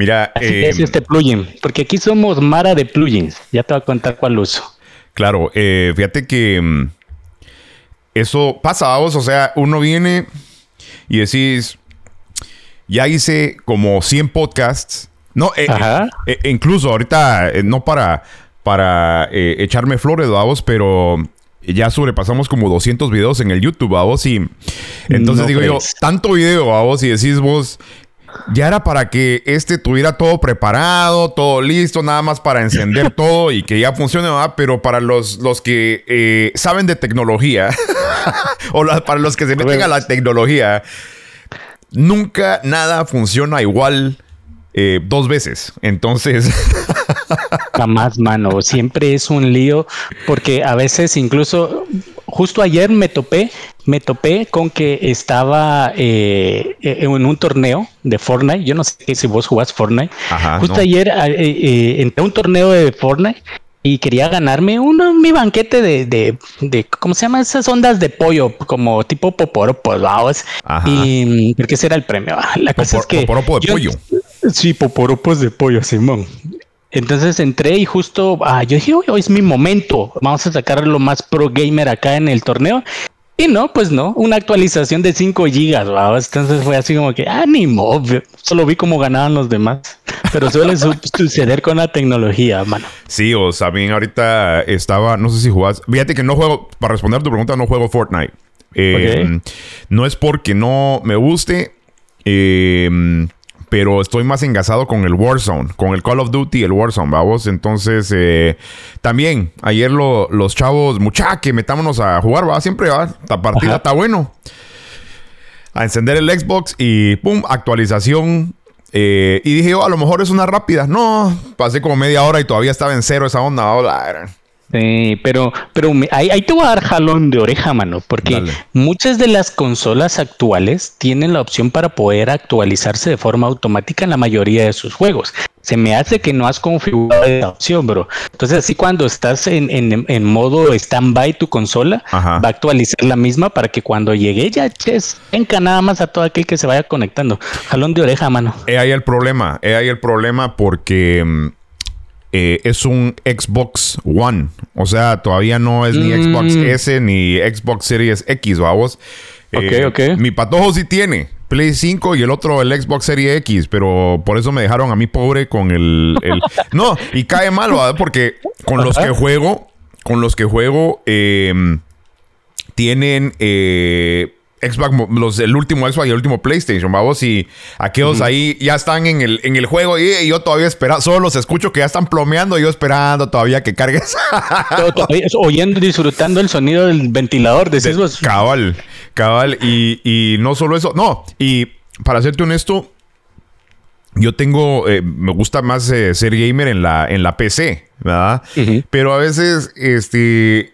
Mira, Así eh, es este plugin, porque aquí somos Mara de plugins. Ya te voy a contar cuál uso. Claro, eh, fíjate que mm, eso pasa, vos, o sea, uno viene y decís, ya hice como 100 podcasts, no, eh, Ajá. eh, incluso ahorita, no para, para echarme flores, vamos, pero ya sobrepasamos como 200 videos en el YouTube, vamos, y entonces No digo yo, tanto video, vamos, y decís vos, ya era para que este tuviera todo preparado, todo listo, nada más para encender todo y que ya funcione, ¿verdad? Pero para los, los que eh, saben de tecnología, o la- para los que se meten a la tecnología, nunca nada funciona igual eh, dos veces. Entonces, Jamás, mano. Siempre es un lío porque a veces incluso justo ayer me topé, me topé con que estaba eh, eh, en un torneo de Fortnite. Yo no sé si vos jugás Fortnite. Ajá, justo no. ayer eh, entré a un torneo de Fortnite y quería ganarme uno, mi banquete de, de, de, ¿cómo se llama? Esas ondas de pollo, como tipo poporopos, vamos. Y porque ese era el premio. La cosa es que poporopo de yo- pollo. Sí, poporopos de pollo, Simón. Entonces entré y justo, ah, yo dije, "Hoy- hoy es mi momento, vamos a sacar lo más pro gamer acá en el torneo. Y no, pues no, una actualización de 5 gigas, ¿va? entonces fue así como que, ánimo, solo vi cómo ganaban los demás. Pero suele su- suceder con la tecnología, mano. sí, o sea, bien, ahorita estaba, no sé si jugás. Fíjate que no juego, para responder tu pregunta, no juego Fortnite. Eh, Ok. No es porque no me guste, eh, pero estoy más engasado con el Warzone, con el Call of Duty, el Warzone, vamos. Entonces, eh, también, ayer lo- los chavos, mucha, que metámonos a jugar, va, siempre va, esta partida Ajá. está bueno. A encender el Xbox y pum, actualización. eh, y dije yo, a lo mejor es una rápida. No, pasé como media hora y todavía estaba en cero esa onda. Hola. Sí, pero, pero me- ahí, ahí te voy a dar jalón de oreja, mano, porque Dale. muchas de las consolas actuales tienen la opción para poder actualizarse de forma automática en la mayoría de sus juegos. Se me hace que no has configurado esa opción, bro. Entonces, así cuando estás en, en, en modo stand-by tu consola, Ajá. va a actualizar la misma para que cuando llegue ya ches, venga nada más a todo aquel que se vaya conectando. Jalón de oreja, mano. He ahí el problema. He ahí el problema porque mm, eh, es un Xbox One. O sea, todavía no es ni Mm. Xbox S ni Xbox Series X, vamos. Eh, Ok, ok. Mi patojo sí tiene Play 5 y el otro el Xbox Series X, pero por eso me dejaron a mí pobre con el... el- no, y cae mal, ¿verdad? Porque con los que juego, con los que juego, eh, tienen eh, Xbox, los, el último Xbox y el último PlayStation, vamos, y aquellos ahí ya están en el, en el juego y, y yo todavía esperando, solo los escucho que ya están plomeando y yo esperando todavía que cargues. Todo- oyendo, disfrutando el sonido del ventilador, decís vos. cabal, cabal, y, y no solo eso, no, y para serte honesto, yo tengo, eh, me gusta más eh, ser gamer en la, en la PC, ¿verdad? Pero a veces, este,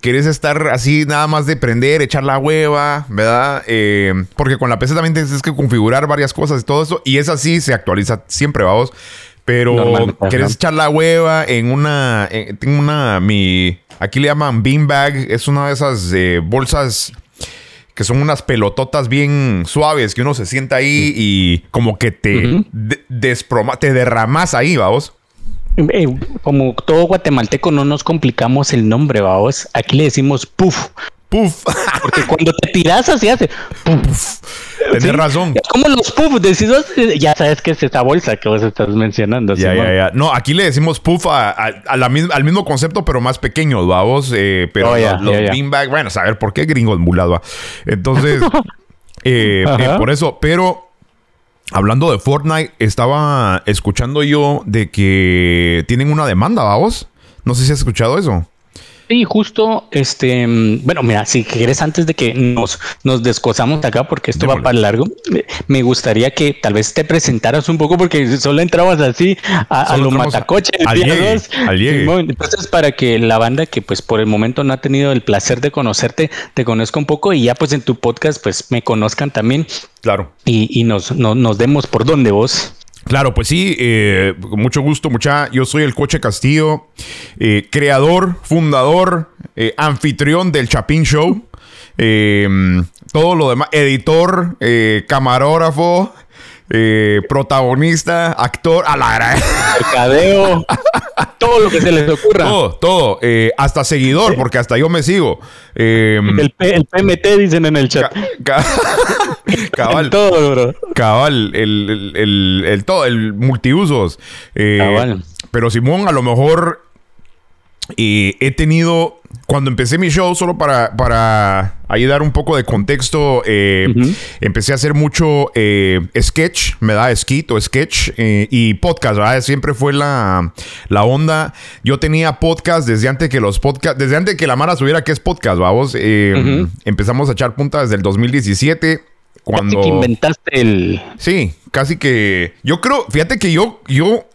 quieres estar así nada más de prender, echar la hueva, ¿verdad? Eh, porque con la PC también tienes que configurar varias cosas y todo eso. Y es así, se actualiza siempre, vamos. Pero quieres echar la hueva en una, en- tengo una, mi, aquí le llaman beanbag, es una de esas eh, bolsas que son unas pelototas bien suaves que uno se sienta ahí y como que te de- desproma, te derramas ahí, vamos. Eh, como todo guatemalteco no nos complicamos el nombre, vamos. Aquí le decimos puff, Puf, porque cuando te tiras así hace puff. tenés ¿Sí? razón. Es como los puff, decís eh, ya sabes que es esa bolsa que vos estás mencionando. Ya, Simón. ya, ya. No, aquí le decimos puff a, a- a la mis- al mismo concepto, pero más pequeño, vamos. Eh, pero Oh, ya, los, los ya, beanbag, bueno, saber por qué gringos mulados. Entonces, eh, por eso, pero hablando de Fortnite, estaba escuchando yo de que tienen una demanda, vamos. No sé si has escuchado eso. Sí, justo, este, mm, bueno, mira, si quieres antes de que nos, nos descosamos acá, porque esto Démosle. va para largo, me gustaría que tal vez te presentaras un poco, porque solo entrabas así a, a Solo lo entramos matacoche. al llegue, al llegue. Entonces, para que la banda que pues por el momento no ha tenido el placer de conocerte, te conozca un poco y ya pues en tu podcast pues me conozcan también Claro. y, y nos, no- nos demos por dónde vos. Claro, pues sí, eh, con mucho gusto, mucha. Yo soy el Coche Castillo, eh, creador, fundador, eh, anfitrión del Chapín Show. eh, todo lo demás, editor, eh, camarógrafo, protagonista, actor, a la mercadeo, todo lo que se les ocurra. Todo, todo. Hasta seguidor, porque hasta yo me sigo. Em, el, PMT dicen en el chat. cabal. todo, bro. Cabal, el, el, el, todo, el multiusos. Eh, cabal. Pero Simón, a lo mejor he tenido, cuando empecé mi show, solo para, para ahí dar un poco de contexto, eh, empecé a hacer mucho eh, sketch, me da skit o sketch eh, y podcast, ¿verdad? Siempre fue la, la, onda. Yo tenía podcast desde antes que los podcast, desde antes que la Mara subiera que es podcast, vamos. Empezamos a echar punta desde el 2017. Cuando... Casi que inventaste el... Sí, casi que... Yo creo, fíjate que yo, yo,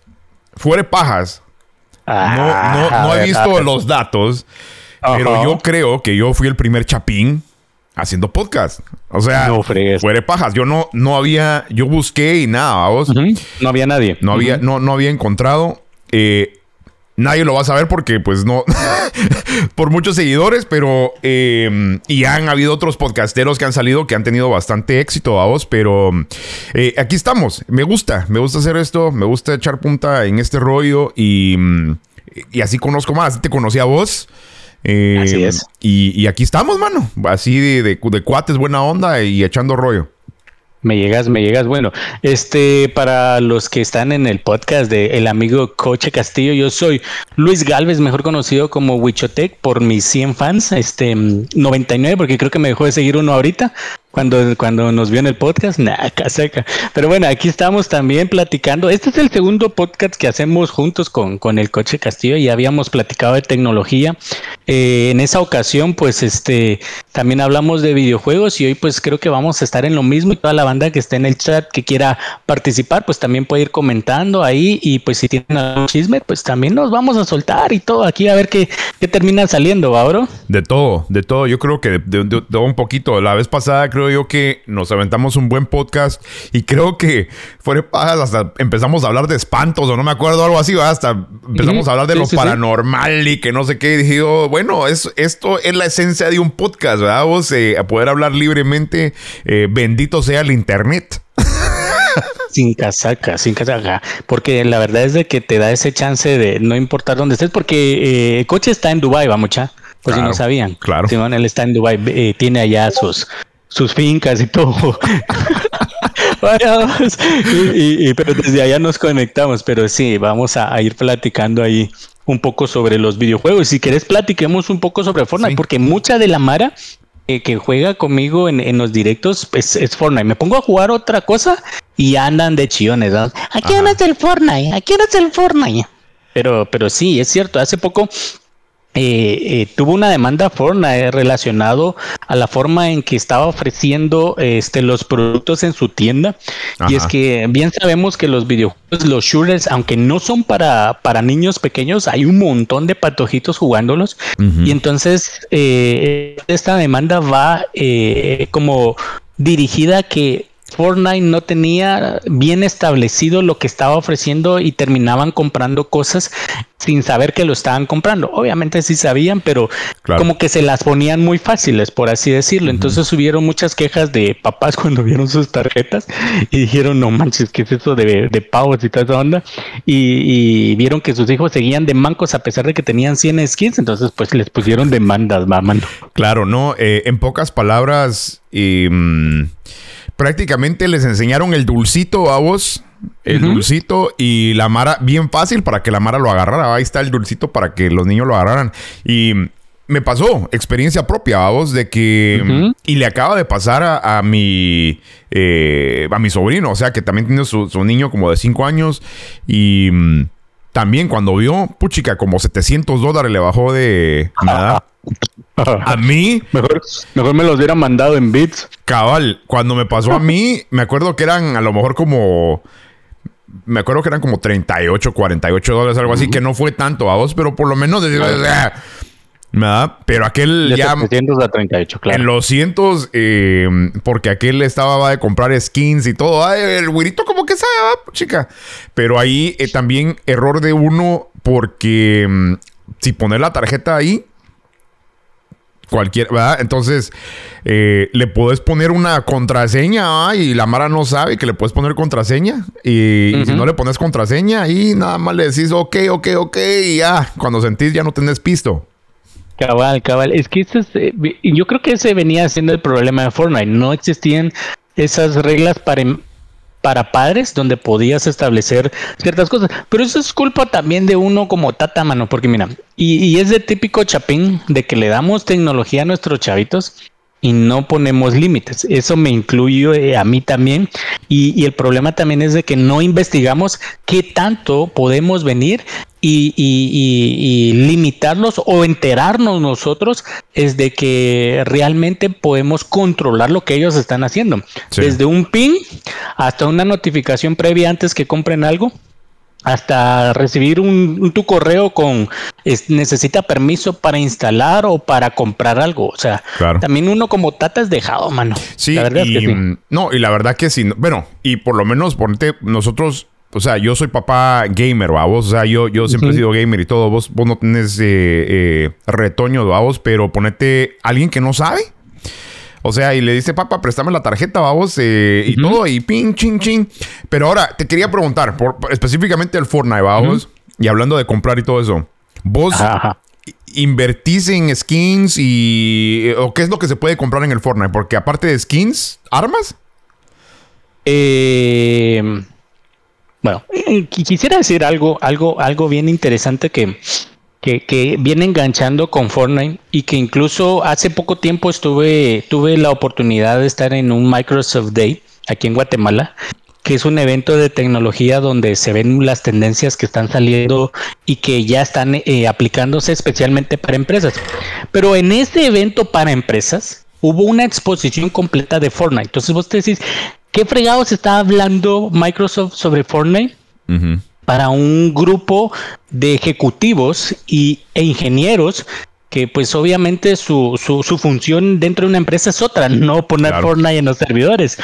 fuera pajas, no, no, he visto los datos, pero yo creo que yo fui el primer chapín haciendo podcast. O sea, no fuera pajas. Yo no, no había, yo busqué y nada, vos. No había nadie. No había, no, no había encontrado. Eh, nadie lo va a saber porque, pues, no. por muchos seguidores, pero. Eh, y han habido otros podcasteros que han salido que han tenido bastante éxito a vos, pero. Eh, aquí estamos. Me gusta. Me gusta hacer esto. Me gusta echar punta en este rollo y. Y así conozco más. Te conocí a vos. Eh, así es. Y, aquí estamos, mano. Así de, de, de cuates, buena onda y echando rollo. Me llegas, me llegas. Bueno, este, para los que están en el podcast de El Amigo Coche Castillo, yo soy Luis Galvez, mejor conocido como Wichotec por mis 100 fans, este, 99, porque creo que me dejó de seguir uno ahorita cuando, cuando nos vio en el podcast, nada, casaca. Pero bueno, aquí estamos también platicando. Este es el segundo podcast que hacemos juntos con, con el Coche Castillo y habíamos platicado de tecnología. Eh, en esa ocasión, pues este, también hablamos de videojuegos y hoy pues creo que vamos a estar en lo mismo y toda la banda que esté en el chat que quiera participar, pues también puede ir comentando ahí y pues si tienen algún chisme, pues también nos vamos a soltar y todo aquí a ver qué, qué termina saliendo, ¿va? De todo, de todo. Yo creo que de, de un poquito. La vez pasada creo yo que nos aventamos un buen podcast y creo que fue hasta empezamos a hablar de espantos o no me acuerdo algo así, hasta empezamos a hablar de lo paranormal y que no sé qué. Y dije, bueno, es, esto es la esencia de un podcast, ¿verdad? Vos, eh, a poder hablar libremente, eh, bendito sea el internet. sin casaca, sin casaca. Porque la verdad es de que te da ese chance de no importar dónde estés, porque el eh, coche está en Dubai, va mucha. Pues si no sabían. Claro. Simón, él está en Dubai, tiene allá sus, sus fincas y todo. y, pero desde allá nos conectamos, pero sí, vamos a, ir platicando ahí un poco sobre los videojuegos. Si quieres, platiquemos un poco sobre Fortnite, porque mucha de la Mara eh, que juega conmigo en, los directos pues, es Fortnite. Me pongo a jugar otra cosa y andan de chillones. Aquí no es el Fortnite, aquí es el Fortnite. Pero, pero sí, es cierto, hace poco eh, eh, tuvo una demanda Fortnite relacionado a la forma en que estaba ofreciendo este, los productos en su tienda. Y es que bien sabemos que los videojuegos, los shooters, aunque no son para, para niños pequeños, hay un montón de patojitos jugándolos. Y entonces eh, esta demanda va como dirigida a que Fortnite no tenía bien establecido lo que estaba ofreciendo y terminaban comprando cosas sin saber que lo estaban comprando. Obviamente sí sabían, pero como que se las ponían muy fáciles, por así decirlo. Entonces hubieron muchas quejas de papás cuando vieron sus tarjetas y dijeron, no manches, ¿qué es eso de, de pavos y toda esa onda? Y, vieron que sus hijos seguían de mancos a pesar de que tenían 100 skins, entonces pues les pusieron demandas, mamando. Claro, no, eh, en pocas palabras... y mm, prácticamente les enseñaron el dulcito a vos. El dulcito y la Mara, bien fácil para que la Mara lo agarrara. Ahí está el dulcito para que los niños lo agarraran. Y me pasó experiencia propia, a vos, de que. Y le acaba de pasar a, mi. Eh, a mi sobrino, o sea, que también tiene su, niño como de 5 años. Y. Mm, también cuando vio, puchica, como 700 dólares le bajó de nada. A mí. Mejor, mejor me los hubiera mandado en bits. Cabal, cuando me pasó a mí, me acuerdo que eran a lo mejor como. Me acuerdo que eran como 38, 48 dólares, algo así, que no fue tanto a vos, pero por lo menos. ¿verdad? Pero aquel de ya. 700 a 38, claro. En los cientos, eh, porque aquel estaba va de comprar skins y todo. Ay, el güirito como que sabe, chica. Pero ahí eh, también error de uno, porque mm, si poner la tarjeta ahí, cualquier, ¿verdad? Entonces, eh, le puedes poner una contraseña y la Mara no sabe que le puedes poner contraseña. Y, si no le pones contraseña, y nada más le decís ok, ok, ok, y ya, cuando sentís ya no tenés pisto. Cabal, cabal. Es que este eh, yo creo que ese venía siendo el problema de Fortnite. No existían esas reglas para, em, para padres donde podías establecer ciertas cosas. Pero eso es culpa también de uno como tata, mano, porque mira, y, es de típico chapín de que le damos tecnología a nuestros chavitos y no ponemos límites. Eso me incluye a mí también. Y, el problema también es de que no investigamos qué tanto podemos venir y, limitarlos o enterarnos nosotros es de que realmente podemos controlar lo que ellos están haciendo. Desde un ping hasta una notificación previa antes que compren algo hasta recibir un, tu correo con necesita permiso para instalar o para comprar algo. O sea, también uno como tata es dejado, mano. Sí, la verdad es que sí. No, y la verdad que sí. Bueno, y por lo menos ponte, nosotros o sea, yo soy papá gamer, vos. O sea, yo, yo siempre he sido gamer y todo. Vos, vos no tenés eh, eh, retoño, vos, pero ponete alguien que no sabe. O sea, y le dice, papá, préstame la tarjeta, vamos, eh, y todo, y ping, ching, ching. Pero ahora, te quería preguntar, por, específicamente el Fortnite, vamos, y hablando de comprar y todo eso. ¿Vos invertís en skins y... o qué es lo que se puede comprar en el Fortnite? Porque aparte de skins, ¿armas? Eh bueno, eh, quisiera decir algo, algo, algo bien interesante que, que, viene enganchando con Fortnite y que incluso hace poco tiempo estuve, tuve la oportunidad de estar en un Microsoft Day aquí en Guatemala, que es un evento de tecnología donde se ven las tendencias que están saliendo y que ya están eh, aplicándose especialmente para empresas. Pero en este evento para empresas hubo una exposición completa de Fortnite. Entonces vos te decís, ¿Qué fregados está hablando Microsoft sobre Fortnite? Para un grupo de ejecutivos y, e ingenieros que pues obviamente su, su, su, función dentro de una empresa es otra, no poner Fortnite en los servidores.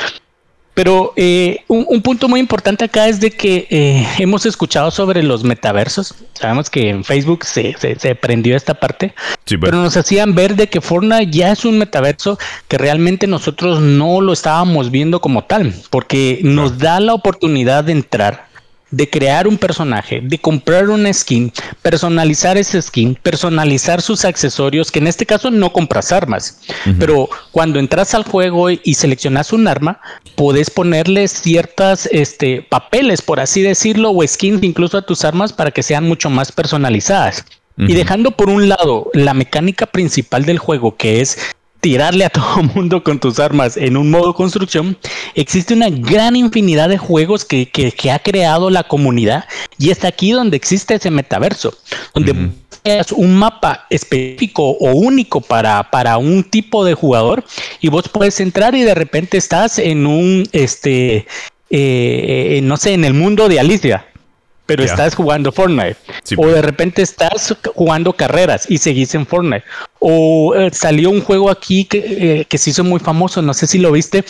Pero eh, un, punto muy importante acá es de que eh, hemos escuchado sobre los metaversos. Sabemos que en Facebook se, se, prendió esta parte, pues. pero nos hacían ver de que Fortnite ya es un metaverso que realmente nosotros no lo estábamos viendo como tal, porque nos da la oportunidad de entrar de crear un personaje, de comprar una skin, personalizar ese skin, personalizar sus accesorios, que en este caso no compras armas, pero cuando entras al juego y, seleccionas un arma, puedes ponerle ciertas este, papeles, por así decirlo, o skins incluso a tus armas para que sean mucho más personalizadas. Y dejando por un lado la mecánica principal del juego, que es tirarle a todo mundo con tus armas en un modo construcción, existe una gran infinidad de juegos que, ha creado la comunidad y es aquí donde existe ese metaverso, donde es un mapa específico o único para, para un tipo de jugador y vos puedes entrar y de repente estás en un, este, eh, no sé, en el mundo de Alicia pero estás jugando Fortnite. o pues. de repente estás jugando carreras y seguís en Fortnite. O eh, salió un juego aquí que, eh, que se hizo muy famoso, no sé si lo viste,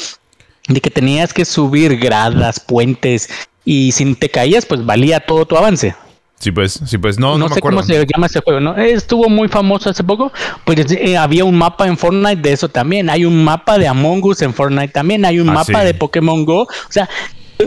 de que tenías que subir gradas, puentes y si te caías, pues valía todo tu avance. Sí, pues, sí, pues, no, no, sé cómo se llama ese juego, ¿no? Estuvo muy famoso hace poco, pues eh, había un mapa en Fortnite de eso también, hay un mapa de Among Us en Fortnite también, hay un ah, mapa de Pokémon Go, o sea,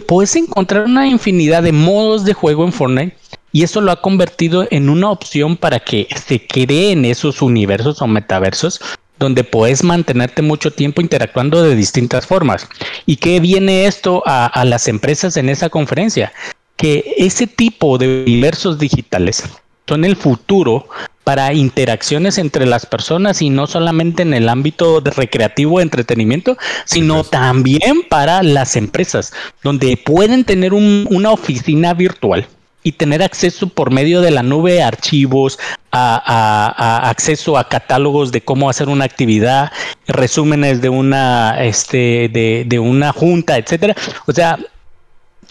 puedes encontrar una infinidad de modos de juego en Fortnite y eso lo ha convertido en una opción para que se creen esos universos o metaversos donde puedes mantenerte mucho tiempo interactuando de distintas formas. ¿Y qué viene esto a, a las empresas en esa conferencia? Que ese tipo de universos digitales son el futuro para interacciones entre las personas y no solamente en el ámbito de recreativo entretenimiento, sino también para las empresas, donde pueden tener una oficina virtual y tener acceso por medio de la nube a archivos, a, acceso a catálogos de cómo hacer una actividad, resúmenes de una, este, de, de una junta, etcétera. O sea,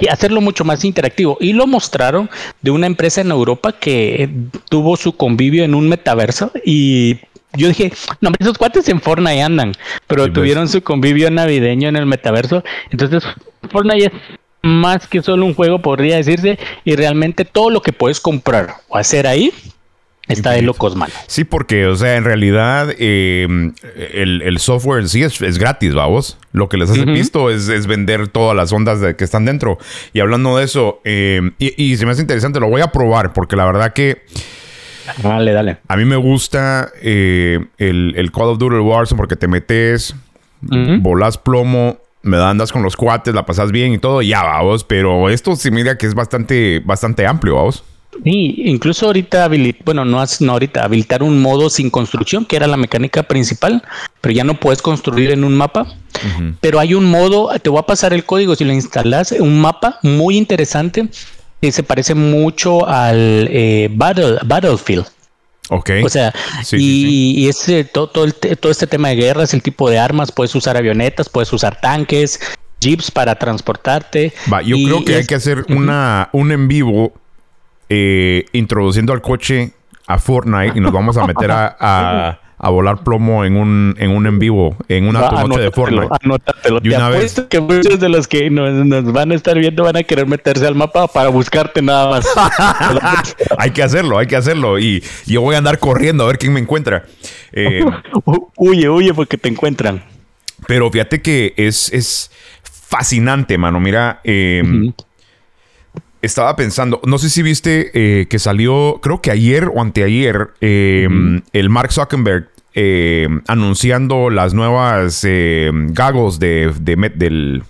hacerlo mucho más interactivo. Y lo mostraron de una empresa en Europa que tuvo su convivio en un metaverso y yo dije, no, esos cuates en Fortnite andan, pero pues. tuvieron su convivio navideño en el metaverso. Entonces, Fortnite es más que solo un juego, podría decirse, y realmente todo lo que puedes comprar o hacer ahí Está de locos, mano. Sí, porque, o sea, en realidad eh, el, software en sí es, gratis, vamos. Lo que les hace visto es, vender todas las ondas de, que están dentro. Y hablando de eso, eh, y, se me hace interesante, lo voy a probar porque la verdad que... Dale, dale. A mí me gusta eh, el, Call of Duty Warzone porque te metes, volas plomo, me andas con los cuates, la pasas bien y todo, ya vamos. Pero esto sí mira que es bastante, bastante amplio, vamos. Sí, incluso ahorita, bueno, no, no ahorita, habilitar un modo sin construcción, que era la mecánica principal, pero ya no puedes construir en un mapa. Pero hay un modo, te voy a pasar el código si lo instalas, un mapa muy interesante que se parece mucho al eh, Battle, Battlefield. Ok. O sea, y, ese, todo, todo, todo, este tema de guerras, el tipo de armas, puedes usar avionetas, puedes usar tanques, jeeps para transportarte. Va, yo creo que hay que hacer una, un en vivo eh, introduciendo al coche a Fortnite y nos vamos a meter a, a, volar plomo en un en un en vivo, en una noche de Fortnite. Anótatelo. Y una vez... que muchos de los que nos, van a estar viendo van a querer meterse al mapa para buscarte nada más. hay que hacerlo, hay que hacerlo. Y yo voy a andar corriendo a ver quién me encuentra. Eh, huye, huye porque te encuentran. Pero fíjate que es, es fascinante, mano. Mira, eh, estaba pensando, no sé si viste eh, que salió, creo que ayer o anteayer, em, el Mark Zuckerberg em, anunciando las nuevas gagos de, del,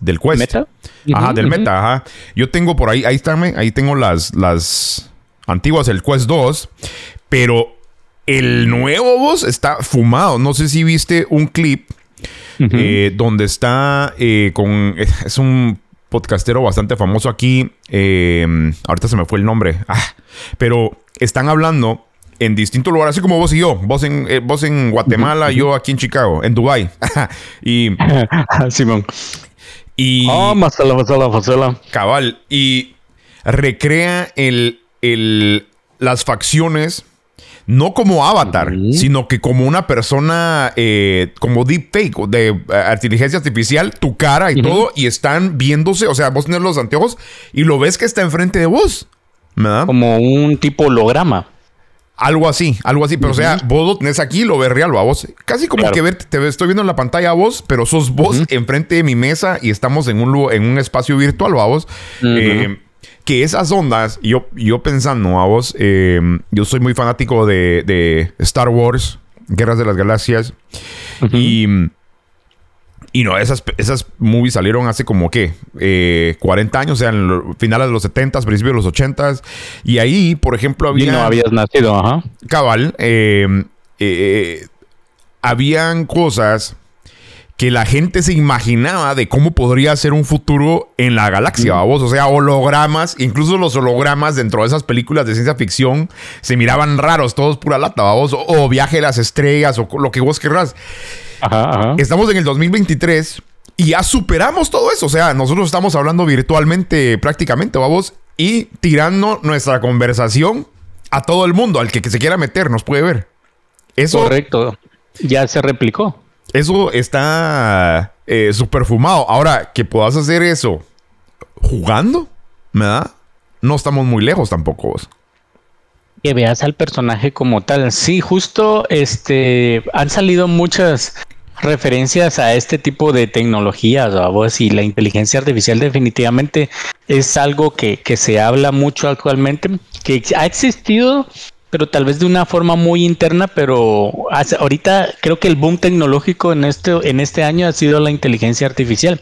del Quest. ¿Meta? Ajá, del Meta, ajá. Yo tengo por ahí, ahí están, ahí tengo las, las antiguas, el Quest 2, pero el nuevo vos está fumado. No sé si viste un clip eh, donde está eh, con. Es un podcastero bastante famoso aquí. Eh, ahorita se me fue el nombre. Ah, pero están hablando en distintos lugares, así como vos y yo. Vos en, eh, vos en Guatemala, yo aquí en Chicago, en Dubai. y. Simón. Y. Oh, Cabal. Y recrea el, el, las facciones no como avatar, sino que como una persona, eh, como deepfake, de eh, inteligencia artificial, tu cara y todo, y están viéndose, o sea, vos tenés los anteojos y lo ves que está enfrente de vos. ¿verdad? Como un tipo holograma. Algo así, algo así. Pero o sea, vos lo tenés aquí, lo ves real, a vos. Casi como que ver, te estoy viendo en la pantalla a vos, pero sos vos enfrente de mi mesa y estamos en un, en un espacio virtual, a vos que esas ondas, yo, yo pensando a vos, em, yo soy muy fanático de, Star Wars, Guerras de las Galaxias, y, y no, esas, esas movies salieron hace como que 40 eh, años, o sea, en los finales de los 70, principios de los 80, y ahí, por ejemplo, había... Y no habías nacido, ajá. Cabal, em, eh, habían cosas que la gente se imaginaba de cómo podría ser un futuro en la galaxia, vos. O sea, hologramas, incluso los hologramas dentro de esas películas de ciencia ficción se miraban raros, todos pura lata, vos. O, viaje de las estrellas, o lo que vos querrás. Estamos en el 2023 y ya superamos todo eso. O sea, nosotros estamos hablando virtualmente prácticamente, vamos, y tirando nuestra conversación a todo el mundo, al que, que se quiera meter, nos puede ver. Eso. Correcto. Ya se replicó. Eso está eh, fumado. Ahora, que puedas hacer eso jugando, ¿verdad? No estamos muy lejos tampoco vos. Que veas al personaje como tal. Sí, justo este han salido muchas referencias a este tipo de tecnologías, vos, y la inteligencia artificial definitivamente es algo que, que se habla mucho actualmente, que ha existido pero tal vez de una forma muy interna, pero ahorita creo que el boom tecnológico en este, en este año ha sido la inteligencia artificial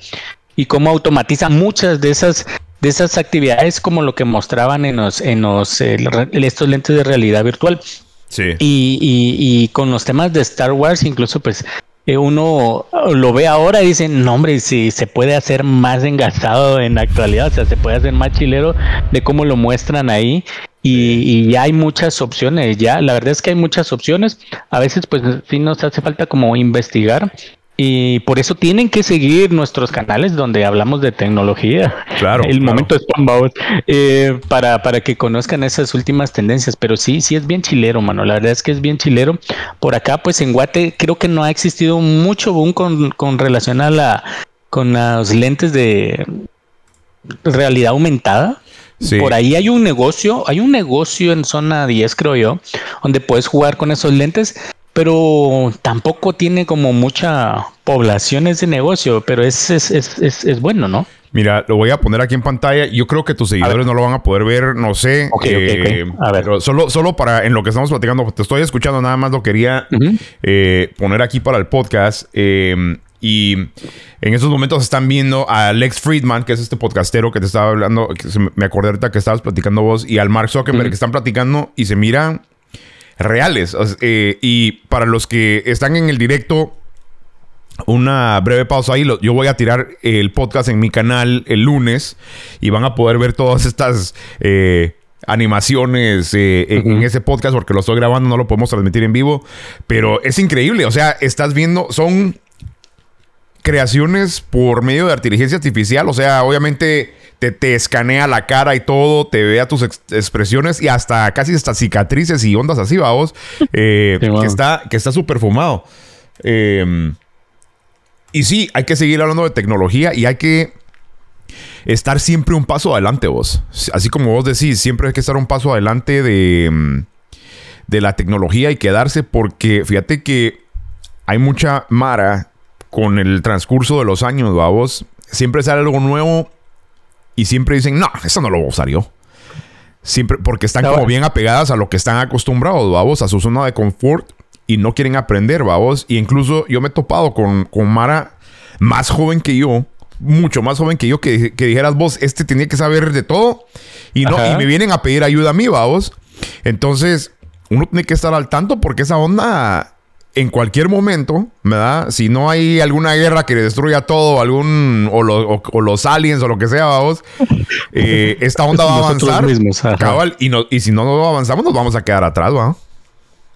y cómo automatiza muchas de esas de esas actividades como lo que mostraban en los en los eh, estos lentes de realidad virtual. Sí. Y, y, y, con los temas de Star Wars, incluso pues uno lo ve ahora y dice, no hombre, si se puede hacer más engastado en la actualidad, o sea, se puede hacer más chilero de cómo lo muestran ahí y, ya hay muchas opciones, ya, la verdad es que hay muchas opciones, a veces pues sí nos hace falta como investigar y por eso tienen que seguir nuestros canales donde hablamos de tecnología. Claro. El momento es eh, para, para que conozcan esas últimas tendencias. Pero sí, sí es bien chilero, mano. La verdad es que es bien chilero. Por acá, pues en Guate, creo que no ha existido mucho boom con, con relación a la con los lentes de realidad aumentada. Por ahí hay un negocio, hay un negocio en zona 10, creo yo, donde puedes jugar con esos lentes, pero tampoco tiene como mucha población ese negocio, pero es, es, es, es, bueno, ¿no? Mira, lo voy a poner aquí en pantalla. Yo creo que tus seguidores no lo van a poder ver, no sé. Eh, a ver. Pero solo, solo para en lo que estamos platicando, te estoy escuchando, nada más lo quería eh, poner aquí para el podcast. Eh, y en esos momentos están viendo a Lex Friedman, que es este podcastero que te estaba hablando, que me acordé ahorita que estabas platicando vos, y al Mark Zuckerberg, que están platicando y se miran reales. Eh, y para los que están en el directo, una breve pausa ahí. Yo voy a tirar el podcast en mi canal el lunes y van a poder ver todas estas eh, animaciones eh, en, ese podcast porque lo estoy grabando, no lo podemos transmitir en vivo. Pero es increíble. O sea, estás viendo, son creaciones por medio de inteligencia artificial. O sea, obviamente te, te escanea la cara y todo, te vea tus expresiones y hasta casi hasta cicatrices y ondas así, vamos. Eh, que está que está súper fumado. Em, y sí, hay que seguir hablando de tecnología y hay que estar siempre un paso adelante, vos. Así como vos decís, siempre hay que estar un paso adelante de, em, de la tecnología y quedarse porque fíjate que hay mucha mara con el transcurso de los años, vamos, siempre sale algo nuevo y siempre dicen, no, eso no lo voy a usar yo. Siempre, porque están como bien apegadas a lo que están acostumbrados, vamos, a su zona de confort y no quieren aprender, vamos. Y incluso yo me he topado con, con Mara más joven que yo, mucho más joven que yo, que, dijeras vos, este tenía que saber de todo y no, y me vienen a pedir ayuda a mí, vamos. Entonces, uno tiene que estar al tanto porque esa onda en cualquier momento, ¿verdad? Si no hay alguna guerra que destruya todo, algún, o, los aliens o lo que sea, vamos, eh, esta onda va a avanzar. y, no, y si no avanzamos, nos vamos a quedar atrás, ¿va?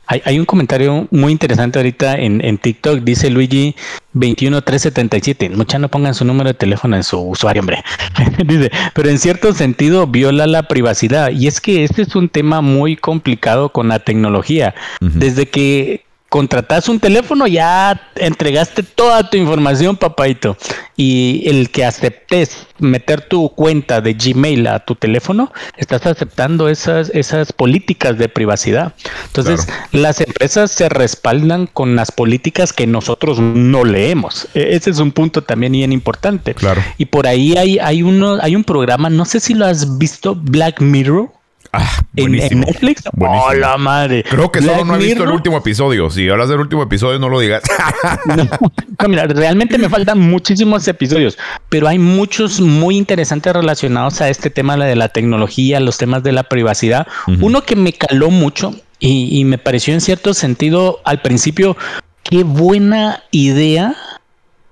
Hay, un comentario muy interesante ahorita en, en TikTok, dice Luigi 21377. Mucha no pongan su número de teléfono en su usuario, hombre. dice, pero en cierto sentido viola la privacidad. Y es que este es un tema muy complicado con la tecnología. Desde que contratas un teléfono, ya entregaste toda tu información, papaito. Y el que aceptes meter tu cuenta de Gmail a tu teléfono, estás aceptando esas, esas políticas de privacidad. Entonces, las empresas se respaldan con las políticas que nosotros no leemos. E, ese es un punto también bien importante. Claro. Y por ahí hay, hay, uno, hay un programa, no sé si lo has visto, Black Mirror. Ah, ¿En, Netflix? ¡Oh, la madre! Creo que solo no he visto el último episodio. Si hablas del último episodio, no lo digas. no, mira, realmente me faltan muchísimos episodios, pero hay muchos muy interesantes relacionados a este tema de la tecnología, los temas de la privacidad. Uno que me caló mucho y, y me pareció en cierto sentido al principio, qué buena idea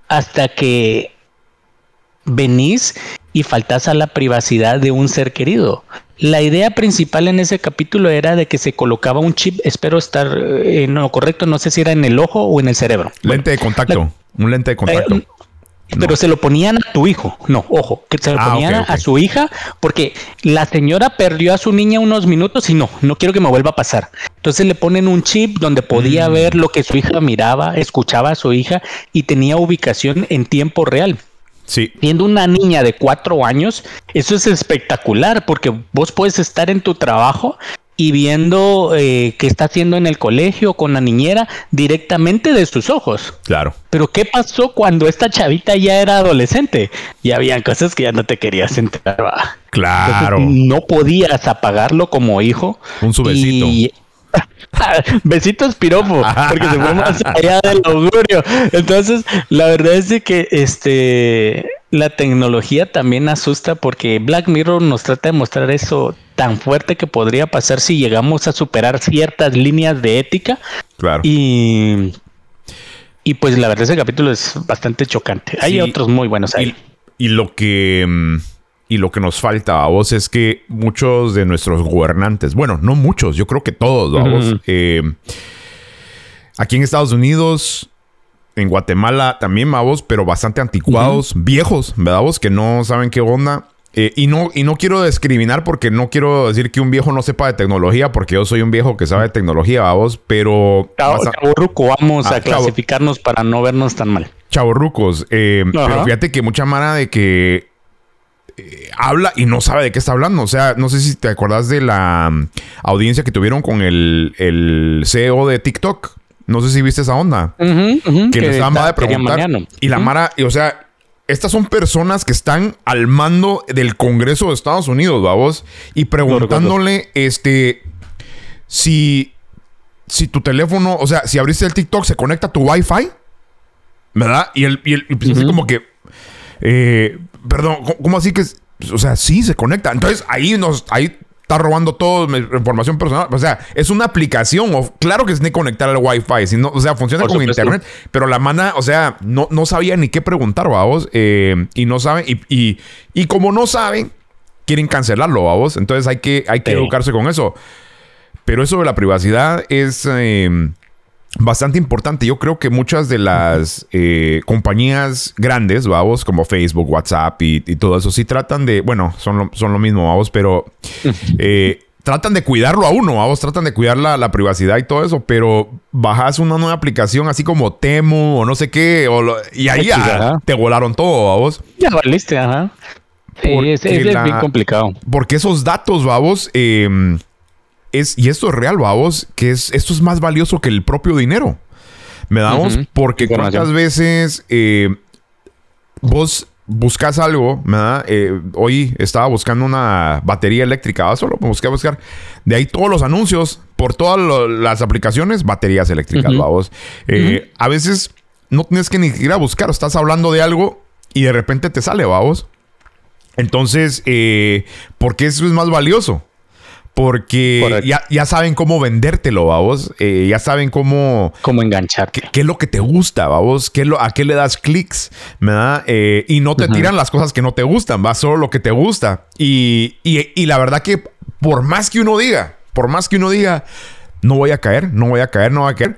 hasta que venís y faltas a la privacidad de un ser querido. La idea principal en ese capítulo era de que se colocaba un chip, espero estar eh, en lo correcto, no sé si era en el ojo o en el cerebro. Lente de contacto, un lente de contacto. Eh, pero se lo ponían a tu hijo, no, ojo, que se lo ah, ponían a su hija, porque la señora perdió a su niña unos minutos y no, no quiero que me vuelva a pasar. Entonces le ponen un chip donde podía mm. ver lo que su hija miraba, escuchaba a su hija y tenía ubicación en tiempo real. Sí. Viendo una niña de cuatro años, eso es espectacular porque vos puedes estar en tu trabajo y viendo eh, qué está haciendo en el colegio con la niñera directamente de sus ojos. Claro. Pero ¿qué pasó cuando esta chavita ya era adolescente? Y habían cosas que ya no te querías enterar. Claro. no podías apagarlo como hijo. Un subecito. Besitos piropo, porque se fue más allá del augurio. Entonces, la verdad es de que este la tecnología también asusta porque Black Mirror nos trata de mostrar eso tan fuerte que podría pasar si llegamos a superar ciertas líneas de ética. Claro. Y y pues la verdad ese capítulo es bastante chocante. Hay otros muy buenos ahí. y lo que mm, y lo que nos falta a vos es que muchos de nuestros gobernantes, bueno, no muchos, yo creo que todos, vamos, eh, aquí en Estados Unidos, en Guatemala también, vamos, pero bastante anticuados, viejos, ¿verdad? Vos? Que no saben qué onda. Eh, y, no, y no quiero discriminar porque no quiero decir que un viejo no sepa de tecnología, porque yo soy un viejo que sabe de tecnología, vamos, pero... Chavo, vamos a ah, clasificarnos para no vernos tan mal. Chavorrucos, eh, pero fíjate que mucha mara de que eh, habla y no sabe de qué está hablando. O sea, no sé si te acordás de la mm, audiencia que tuvieron con el, el CEO de TikTok. No sé si viste esa onda. que, le estaba de preguntar. Y la Mara, y, o sea, estas son personas que están al mando del Congreso de Estados Unidos, vamos, y preguntándole, este, si, si tu teléfono, o sea, si abriste el TikTok, se conecta a tu Wi-Fi, ¿verdad? Y el, y el pues, así como que, eh, perdón, ¿cómo así que, o sea, sí se conecta? Entonces ahí nos, ahí está robando toda mi información personal. O sea, es una aplicación. O, claro que se tiene que conectar al Wi-Fi. Si o sea, funciona con internet. Pero la mana, o sea, no, no sabía ni qué preguntar, vamos. Eh, y no saben. Y, y, como no saben, quieren cancelarlo, vamos. Entonces hay que, hay que educarse con eso. Pero eso de la privacidad es. Eh, bastante importante. Yo creo que muchas de las eh, compañías grandes, vamos, como Facebook, WhatsApp y, todo eso, sí tratan de, bueno, son lo, son lo mismo, vamos, pero eh, tratan de cuidarlo a uno, vamos, tratan de cuidar la, privacidad y todo eso, pero bajas una nueva aplicación así como Temu o no sé qué, y ahí ya te volaron todo, vamos. Ya valiste, ajá. Sí, es, bien complicado. Porque esos datos, vamos, eh, y esto es real, vamos, que es, esto es más valioso que el propio dinero. Me damos porque cuántas veces eh, vos buscas algo, ¿verdad? Eh, hoy estaba buscando una batería eléctrica, solo me busqué a buscar. De ahí todos los anuncios, por todas las aplicaciones, baterías eléctricas, vamos. Eh, a veces no tienes que ni siquiera buscar, estás hablando de algo y de repente te sale, vamos. Entonces, porque eso es más valioso. Porque ya, saben cómo vendértelo, vos. Eh, ya saben cómo... Cómo engancharte. Qué, es lo que te gusta, vos. ¿Qué lo, ¿A qué le das clics? ¿Verdad? Eh, y no te tiran las cosas que no te gustan. Va solo lo que te gusta. Y, la verdad que por más que uno diga, por más que uno diga, no voy a caer, no voy a caer, no voy a caer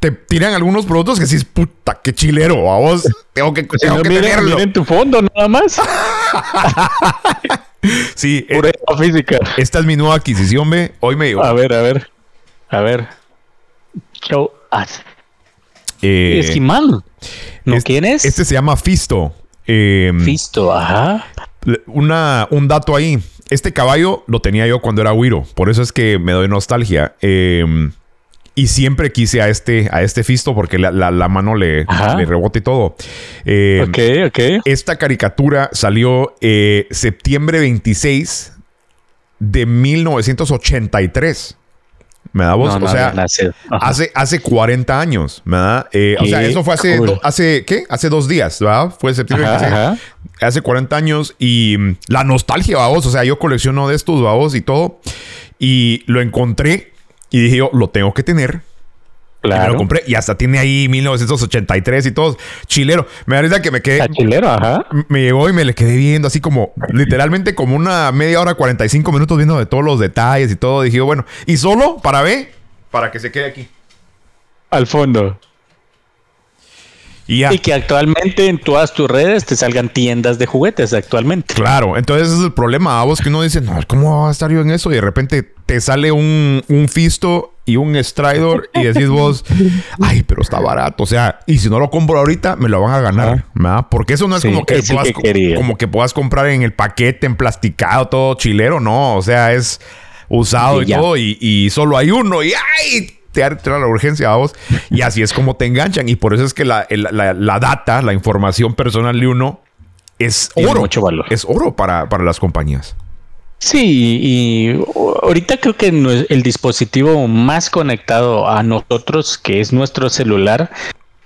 te tiran algunos productos que es puta, qué chilero, vos. Tengo que, tengo que tenerlo. tu fondo nada más. sí. Eh, física. Esta es mi nueva adquisición, ve. Hoy me llegó. A ver, a ver. A ver. Show us. Eh, Esquimal. ¿No este, quién es? Este se llama Fisto. Em, Fisto, ajá. Una, un dato ahí. Este caballo lo tenía yo cuando era Wiro. Por eso es que me doy nostalgia. Eh, y siempre quise a este, a este Fisto porque la, mano le, le, rebota y todo. Eh, ok, ok. Esta caricatura salió eh, septiembre 26 de 1983. ¿Me da voz? o sea, hace, hace 40 años, ¿verdad? Eh, o sea, eso fue hace, hace, ¿qué? Hace dos días, ¿verdad? Fue septiembre 26. Hace 40 años y mm, la nostalgia, vamos. O sea, yo colecciono de estos, vamos, y todo. Y lo encontré y dije yo, lo tengo que tener. Claro. Y me lo compré. Y hasta tiene ahí 1983 y todo. Chilero. Me da que me quedé. chilero, ajá. Me llegó y me le quedé viendo así como, literalmente como una media hora, 45 minutos viendo de todos los detalles y todo. Dije, bueno, y solo para ver, para que se quede aquí. Al fondo. Y, que actualmente en todas tus redes te salgan tiendas de juguetes actualmente. Claro, entonces ese es el problema. A vos que uno dice, no, ¿cómo va a estar yo en eso? Y de repente te sale un, un Fisto y un Stridor y decís vos, ay, pero está barato. O sea, y si no lo compro ahorita, me lo van a ganar. ¿verdad? Porque eso no es como, que puedas, como que puedas comprar en el paquete, en plasticado, todo chilero. No, o sea, es usado y, todo. Y, y, solo hay uno. Y ay, te la urgencia, vamos. Y así es como te enganchan. Y por eso es que la, data, la información personal de uno es oro. mucho valor. Es oro para, para las compañías. Sí, y ahorita creo que el dispositivo más conectado a nosotros, que es nuestro celular,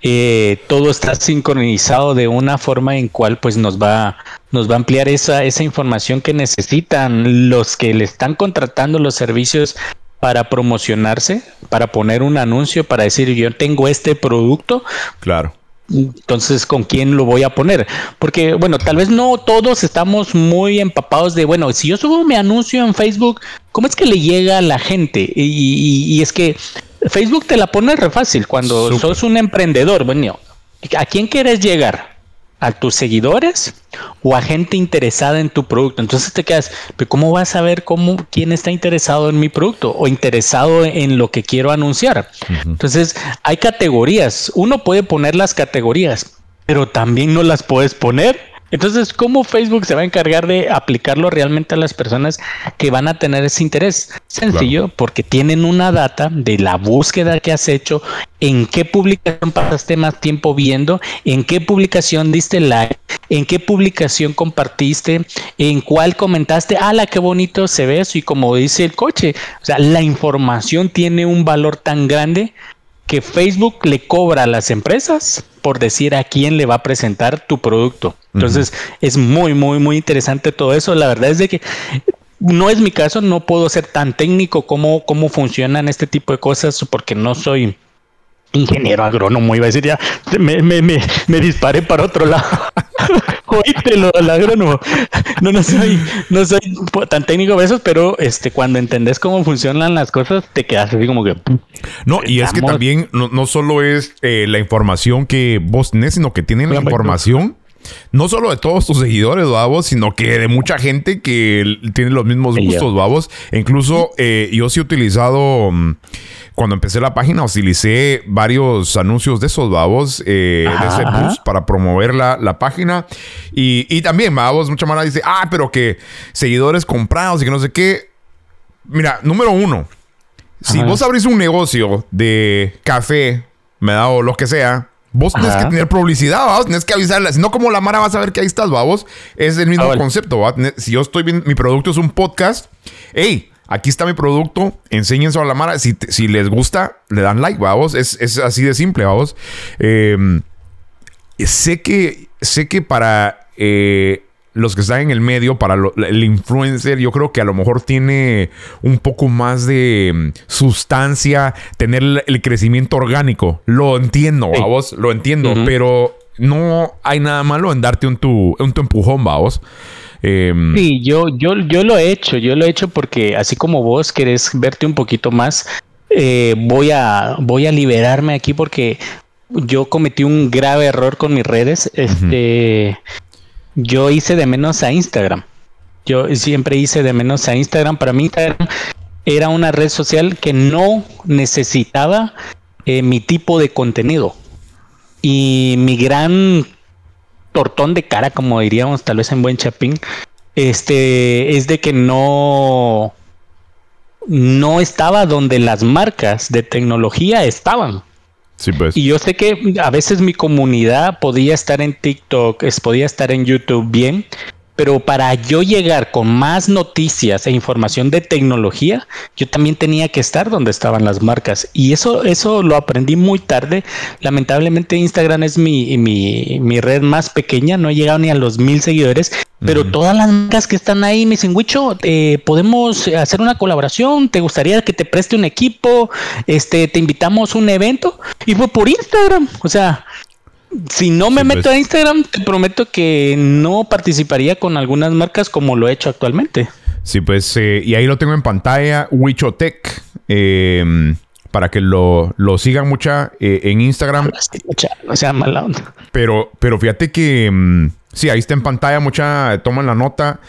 eh, todo está sincronizado de una forma en cual pues nos va, nos va a ampliar esa, esa información que necesitan los que le están contratando los servicios para promocionarse, para poner un anuncio, para decir yo tengo este producto. Claro. Entonces, ¿con quién lo voy a poner? Porque, bueno, tal vez no todos estamos muy empapados de, bueno, si yo subo mi anuncio en Facebook, ¿cómo es que le llega a la gente? Y, es que Facebook te la pone re fácil cuando sos un emprendedor. Bueno, ¿a quién quieres llegar? A tus seguidores o a gente interesada en tu producto. Entonces te quedas, pero ¿cómo vas a saber cómo, quién está interesado en mi producto o interesado en lo que quiero anunciar? Entonces hay categorías. Uno puede poner las categorías, pero también no las puedes poner Entonces, ¿cómo Facebook se va a encargar de aplicarlo realmente a las personas que van a tener ese interés? Sencillo, porque tienen una data de la búsqueda que has hecho, en qué publicación pasaste más tiempo viendo, en qué publicación diste like, en qué publicación compartiste, en cuál comentaste, ala, qué bonito se ve eso, y como dice el coche, o sea, la información tiene un valor tan grande que Facebook le cobra a las empresas por decir a quién le va a presentar tu producto. Entonces, es muy, muy, muy interesante todo eso. La verdad es de que no es mi caso, no puedo ser tan técnico como cómo funcionan este tipo de cosas porque no soy ingeniero agrónomo, iba a decir ya, me, me, me, me disparé para otro lado. Oítelo, el agrónomo. No, no soy, no soy tan técnico de eso, pero este, cuando entendés cómo funcionan las cosas, te quedas así como que. No, y es que también no, no solo es eh, la información que vos tenés, sino que tienen la información no solo de todos tus seguidores, babos, sino que de mucha gente que tiene los mismos gustos, babos. E incluso eh, yo sí he utilizado, mm, cuando empecé la página, utilicé varios anuncios de esos babos, eh, de ese para promover la, página. Y, también, babos, mucha mala dice, ah, pero que seguidores comprados y que no sé qué. Mira, número uno, si vos abrís un negocio de café, me da o lo que sea, Vos tienes que tener publicidad, vamos, tienes que avisarle. Si no, como la Mara vas a ver que ahí estás, vamos. Es el mismo ah, concepto, ¿va? Si yo estoy viendo, mi producto es un podcast, hey, aquí está mi producto, enséñense a la Mara. Si, si les gusta, le dan like, vamos. Es, es así de simple, vamos. Em, sé que, sé que para eh, los que están en el medio, para el influencer, yo creo que a lo mejor tiene un poco más de mm, sustancia, tener el, crecimiento orgánico. Lo entiendo, vamos, lo entiendo, pero no hay nada malo en darte un tu, un tu empujón, vamos. Em, sí, yo, yo, yo lo he hecho, yo lo he hecho porque así como vos querés verte un poquito más, eh, voy, a, voy a liberarme aquí porque yo cometí un grave error con mis redes. Este yo hice de menos a Instagram. Yo siempre hice de menos a Instagram. Para mí Instagram era una red social que no necesitaba eh, mi tipo de contenido. Y mi gran tortón de cara, como diríamos tal vez en buen chapín, este, es de que no, no estaba donde las marcas de tecnología estaban. Pues. Y yo sé que a veces mi comunidad podía estar en TikTok, podía estar en YouTube bien, pero para yo llegar con más noticias e información de tecnología, yo también tenía que estar donde estaban las marcas. Y eso, eso lo aprendí muy tarde. Lamentablemente Instagram es mi, mi, red más pequeña, no he llegado ni a los mil seguidores, pero todas las marcas que están ahí me dicen, Wicho, eh, podemos hacer una colaboración, ¿te gustaría que te preste un equipo? Este, te invitamos a un evento. Y fue por Instagram. O sea, si no me meto pues. a Instagram, te prometo que no participaría con algunas marcas como lo he hecho actualmente. Sí, pues, eh, y ahí lo tengo en pantalla, Wichotech, eh, para que lo, sigan mucha eh, en Instagram. No sea mala onda. Pero, pero fíjate que, mm, sí, ahí está en pantalla, mucha, toman la nota.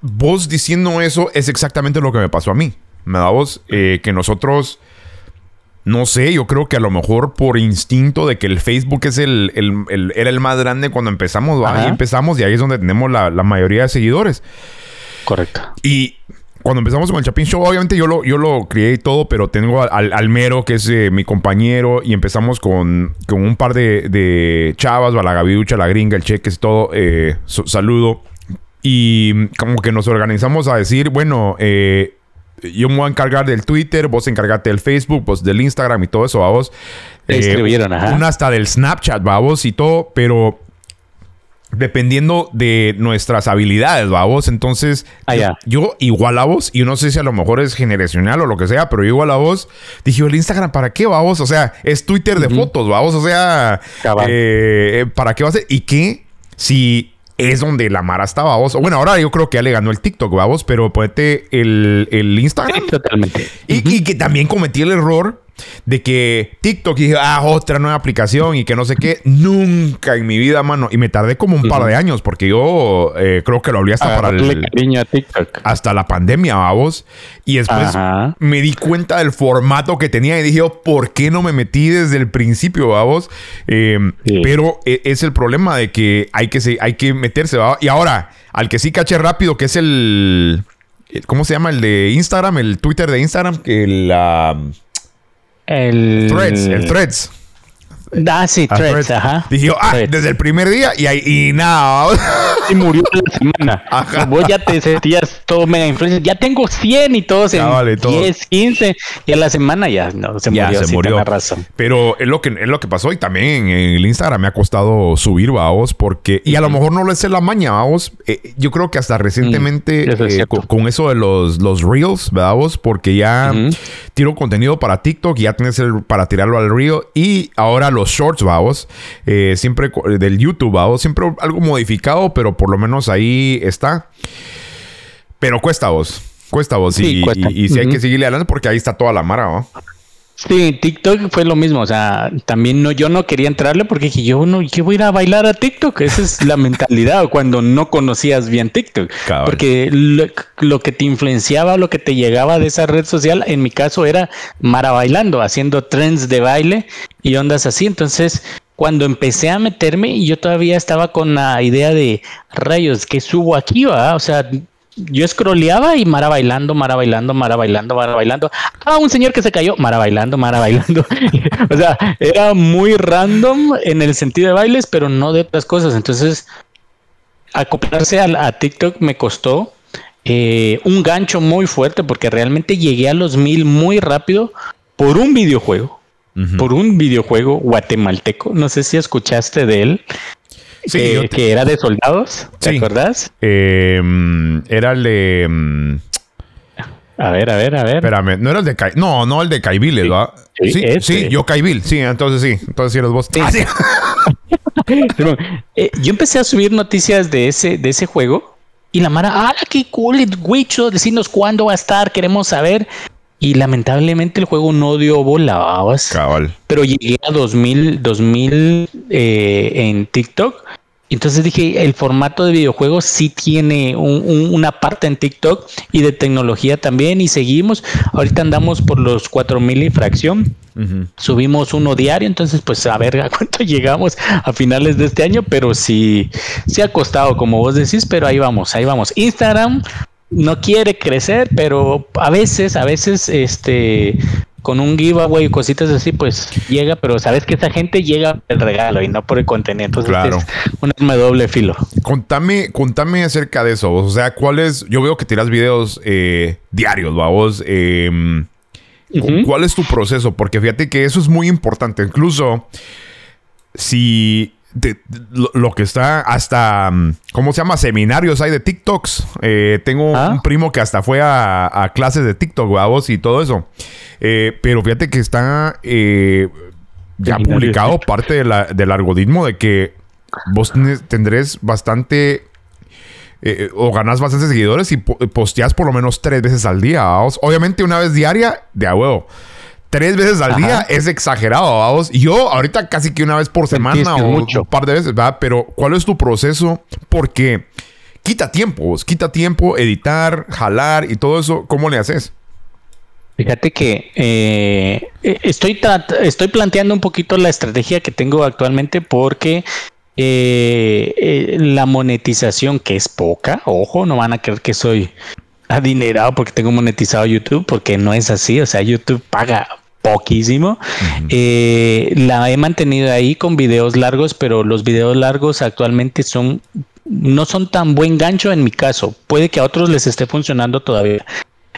vos diciendo eso es exactamente lo que me pasó a mí. Me da vos que nosotros no sé, yo creo que a lo mejor por instinto de que el Facebook es el, era el más grande cuando empezamos, ahí empezamos y ahí es donde tenemos la, mayoría de seguidores. Correcto. Y cuando empezamos con el Chapin Show, obviamente yo lo, yo lo crié y todo, pero tengo al, Mero, que es eh, mi compañero, y empezamos con, un par de, chavas, a la Gaviducha, la Gringa, el Cheques todo. Eh, saludo. Y como que nos organizamos a decir, bueno, eh, yo me voy a encargar del Twitter, vos encargate del Facebook, vos del Instagram y todo eso, vamos. Eh, escribieron, ajá. Una hasta del Snapchat, vamos, y todo, pero dependiendo de nuestras habilidades, vamos. Entonces, ah, yo, igual a vos, y yo no sé si a lo mejor es generacional o lo que sea, pero yo igual a vos, dije, ¿el Instagram para qué, vamos? O sea, es Twitter de fotos, vamos. O sea, eh, ¿para qué va a ser? ¿Y qué? Si es donde la Mara estaba, vos. Bueno, ahora yo creo que ya le ganó el TikTok, vamos, pero ponete el, el Instagram. totalmente. Y, que también cometí el error De que TikTok y dije, ah, otra nueva aplicación y que no sé qué. Nunca en mi vida, mano. Y me tardé como un par de años porque yo eh, creo que lo hablé hasta para el. Cariño a TikTok. Hasta la pandemia, vamos. Y después me di cuenta del formato que tenía y dije, oh, ¿por qué no me metí desde el principio, vamos? Eh, pero e, es el problema de que hay que, hay que meterse, ¿va? Y ahora, al que sí caché rápido, que es el ¿Cómo se llama el de Instagram? El Twitter de Instagram. Que la. El. Threads. El Threads. Ah, sí, Threads, ajá. Dije, ah, desde el primer día y, ahí, y nada. Y murió la semana. Ajá. Vos ya te sentías todo mega influencer. Ya tengo 100 y todos en vale, 10, 15. Y a la semana ya no, se ya, murió. Se murió. razón. Pero es lo, que, es lo que pasó. Y también en el Instagram me ha costado subir, vamos, porque... Y a lo mejor no lo es la maña, vamos. Eh, yo creo que hasta recientemente mm, eh, con, eso de los, los Reels, ¿verdad, vos? Porque ya tiro contenido para TikTok y ya tienes el, para tirarlo al Reel. Y ahora los shorts, vamos. Eh, siempre del YouTube, vamos. Siempre algo modificado, pero por lo menos ahí está. Pero cuesta vos. Cuesta vos. y, si hay que seguirle adelante porque ahí está toda la mara, ¿no? Sí, TikTok fue lo mismo, o sea, también no, yo no quería entrarle porque dije, yo no, ¿qué voy a ir a bailar a TikTok? Esa es la mentalidad cuando no conocías bien TikTok. Porque lo, que te influenciaba, lo que te llegaba de esa red social, en mi caso era Mara bailando, haciendo trends de baile y ondas así. Entonces, cuando empecé a meterme, yo todavía estaba con la idea de rayos, ¿qué subo aquí? Va? O sea, yo scrolleaba y Mara bailando, Mara bailando, Mara bailando, Mara bailando. Ah, un señor que se cayó, Mara bailando, Mara bailando. o sea, era muy random en el sentido de bailes, pero no de otras cosas. Entonces, acoplarse a, TikTok me costó eh, un gancho muy fuerte porque realmente llegué a los mil muy rápido por un videojuego. Por un videojuego guatemalteco. No sé si escuchaste de él. Sí, eh, que era de soldados, ¿te sí. acuerdas? Em, era el de. A ver, a ver, a ver. Espérame, no era el de Kai. No, no el de Caibil, ¿verdad? Sí, sí, yo Caibil, sí, entonces sí. Entonces sí eres vos. Ah, sí. Eh, yo empecé a subir noticias de ese, de ese juego. Y la Mara, ¡ah, qué cool! Wicho, decirnos cuándo va a estar, queremos saber. Y lamentablemente el juego no dio bola, Cabal. Pero llegué a 2000, 2000 eh, en TikTok entonces dije, el formato de videojuegos sí tiene una parte en TikTok y de tecnología también y seguimos. Ahorita andamos por los 4000 y fracción. Subimos uno diario, entonces pues a ver a cuánto llegamos a finales de este año, pero sí, sí ha costado como vos decís, pero ahí vamos, ahí vamos. Instagram no quiere crecer, pero a veces, a veces, este, con un giveaway y cositas así, pues llega, pero sabes que esa gente llega por el regalo y no por el contenido. Entonces claro. es un arma doble filo. Contame, contame acerca de eso. O sea, ¿cuál es? Yo veo que tiras videos eh, diarios, vamos. Em, ¿Cuál es tu proceso? Porque fíjate que eso es muy importante. Incluso si lo, que está hasta, mm, ¿cómo se llama? Seminarios hay de TikToks. Eh, tengo ah. un primo que hasta fue a, clases de TikTok, vos y todo eso. Eh, pero fíjate que está eh, ya publicado parte del algoritmo de que vos tendréis bastante o ganás bastantes seguidores y posteas por lo menos tres veces al día. Obviamente una vez diaria, de a huevo tres veces al día es exagerado, vamos. Yo ahorita casi que una vez por semana o un par de veces, ¿verdad? Pero ¿cuál es tu proceso? Porque quita tiempo, quita tiempo editar, jalar y todo eso. ¿Cómo le haces? Fíjate que eh, eh, estoy, estoy planteando un poquito la estrategia que tengo actualmente porque eh, la monetización, que es poca, ojo, no van a creer que soy adinerado porque tengo monetizado YouTube, porque no es así, o sea, YouTube paga poquísimo. Eh, la he mantenido ahí con videos largos, pero los videos largos actualmente son no son tan buen gancho en mi caso. Puede que a otros les esté funcionando todavía.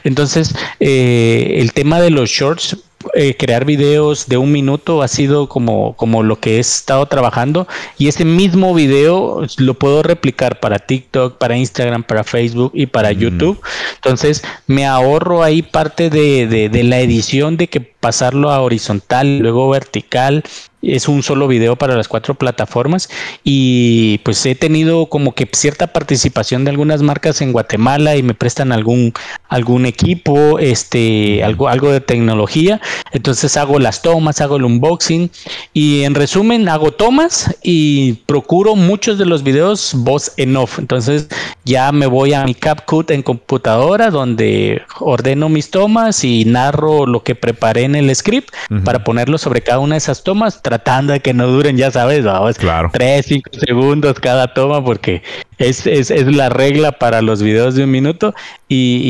Entonces, eh, el tema de los shorts eh, crear videos de un minuto ha sido como, como lo que he estado trabajando y ese mismo video lo puedo replicar para TikTok, para Instagram, para Facebook y para YouTube. Entonces me ahorro ahí parte de, de, la edición de que pasarlo a horizontal, luego vertical es un solo video para las cuatro plataformas. Y pues he tenido como que cierta participación de algunas marcas en Guatemala y me prestan algún algún equipo, este algo algo de tecnología, entonces hago las tomas, hago el unboxing y en resumen hago tomas y procuro muchos de los videos voz en off, entonces ya me voy a mi CapCut en computadora donde ordeno mis tomas y narro lo que preparé en el script para ponerlo sobre cada una de esas tomas tratando de que no duren, ya sabes, vamos, claro. 3, 5 segundos cada toma, porque es, es, es, la regla para los videos de un minuto y,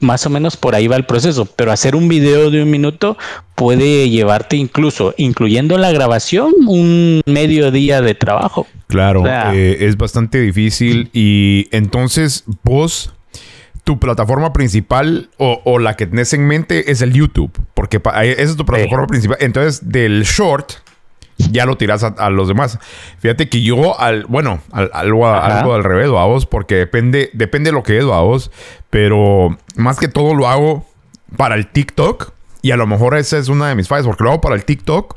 y, más o menos por ahí va el proceso. Pero hacer un video de un minuto puede llevarte incluso, incluyendo la grabación, un medio día de trabajo. Claro, o sea, eh, es bastante difícil y entonces vos tu plataforma principal o, o, la que tenés en mente es el YouTube, porque esa es tu plataforma sí. principal. Entonces, del short, ya lo tiras a, a, los demás. Fíjate que yo, al, bueno, al, algo, algo al revés, vos, porque depende, depende de lo que es, vos, pero más que todo lo hago para el TikTok y a lo mejor esa es una de mis fallas, porque lo hago para el TikTok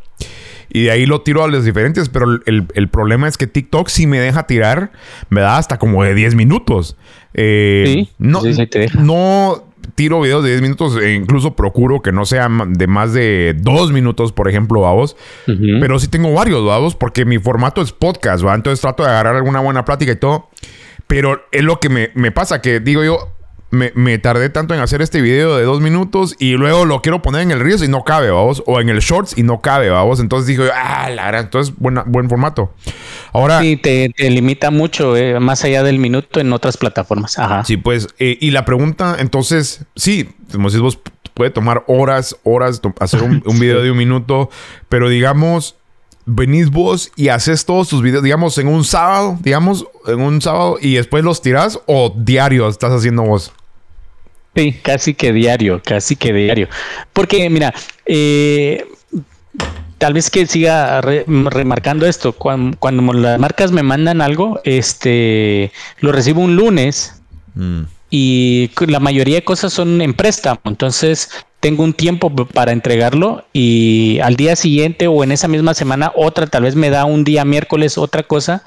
y de ahí lo tiro a los diferentes, pero el, el problema es que TikTok sí me deja tirar, me da hasta como de 10 minutos. Eh, sí, no, sí, sí te deja. no tiro videos de 10 minutos e incluso procuro que no sean de más de 2 minutos, por ejemplo, vamos. Uh -huh. Pero sí tengo varios, vamos, porque mi formato es podcast, ¿va? Entonces trato de agarrar alguna buena plática y todo. Pero es lo que me, me pasa, que digo yo, me, me, tardé tanto en hacer este video de dos minutos y luego lo quiero poner en el Reels y no cabe, vamos. O en el Shorts y no cabe, vamos. Entonces digo, ah, la verdad, entonces buena, buen formato. Ahora. Sí, te, te limita mucho, eh, más allá del minuto en otras plataformas. Ajá. Sí, pues, eh, y la pregunta, entonces, sí, como decís vos, puede tomar horas, horas hacer un, un video sí. de un minuto, pero digamos, venís vos y haces todos tus videos, digamos, en un sábado, digamos, en un sábado y después los tirás o diario estás haciendo vos? Sí, casi que diario, casi que diario. Porque, mira, eh, tal vez que siga re, remarcando esto. Cuando, cuando, las marcas me mandan algo, este, lo recibo un lunes mm. y la mayoría de cosas son en préstamo. Entonces, tengo un tiempo para entregarlo y al día siguiente o en esa misma semana otra, tal vez me da un día miércoles otra cosa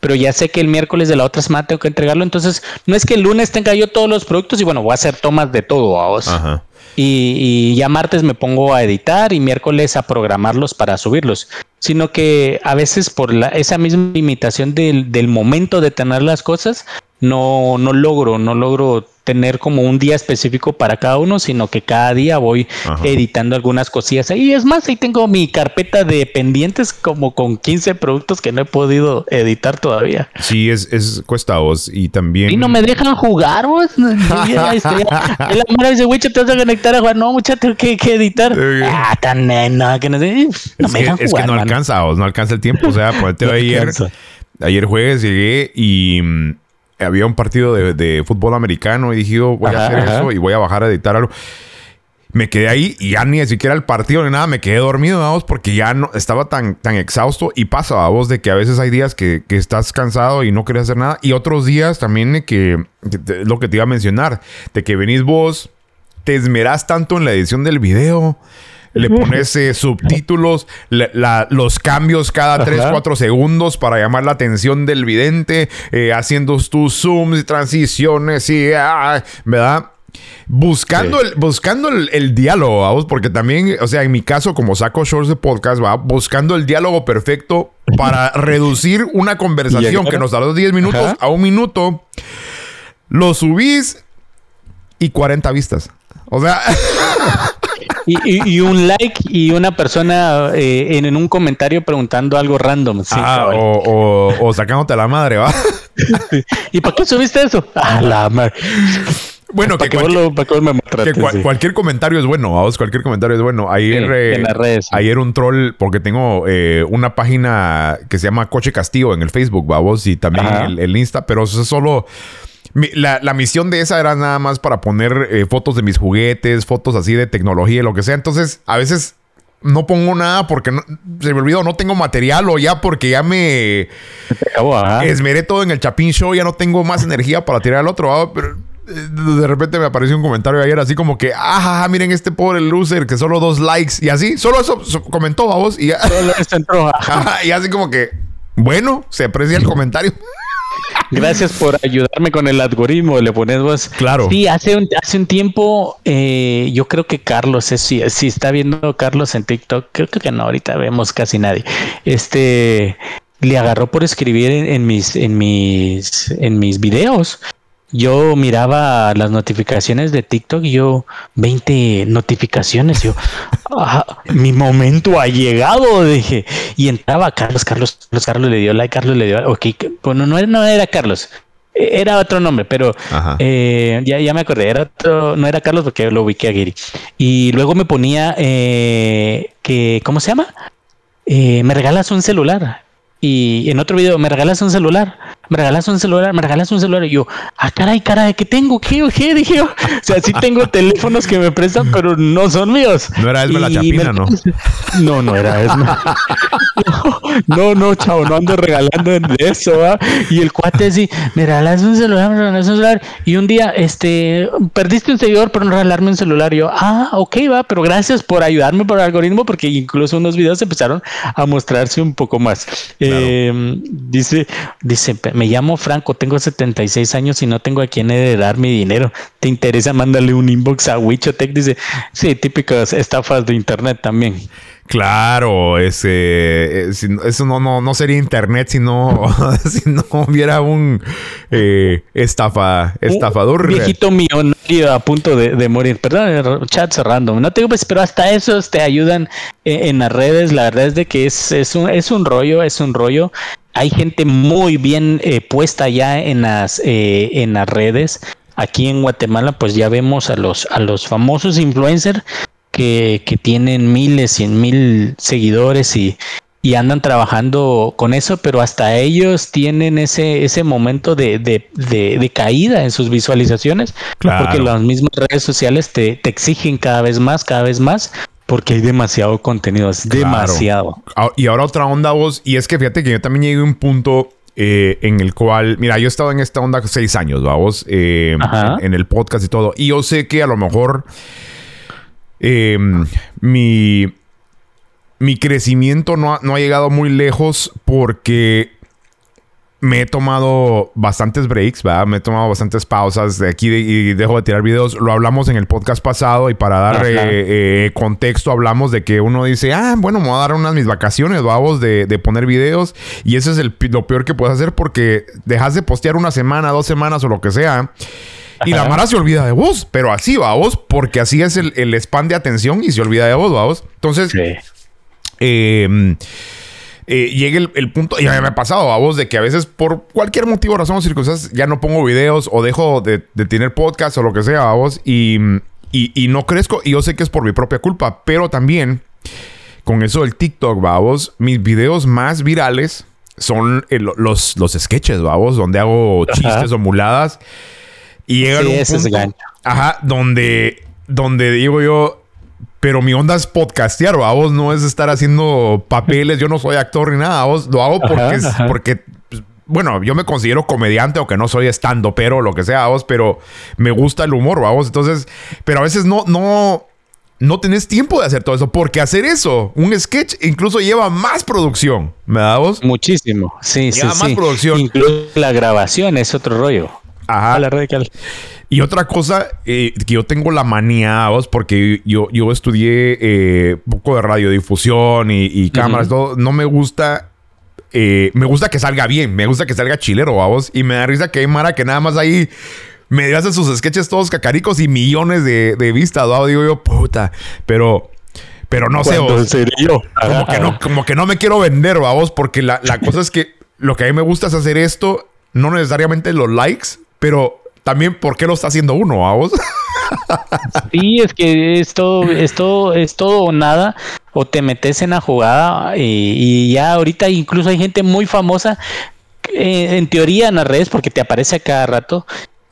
pero ya sé que el miércoles de la otra semana tengo que entregarlo. Entonces, no es que el lunes tenga yo todos los productos y bueno, voy a hacer tomas de todo a vos. Ajá. Y, y, ya martes me pongo a editar y miércoles a programarlos para subirlos. Sino que a veces por la, esa misma limitación del, del momento de tener las cosas, no, no logro, no logro tener como un día específico para cada uno, sino que cada día voy Ajá. editando algunas cosillas. Y es más, ahí tengo mi carpeta de pendientes como con 15 productos que no he podido editar todavía. Sí, es, es cuesta vos y también... Y no me dejan jugar vos. la mara dice, güey, te vas a conectar a jugar. No, muchacho, tengo que, que editar. ah, tan nena, que no sé. No es me dejan que, jugar. Es que no man. alcanza vos, no alcanza el tiempo. O sea, ponete no ayer... Ayer jueves llegué y mm, había un partido de, de, fútbol americano y dije, voy ajá, a hacer ajá. eso y voy a bajar a editar algo. Me quedé ahí y ya ni siquiera el partido ni nada, me quedé dormido, vamos, porque ya no estaba tan, tan exhausto y pasa, a vos, de que a veces hay días que, que, estás cansado y no quieres hacer nada y otros días también de que, que, lo que te iba a mencionar, de que venís vos, te esmerás tanto en la edición del video, le pones eh, subtítulos, la, la, los cambios cada 3, 4 segundos para llamar la atención del vidente, eh, haciendo tus zooms y transiciones y, ah, ¿verdad? Buscando, sí. el, buscando el, el, diálogo, vamos, porque también, o sea, en mi caso, como saco shorts de podcast, va buscando el diálogo perfecto para reducir una conversación que nos tardó 10 minutos Ajá. a un minuto. Lo subís y 40 vistas. O sea. Y, y, y, un like y una persona eh, en, en, un comentario preguntando algo random. Sí, ah, o, o, o, sacándote la madre, ¿va? ¿Y para qué subiste eso? A la madre. Bueno, que, cualquier, lo, que cual, sí. cualquier, comentario es bueno, vamos, cualquier comentario es bueno. Ayer, sí, eh, en las redes, sí. ayer un troll, porque tengo eh, una página que se llama Coche Castillo en el Facebook, vamos, y también el, el, Insta, pero eso es solo la, la, misión de esa era nada más para poner eh, fotos de mis juguetes, fotos así de tecnología y lo que sea. Entonces, a veces no pongo nada porque no, se me olvidó, no tengo material o ya porque ya me acabó, esmeré todo en el Chapín Show, ya no tengo más energía para tirar al otro. Pero de repente me apareció un comentario ayer así como que, ah, miren este pobre loser que solo dos likes y así, solo eso comentó vos y, solo eso entró. y así como que, bueno, se aprecia el comentario. Gracias por ayudarme con el algoritmo, le pones vos. Claro. Sí, hace un, hace un tiempo, eh, yo creo que Carlos, es, si, si está viendo Carlos en TikTok, creo que no, ahorita vemos casi nadie. Este le agarró por escribir en, mis, en mis, en mis videos yo miraba las notificaciones de TikTok y yo 20 notificaciones, yo mi momento ha llegado, dije, y entraba Carlos, Carlos, Carlos, Carlos le dio like, Carlos le dio, ok, bueno, no era, no era Carlos, e, era otro nombre, pero eh, ya, ya me acordé, era otro, no era Carlos porque lo ubiqué a Giri. Y luego me ponía eh, que, ¿cómo se llama? Eh, me regalas un celular. Y en otro video, me regalas un celular me regalas un celular, me regalas un celular. Y yo, ah, caray, caray, ¿qué tengo? ¿Qué? ¿Qué? Dije yo. O sea, sí tengo teléfonos que me prestan, pero no son míos. No era Esme la Chapina, ¿no? No, no era Esme. No, no, chavo, no ando regalando de eso, ¿va? Y el cuate así, me regalas un celular, me regalas un celular. Y un día, este, perdiste un seguidor por no regalarme un celular. Y yo, ah, ok, va, pero gracias por ayudarme por el algoritmo, porque incluso unos videos empezaron a mostrarse un poco más. Eh, dice, dice, me llamo Franco, tengo 76 años y no tengo a quién heredar mi dinero. ¿Te interesa? Mándale un inbox a Wichotech. Dice, sí, típicas estafas de internet también. Claro, ese, eh, eso no, no, no sería internet si no, si no hubiera un eh, estafa, estafador. Un viejito millonario a punto de, morir. Perdón, chat cerrando. No te pues, pero hasta esos te ayudan en, en, las redes. La verdad es de que es, es, un, es un rollo, es un rollo hay gente muy bien eh, puesta ya en las, eh, en las redes. Aquí en Guatemala, pues ya vemos a los, a los famosos influencers que, que tienen miles, cien mil seguidores y, y andan trabajando con eso, pero hasta ellos tienen ese, ese momento de, de, de, caída en sus visualizaciones, porque las mismas redes sociales te, te, exigen cada vez más, cada vez más, porque hay demasiado contenido, es demasiado. Ah, y ahora otra onda, vos, y es que fíjate que yo también llegué a un punto eh, en el cual, mira, yo he estado en esta onda seis años, vamos, eh, en, el podcast y todo, y yo sé que a lo mejor em, mi, mi crecimiento no no ha llegado muy lejos porque me he tomado bastantes breaks, ¿verdad? Me he tomado bastantes pausas de aquí y dejo de tirar videos. Lo hablamos en el podcast pasado y para dar eh, eh, contexto hablamos de que uno dice, ah, bueno, me voy a dar unas mis vacaciones, vamos, de, de poner videos. Y eso es el, lo peor que puedes hacer porque dejas de postear una semana, dos semanas o lo que sea. Y la Mara se olvida de vos, pero así va vos, porque así es el, el spam de atención y se olvida de vos, vos. Entonces, eh, eh, llegue el, punto, y me ha pasado a vos, de que a veces por cualquier motivo, razón o circunstancias, ya no pongo videos o dejo de, tener podcast o lo que sea a vos y, y, no crezco. Y yo sé que es por mi propia culpa, pero también con eso del TikTok, vamos, mis videos más virales son los, los sketches, vamos, donde hago chistes o muladas. Y llega un punto, ajá, donde, donde digo yo, pero mi onda es podcastear, vos no es estar haciendo papeles, yo no soy actor ni nada, vos lo hago porque, porque pues, bueno, yo me considero comediante, aunque no soy estando, pero lo que sea, vos, pero me gusta el humor, vamos. Entonces, pero a veces no, no, no tenés tiempo de hacer todo eso, porque hacer eso, un sketch, incluso lleva más producción, ¿me da vos? Muchísimo, sí, lleva sí, más producción. Incluso la grabación es otro rollo. Ajá. La radical. Y otra cosa eh, que yo tengo la manía, vos, porque yo, yo estudié eh, poco de radiodifusión y, cámaras, todo. No me gusta. Eh, me gusta que salga bien, me gusta que salga chilero, vos. Y me da risa que hay Mara que nada más ahí me hace sus sketches todos cacaricos y millones de, de vistas, ¿no? Digo yo, puta. Pero. Pero no sé, vos, Como que no, como que no me quiero vender, vos, porque la, la cosa es que lo que a mí me gusta es hacer esto, no necesariamente los likes, pero también por qué lo está haciendo uno, a vos. sí, es que esto, esto es todo o nada, o te metes en la jugada y, ya ahorita incluso hay gente muy famosa, eh, en teoría en las redes, porque te aparece a cada rato,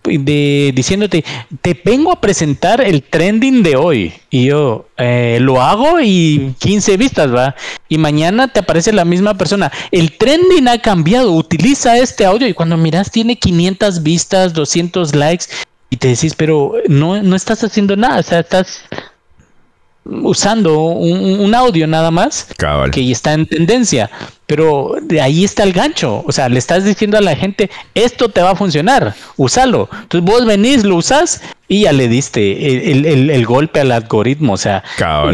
de, diciéndote, te vengo a presentar el trending de hoy. Y yo eh, lo hago y 15 vistas, va. Y mañana te aparece la misma persona. El trending ha cambiado, utiliza este audio y cuando miras tiene 500 vistas, 200 likes. y te decís, pero no, no estás haciendo nada, o sea, estás usando un, audio nada más que está en tendencia, pero de ahí está el gancho, o sea, le estás diciendo a la gente, esto te va a funcionar, úsalo. Entonces vos venís, lo usas y ya le diste el, golpe al algoritmo, o sea,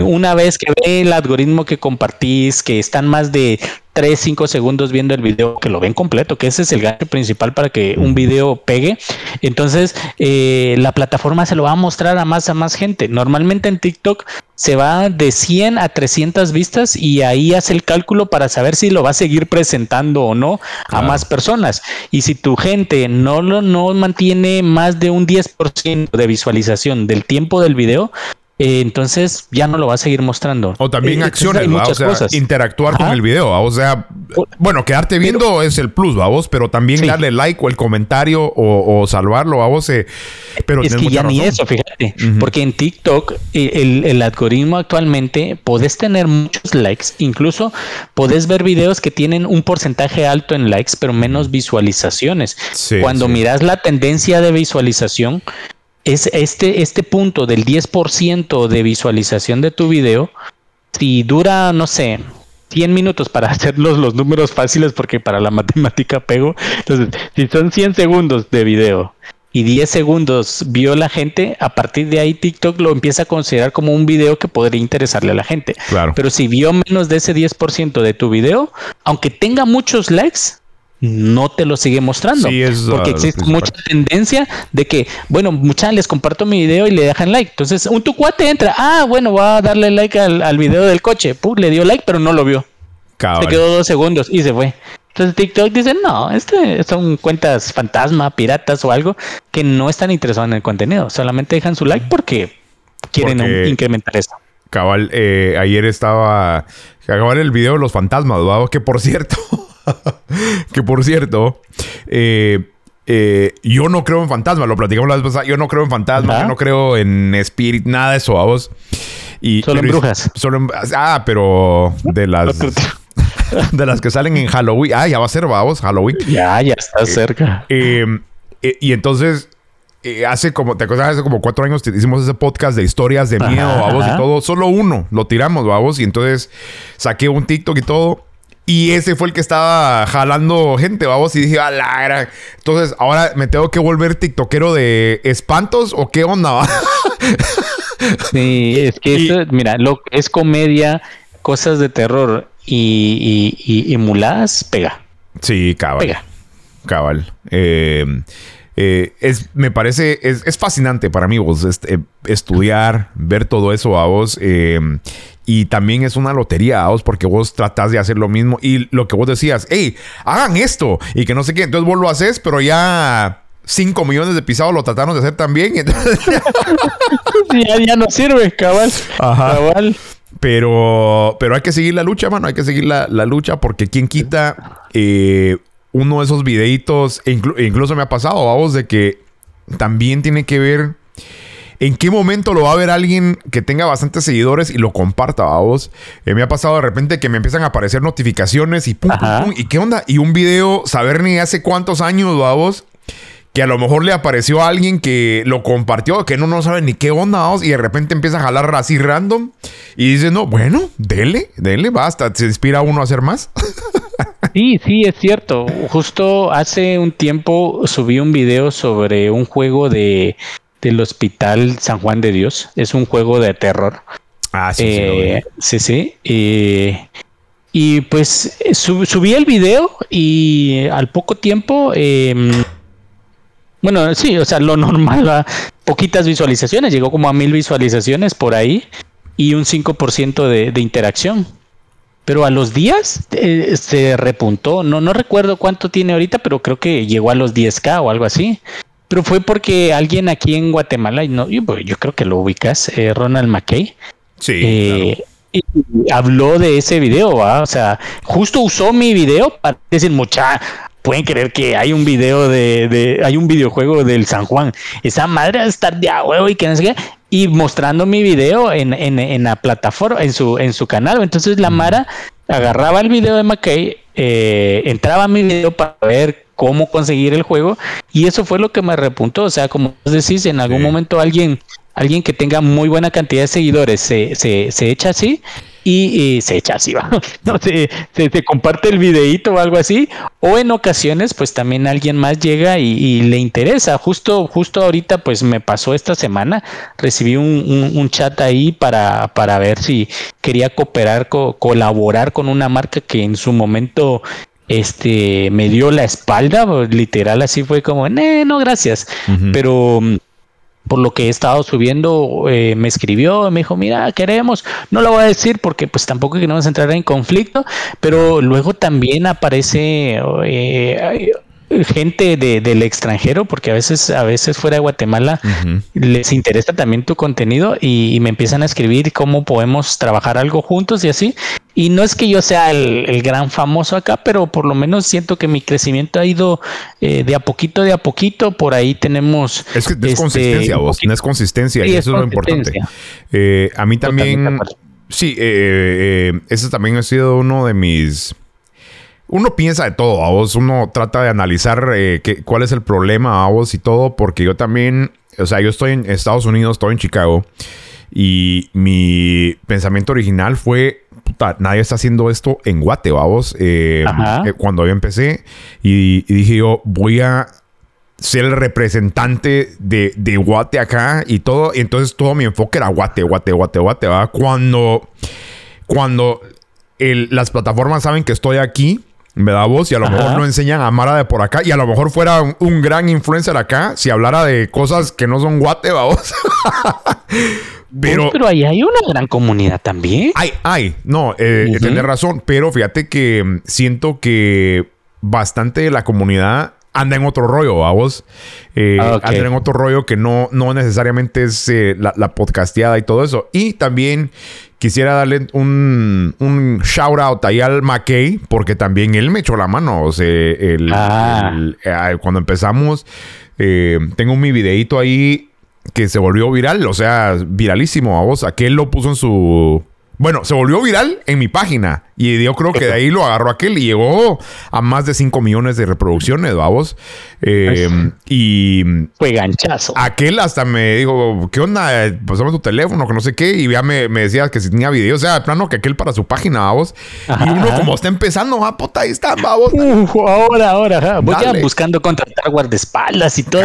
una vez que ve el algoritmo que compartís, que están más de 3, 5 segundos viendo el video, que lo ven completo, que ese es el gancho principal para que un video pegue. Entonces, eh, la plataforma se lo va a mostrar a más a más gente. Normalmente en TikTok se va de 100 a 300 vistas y ahí hace el cálculo para saber si lo va a seguir presentando o no a más personas. Y si tu gente no lo no mantiene más de un 10% de visualización del tiempo del video, eh, entonces ya no lo va a seguir mostrando. O también eh, acciones, o sea, interactuar con el video, o sea, bueno, quedarte viendo es el plus, vamos, pero también darle like o el comentario o, salvarlo, vamos, eh, pero es que ya ni eso, fíjate, porque en TikTok el, el, algoritmo actualmente podés tener muchos likes, incluso podés ver videos que tienen un porcentaje alto en likes, pero menos visualizaciones. Cuando miras la tendencia de visualización, es este, este punto del 10% de visualización de tu video, si dura, no sé, 100 minutos para hacer los, números fáciles, porque para la matemática pego. Entonces, si son 100 segundos de video y 10 segundos vio la gente, a partir de ahí TikTok lo empieza a considerar como un video que podría interesarle a la gente. Claro. Pero si vio menos de ese 10% de tu video, aunque tenga muchos likes, no te lo sigue mostrando. porque existe mucha tendencia de que, bueno, muchas les comparto mi video y le dejan like. Entonces, un tu cuate entra, ah, bueno, va a darle like al, video del coche. le dio like, pero no lo vio. Se quedó dos segundos y se fue. Entonces TikTok dice, no, este son cuentas fantasma, piratas o algo que no están interesados en el contenido. Solamente dejan su like porque quieren incrementar eso. Cabal, eh, ayer estaba, cabal el video de los fantasmas, que por cierto... que por cierto, eh, eh, yo no creo en fantasmas, lo platicamos la vez pasada. Yo no creo en fantasmas, yo no creo en espíritu, nada de eso, vos. Y, solo en brujas. Solo ah, pero de las. de las que salen en Halloween. Ah, ya va a ser, vamos, Halloween. Ya, ya está eh, cerca. y entonces. hace como, te acuerdas, hace como cuatro años hicimos ese podcast de historias de miedo, vamos, y todo. Solo uno lo tiramos, vamos. Y entonces saqué un TikTok y todo. Y ese fue el que estaba jalando gente, vamos. Y dije, a la Entonces, ahora me tengo que volver tiktokero de espantos o qué onda. sí, es que esto, mira, lo es comedia, cosas de terror y, y, y, muladas, pega. Sí, cabal. Pega. Cabal. Eh, eh, es, me parece, es, fascinante para mí vos este, estudiar, ver todo eso a vos. Eh, y también es una lotería, vos, porque vos tratás de hacer lo mismo. Y lo que vos decías, hey, hagan esto. Y que no sé qué. Entonces vos lo haces, pero ya 5 millones de pisados lo trataron de hacer también. Entonces... ya, no sirve, cabal. Cabal. Pero, pero hay que seguir la lucha, mano. Hay que seguir la, lucha porque quien quita eh, uno de esos videitos, e incluso me ha pasado, vamos, de que también tiene que ver ¿En qué momento lo va a ver alguien que tenga bastantes seguidores y lo comparta a vos? Eh, me ha pasado de repente que me empiezan a aparecer notificaciones y pum, pum, pum. ¿Y qué onda? Y un video, saber ni hace cuántos años, a vos, que a lo mejor le apareció a alguien que lo compartió, que no, no sabe ni qué onda, y de repente empieza a jalar así random y dice, no, bueno, dele, dele, basta, se inspira uno a hacer más. Sí, sí, es cierto. Justo hace un tiempo subí un video sobre un juego de del Hospital San Juan de Dios. Es un juego de terror. Ah, sí, sí, sí. sí. y pues subí el video y al poco tiempo, em, bueno, sí, o sea, lo normal, poquitas visualizaciones, llegó como a mil visualizaciones por ahí y un 5% de, de interacción. Pero a los días eh, se repuntó, no, no recuerdo cuánto tiene ahorita, pero creo que llegó a los 10k o algo así. Pero fue porque alguien aquí en Guatemala, no, yo, pues, creo que lo ubicas, eh, Ronald McKay. Sí. Eh, y habló de ese video, o sea, justo usó mi video para decir, mucha, pueden creer que hay un video de, de, hay un videojuego del San Juan. Esa madre va a estar de a huevo y que no sé qué. Y mostrando mi video en, en, en la plataforma, en su, en su canal. Entonces la Mara agarraba el video de McKay, eh, entraba a mi video para ver cómo conseguir el juego y eso fue lo que me repuntó, o sea, como decís, en algún momento alguien alguien que tenga muy buena cantidad de seguidores se, se, se echa así y, se echa así, ¿va? no se, se, comparte el videíto o algo así, o en ocasiones pues también alguien más llega y, le interesa, justo, justo ahorita pues me pasó esta semana, recibí un, un, chat ahí para, para ver si quería cooperar, colaborar con una marca que en su momento este me dio la espalda, literal así fue como, no, gracias, pero por lo que he estado subiendo, eh, me escribió, me dijo, mira, queremos, no lo voy a decir porque pues tampoco queremos entrar en conflicto, pero luego también aparece eh, gente de, del extranjero, porque a veces, a veces fuera de Guatemala les interesa también tu contenido y, me empiezan a escribir cómo podemos trabajar algo juntos y así. Y no es que yo sea el, gran famoso acá, pero por lo menos siento que mi crecimiento ha ido eh, de a poquito, de a poquito. Por ahí tenemos. Es que es consistencia, vos. Tienes consistencia y eso es lo importante. Eh, a mí también. Sí, eh, ese también ha sido uno de mis uno piensa de todo, a vos, uno trata de analizar eh, cuál es el problema a vos y todo, porque yo también, o sea, yo estoy en Estados Unidos, estoy en Chicago, y mi pensamiento original fue, puta, nadie está haciendo esto en Guate, vamos, eh, eh, cuando yo empecé, y, dije yo, voy a ser el representante de, de, Guate acá y todo. Y entonces todo mi enfoque era Guate, Guate, Guate, Guate, ¿va? Cuando, cuando las plataformas saben que estoy aquí, me da voz y a lo mejor no enseñan a Mara de por acá y a lo mejor fuera un, gran influencer acá si hablara de cosas que no son guate, vamos. pero, pero ahí hay una gran comunidad también. Hay, hay, no, eh, razón, pero fíjate que mm, siento que bastante de la comunidad anda en otro rollo, vamos. Eh, ah, Anda en otro rollo que no, no necesariamente es eh, la, la, podcasteada y todo eso. Y también quisiera darle un, un shout out ahí al McKay, porque también él me echó la mano. O sea, el, ah. eh, cuando empezamos, eh, tengo mi videito ahí que se volvió viral, o sea, viralísimo a vos. Aquel lo puso en su bueno, se volvió viral en mi página. Y yo creo que de ahí lo agarró aquel y llegó a más de 5 millones de reproducciones, vamos. Eh, y. Fue ganchazo. Aquel hasta me dijo, ¿qué onda? Pasamos tu teléfono, que no sé qué. Y ya me, me decía que si tenía video. O sea, plano que aquel para su página, vamos. y uno, como está empezando, va, ah, puta, ahí está, vamos. ahora, ahora. Voy ya buscando contratar guardaespaldas y todo.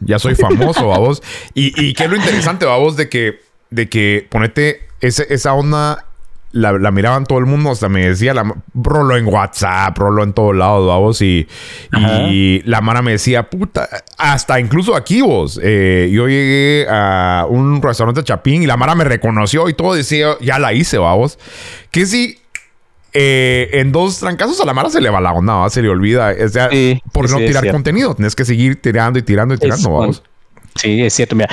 ya, soy famoso, vamos. Y, y qué es lo interesante, vamos, de que de que ponete esa onda la, la, miraban todo el mundo, hasta me decía, la, rolo en WhatsApp, rolo en todos lados, vamos, y, y la mara me decía, puta, hasta incluso aquí vos, eh, yo llegué a un restaurante Chapín y la mara me reconoció y todo decía, ya la hice, vamos, que si eh, en dos trancazos a la mara se le va la onda, se le olvida, o sea, por no tirar contenido, tienes que seguir tirando y tirando y tirando, vamos. Sí, es cierto, mira,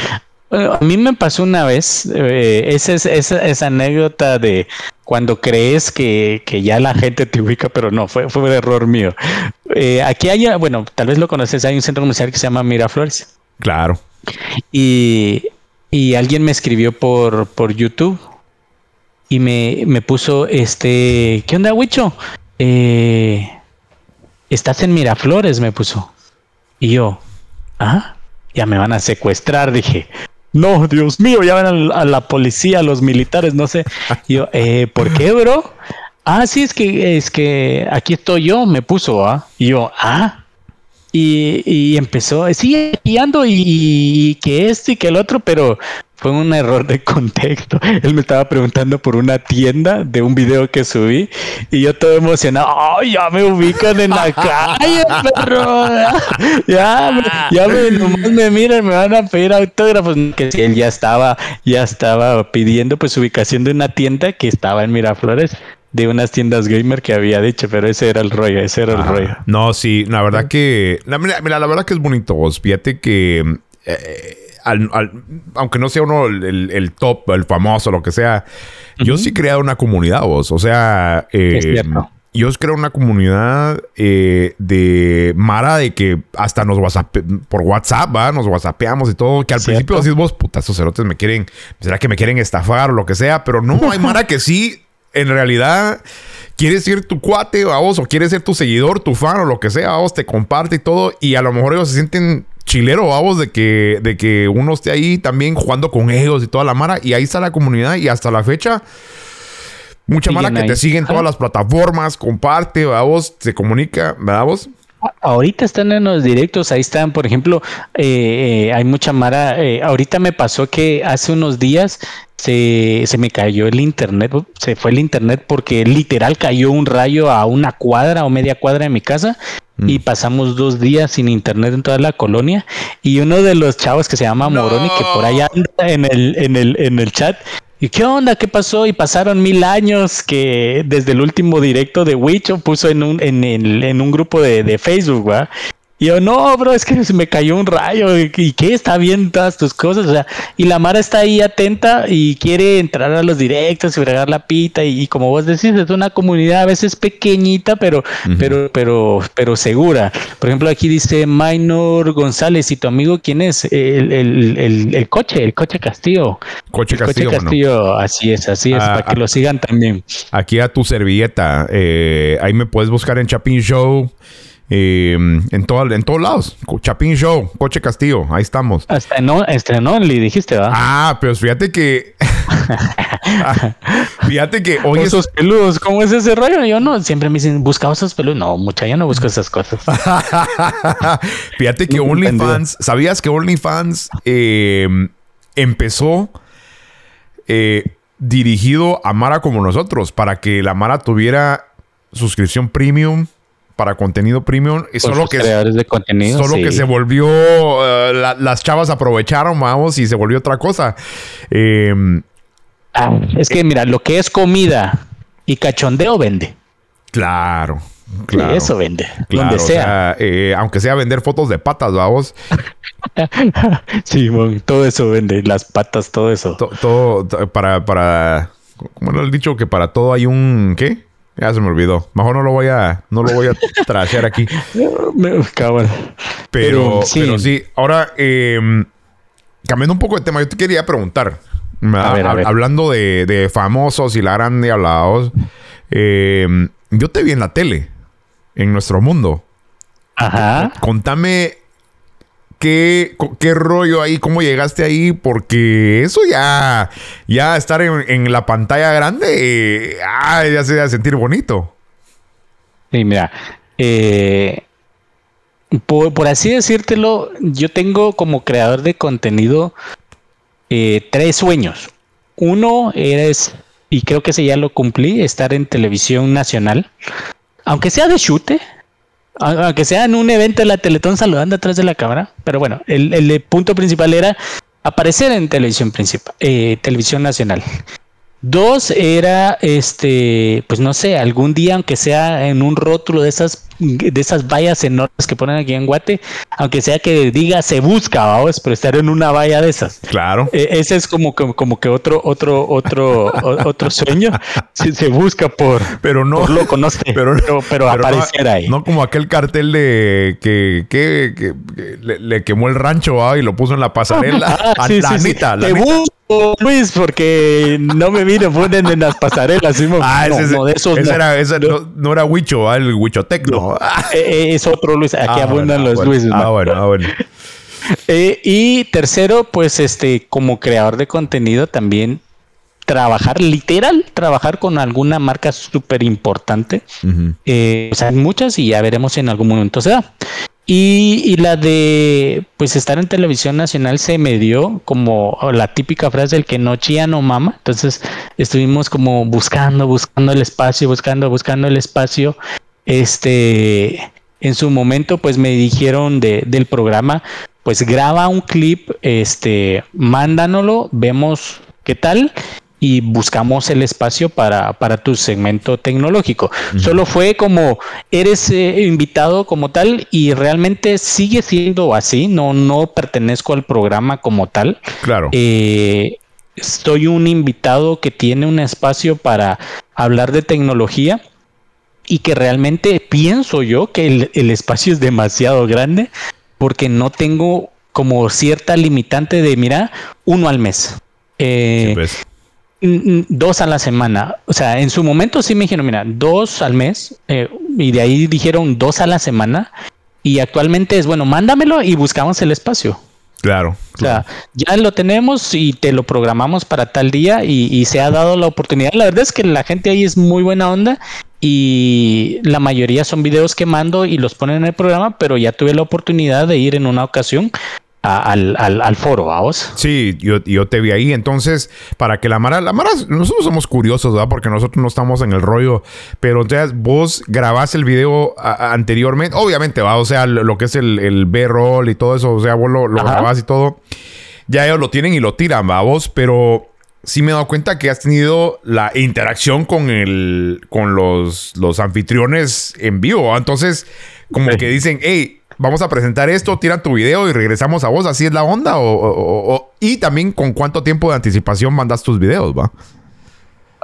a mí me pasó una vez eh, esa, esa, esa, anécdota de cuando crees que, ya la gente te ubica, pero no, fue, fue un error mío. Eh, aquí hay, bueno, tal vez lo conoces, hay un centro comercial que se llama Miraflores. Claro. Y, alguien me escribió por, por YouTube y me, me puso, este, ¿qué onda, Huicho? Eh, estás en Miraflores, me puso. Y yo, ah, ya me van a secuestrar, dije no, Dios mío, ya ven a, la policía, a los militares, no sé. yo, eh, ¿por qué, bro? Ah, sí, es que, es que aquí estoy yo, me puso, ¿ah? Y yo, ah. Y, y empezó, sí, aquí ando y, y que esto y que el otro, pero fue un error de contexto. Él me estaba preguntando por una tienda de un video que subí y yo todo emocionado. ¡Ay, ya me ubican en la calle, perro! Ya, ya me, nomás me miran, me van a pedir autógrafos. Que si él ya estaba, ya estaba pidiendo pues ubicación de una tienda que estaba en Miraflores de unas tiendas gamer que había dicho, pero ese era el rollo, ese era el rollo. No, sí, la verdad que, la, mira, la verdad que es bonito, vos. Fíjate que eh, aunque no sea uno el, top, el famoso, lo que sea, yo sí he creado una comunidad, vos. O sea, eh, yo creo una comunidad eh, de Mara de que hasta nos WhatsApp, por WhatsApp, ¿va? Nos WhatsAppeamos y todo. Que al principio decís vos, puta, esos cerotes me quieren, será que me quieren estafar o lo que sea, pero no, hay Mara que sí en realidad quieres ser tu cuate, vos, o quieres ser tu seguidor, tu fan o lo que sea, vos, te comparte y todo, y a lo mejor ellos se sienten chilero, vamos, de que, de que uno esté ahí también jugando con ellos y toda la mara, y ahí está la comunidad, y hasta la fecha, mucha mara que te sigue en todas las plataformas, comparte, vamos, se comunica, ¿verdad vos? Ahorita están en los directos, ahí están, por ejemplo, eh, eh, hay mucha mara. Eh, ahorita me pasó que hace unos días se, se, me cayó el internet, se fue el internet porque literal cayó un rayo a una cuadra o media cuadra de mi casa mm. y pasamos dos días sin internet en toda la colonia. Y uno de los chavos que se llama Moroni, que por allá anda en el, en el, en el chat, ¿Y qué onda? ¿Qué pasó? Y pasaron mil años que desde el último directo de Wicho puso en un, en, en un grupo de, de Facebook, ¿va? Y yo, no, bro, es que se me cayó un rayo. ¿Y qué? Está bien todas tus cosas. O sea, y la Mara está ahí atenta y quiere entrar a los directos y fregar la pita. Y, como vos decís, es una comunidad a veces pequeñita, pero, pero, pero, pero segura. Por ejemplo, aquí dice Minor González. ¿Y tu amigo quién es? El, el, el, coche, el coche Castillo. Coche Castillo. Coche Castillo, así es, así es, ah, para que lo sigan también. Aquí a tu servilleta. Eh, ahí me puedes buscar en Chapin Show. Eh, en, todo, en todos lados. Chapín Show, Coche Castillo, ahí estamos. Estrenó, estrenó, le dijiste, ¿verdad? Ah, pero fíjate que. fíjate que hoy. Esos peludos, ¿cómo es ese rollo? Yo no, siempre me dicen, busca esos peludos. No, mucha, yo no busco esas cosas. fíjate que OnlyFans, ¿sabías que OnlyFans eh, empezó eh, dirigido a Mara como nosotros, para que la Mara tuviera suscripción premium? Para contenido premium. Y solo que, creadores de contenido. Solo que se volvió. Eh, las chavas aprovecharon, vamos, y se volvió otra cosa. Em, ah, es que, mira, lo que es comida y cachondeo vende. Claro. Claro, eso vende. donde sea. Eh, aunque sea vender fotos de patas, vamos. sí, todo eso vende. Las patas, todo eso. todo, para, para. ¿Cómo lo he dicho? Que para todo hay un. ¿Qué? Ya se me olvidó. Mejor no lo voy a, no lo voy a trasear aquí. Pero, pero, sí. Ahora, em, cambiando un poco de tema, yo te quería preguntar. Hablando de, famosos y la grande hablados. Em, yo te vi en la tele, en nuestro mundo. Ajá. Contame ¿Qué, ¿Qué rollo ahí? ¿Cómo llegaste ahí? Porque eso ya, ya estar en, la pantalla grande, ya se va a sentir bonito. Sí, mira, eh, por, así decírtelo, yo tengo como creador de contenido eh, tres sueños. Uno es, y creo que ese ya lo cumplí, estar en televisión nacional, aunque sea de chute, aunque sea en un evento de la Teletón saludando atrás de la cámara, pero bueno, el, punto principal era aparecer en televisión principal, eh, televisión nacional. Dos era, este, pues no sé, algún día, aunque sea en un rótulo de esas, de esas vallas enormes que ponen aquí en Guate, aunque sea que diga se busca, vamos, pero estar en una valla de esas. Claro. E, ese es como, como, como, que otro, otro, otro, otro sueño. Se, se, busca por, pero no, lo conoce, pero, pero, aparecer ahí. No como aquel cartel de que, que, que, le, quemó el rancho y lo puso en la pasarela. Ah, sí, la sí, la Luis, porque no me vine ponen en las pasarelas. Ah, ese, no, de esos ese era, ese no, era Huicho, el Huicho Tecno. Eh, eh, es otro Luis. Aquí ah, abundan los Luis. Ah, bueno, ah, bueno. Eh, y tercero, pues este, como creador de contenido también trabajar, literal, trabajar con alguna marca súper importante. o sea, muchas y ya veremos si en algún momento se da. Y, la de pues estar en televisión nacional se me dio como la típica frase del que no chía no mama. Entonces estuvimos como buscando, buscando el espacio, buscando, buscando el espacio. Este, en su momento, pues me dijeron de, del programa, pues graba un clip, este, mándanoslo, vemos qué tal y buscamos el espacio para, para tu segmento tecnológico. Solo fue como eres eh, invitado como tal y realmente sigue siendo así, no, no pertenezco al programa como tal. Claro. Eh, estoy un invitado que tiene un espacio para hablar de tecnología y que realmente pienso yo que el, el espacio es demasiado grande porque no tengo como cierta limitante de, mira, uno al mes. Eh, pues Dos a la semana. O sea, en su momento sí me dijeron, mira, dos al mes. Eh, y de ahí dijeron dos a la semana. Y actualmente es, bueno, mándamelo y buscamos el espacio. Claro. O sea, ya lo tenemos y te lo programamos para tal día y, se ha dado la oportunidad. La verdad es que la gente ahí es muy buena onda y la mayoría son videos que mando y los ponen en el programa, pero ya tuve la oportunidad de ir en una ocasión al, al, foro, vos. Sí, yo, yo te vi ahí. Entonces, para que la Mara, la Mara, nosotros somos curiosos, ¿verdad? Porque nosotros no estamos en el rollo. Pero entonces vos grabás el video anteriormente, obviamente, ¿va? O sea, lo, que es el, el B-roll y todo eso, o sea, vos lo, lo grabás y todo. Ya ellos lo tienen y lo tiran, ¿va? Vos, pero sí me he dado cuenta que has tenido la interacción con el, con los, los anfitriones en vivo. Entonces, como que dicen, hey, vamos a presentar esto, tiran tu video y regresamos a vos. ¿Así es la onda? O, y también con cuánto tiempo de anticipación mandas tus videos, ¿va?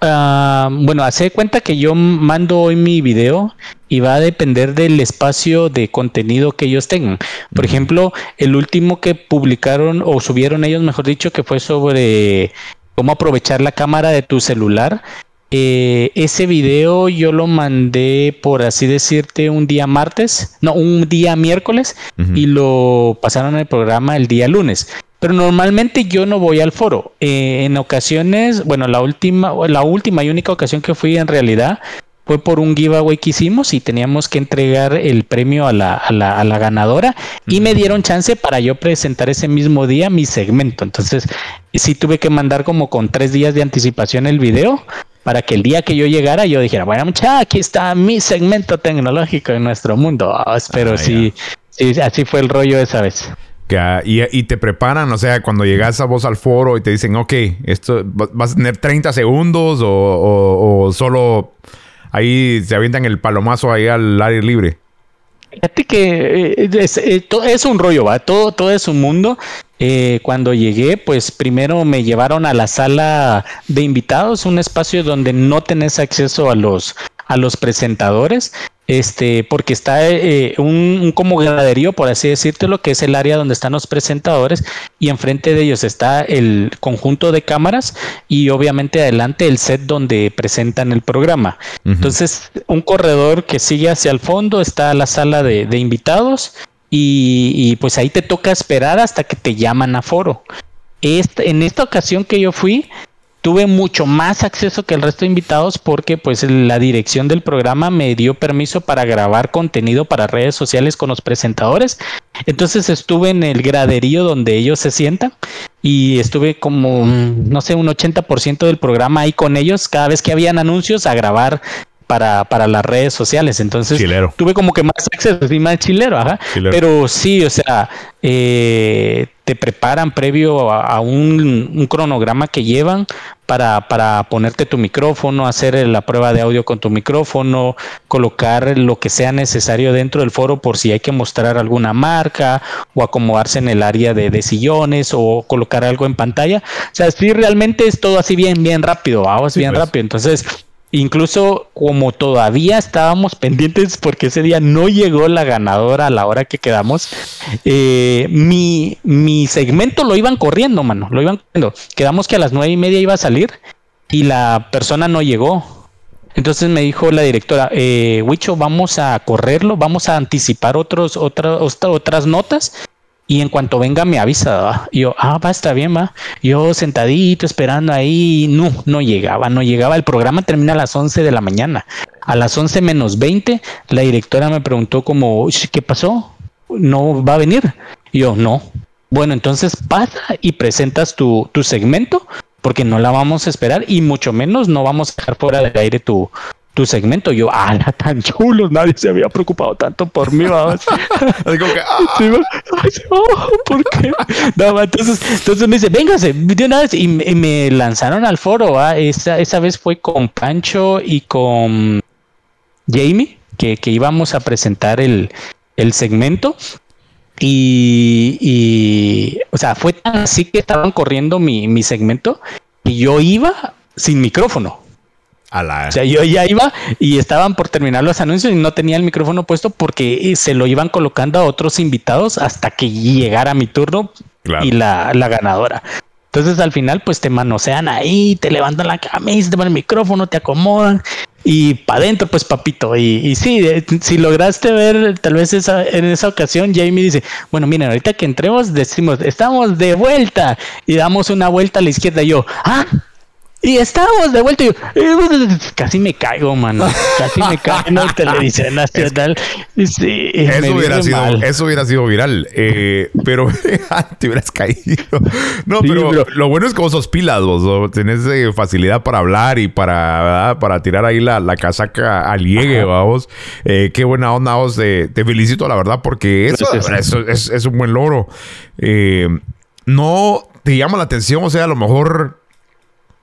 Ah, bueno, hace cuenta que yo mando hoy mi video y va a depender del espacio de contenido que ellos tengan. Por ejemplo, el último que publicaron o subieron ellos, mejor dicho, que fue sobre cómo aprovechar la cámara de tu celular. Eh, ese video yo lo mandé, por así decirte, un día martes, no, un día miércoles, y lo pasaron al programa el día lunes. Pero normalmente yo no voy al foro. Eh, en ocasiones, bueno, la última, la última y única ocasión que fui en realidad fue por un giveaway que hicimos y teníamos que entregar el premio a la, a la, a la ganadora y me dieron chance para yo presentar ese mismo día mi segmento. Entonces, sí tuve que mandar como con tres días de anticipación el video para que el día que yo llegara yo dijera, bueno, mucha, aquí está mi segmento tecnológico en nuestro mundo. Ah, pero ah, sí, sí, así fue el rollo esa vez. y, te preparan, o sea, cuando llegas a vos al foro y te dicen, ok, esto vas a tener 30 segundos o, solo ahí se avientan el palomazo ahí al aire libre. Fíjate que eh, es, eh, es, un rollo, va, todo, todo es un mundo. Eh, cuando llegué, pues primero me llevaron a la sala de invitados, un espacio donde no tenés acceso a los, a los presentadores este, porque está eh, un, como graderío, por así decírtelo, que es el área donde están los presentadores y enfrente de ellos está el conjunto de cámaras y obviamente adelante el set donde presentan el programa. Entonces, un corredor que sigue hacia el fondo está la sala de, invitados y, y, pues ahí te toca esperar hasta que te llaman a foro. Este, en esta ocasión que yo fui, tuve mucho más acceso que el resto de invitados porque pues la dirección del programa me dio permiso para grabar contenido para redes sociales con los presentadores. Entonces estuve en el graderío donde ellos se sientan y estuve como, no sé, un 80% del programa ahí con ellos cada vez que habían anuncios a grabar para, para las redes sociales. Entonces tuve como que más acceso, sí, más chilero, ajá. Pero sí, o sea, eh, te preparan previo a, un, cronograma que llevan para, para ponerte tu micrófono, hacer la prueba de audio con tu micrófono, colocar lo que sea necesario dentro del foro por si hay que mostrar alguna marca o acomodarse en el área de, de sillones o colocar algo en pantalla. O sea, sí, realmente es todo así bien, bien rápido, vamos, bien pues. rápido. Entonces, Incluso como todavía estábamos pendientes porque ese día no llegó la ganadora a la hora que quedamos, eh, mi, mi segmento lo iban corriendo, mano, lo iban corriendo. Quedamos que a las nueve y media iba a salir y la persona no llegó. Entonces me dijo la directora, eh, Wicho, vamos a correrlo, vamos a anticipar otros, otras, otras notas y en cuanto venga me avisa. Y yo, ah, va, está bien, va. Yo sentadito esperando ahí, no, no llegaba, no llegaba. El programa termina a las 11 de la mañana. A las 11 menos 20, la directora me preguntó como, ¿qué pasó? ¿No va a venir? Yo, no. Bueno, entonces pasa y presentas tu, tu segmento porque no la vamos a esperar y mucho menos no vamos a dejar fuera del aire tu, tu segmento. Yo, ah, tan chulo, nadie se había preocupado tanto por mí, vamos. Así como que, ah. ¿por qué? No, entonces, entonces me dice, véngase, de una vez, y, me lanzaron al foro, esa, esa vez fue con Pancho y con Jamie, que, que íbamos a presentar el, el segmento. Y, y, o sea, fue tan así que estaban corriendo mi, mi segmento y yo iba sin micrófono. O sea, yo ya iba y estaban por terminar los anuncios y no tenía el micrófono puesto porque eh, se lo iban colocando a otros invitados hasta que llegara mi turno y la, ganadora. Entonces al final pues te manosean ahí, te levantan la camisa, te ponen el micrófono, te acomodan y para adentro pues papito. Y, y sí, si lograste ver tal vez esa, en esa ocasión, Jamie dice, bueno, miren, ahorita que entremos decimos, estamos de vuelta y damos una vuelta a la izquierda y yo, ah, y estábamos de vuelta y yo, eh, casi me caigo, mano. Casi me caigo en la televisión nacional. Sí, eso, hubiera sido, eso hubiera sido viral. Eh, pero te hubieras caído. No, pero, lo bueno es que vos sos pilas, vos tenés eh, facilidad para hablar y para, para tirar ahí la, la casaca al llegue, vamos. Eh, qué buena onda, vos. te felicito, la verdad, porque eso, eso es, es, un buen logro. no te llama la atención, o sea, a lo mejor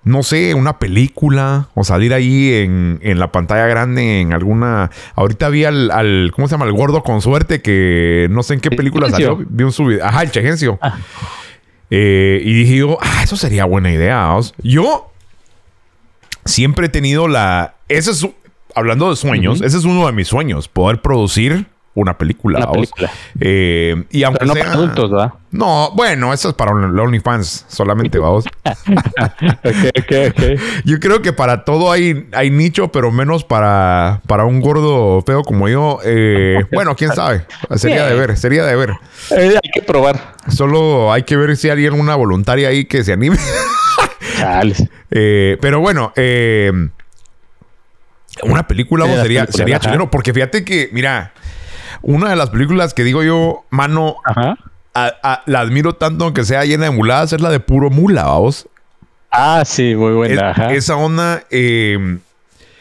no sé, una película o salir ahí en, en, la pantalla grande en alguna... Ahorita vi al, al, ¿cómo se llama? El gordo con suerte que no sé en qué película salió. Vi un subido. Ajá, el Chegencio. Ah. Eh, y dije yo, ah, eso sería buena idea. Yo siempre he tenido la... Ese es, hablando de sueños, ese es uno de mis sueños, poder producir una película. Eh, y aunque no para adultos, ¿verdad? No, bueno, eso es para OnlyFans solamente, vamos. okay, okay, okay. Yo creo que para todo hay, hay nicho, pero menos para, para un gordo feo como yo. Eh, bueno, quién sabe. Sería de ver, sería de ver. Eh, hay que probar. Solo hay que ver si hay alguna voluntaria ahí que se anime. pero bueno, una película sería, sería chileno. Porque fíjate que, mira, una de las películas que digo yo, mano, la admiro tanto aunque sea llena de muladas, es la de puro mula, vamos. Ah, sí, muy buena. esa onda. Eh,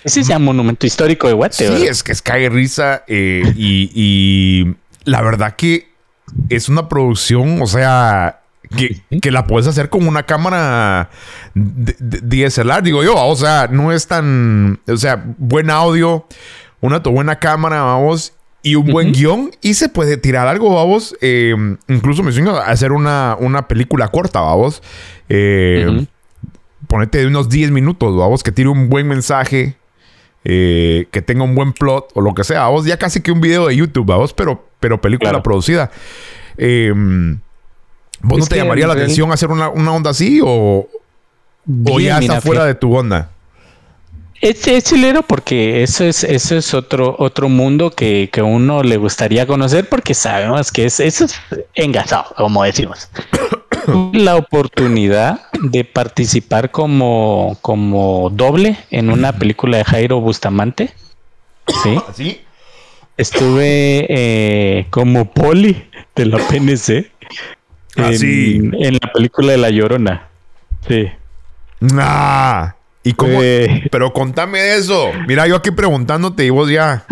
Ese es ya monumento histórico de Guate, Sí, es que es cae risa. Eh, y, la verdad que es una producción, o sea, que, la puedes hacer con una cámara DSLR, digo yo. O sea, no es tan. O sea, buen audio, una buena cámara, vamos y un buen guion y se puede tirar algo, vamos. Eh, incluso me suena hacer una, una película corta, vamos. Eh, Ponete de unos 10 minutos, vamos, que tire un buen mensaje, eh, que tenga un buen plot o lo que sea, vamos. Ya casi que un video de YouTube, vamos, pero, pero película producida. Em, ¿Vos no te llamaría la atención hacer una, onda así o, o ya está fuera de tu onda? Es, es, chileno porque eso es, eso es otro, otro mundo que, que uno le gustaría conocer porque sabemos que es, eso es engasado, como decimos. La oportunidad de participar como, como doble en una película de Jairo Bustamante. Sí. ¿Sí? Estuve eh, como poli de la PNC ah, en, en, la película de La Llorona. Sí. Nah. ¿Y cómo? Pero contame eso. Mira, yo aquí preguntándote y vos ya.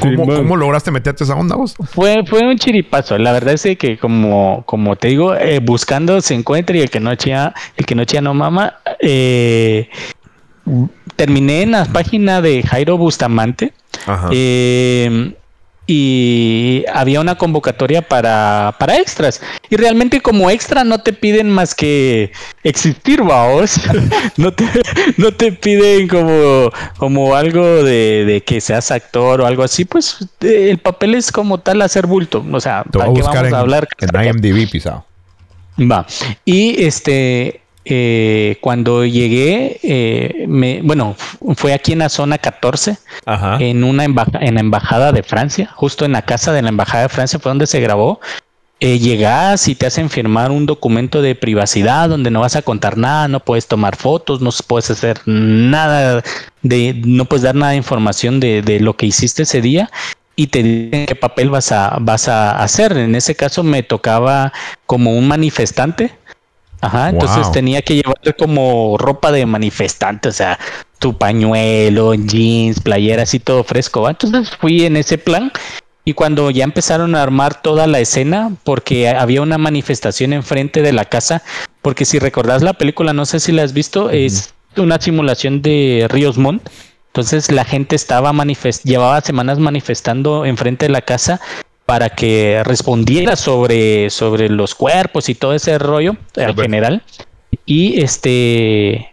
¿Cómo, lograste meterte esa onda vos? Fue, fue un chiripazo. La verdad es que como, como te digo, eh, buscando se encuentra y el que no chía, el que no chía no mama. Eh, terminé en la página de Jairo Bustamante. Ajá. Eh, y había una convocatoria para, para extras. Y realmente como extra no te piden más que existir, vaos. no, te, no te piden como, como algo de, que seas actor o algo así. Pues el papel es como tal hacer bulto. O sea, ¿para qué vamos a hablar? En IMDb pisado. Va. Y este, eh, cuando llegué, eh, me, bueno, fue aquí en la zona 14, en una en la embajada de Francia, justo en la casa de la embajada de Francia fue donde se grabó. Eh, llegas y te hacen firmar un documento de privacidad donde no vas a contar nada, no puedes tomar fotos, no puedes hacer nada de, no puedes dar nada de información de, de lo que hiciste ese día y te dicen qué papel vas a, vas a hacer. En ese caso me tocaba como un manifestante Ajá, entonces tenía que llevar como ropa de manifestante, o sea, tu pañuelo, jeans, playeras y todo fresco. Entonces fui en ese plan y cuando ya empezaron a armar toda la escena, porque había una manifestación enfrente de la casa, porque si recordás la película, no sé si la has visto, es una simulación de Ríos Montt. Entonces la gente estaba manifest llevaba semanas manifestando enfrente de la casa para que respondiera sobre, sobre los cuerpos y todo ese rollo al general. Y este,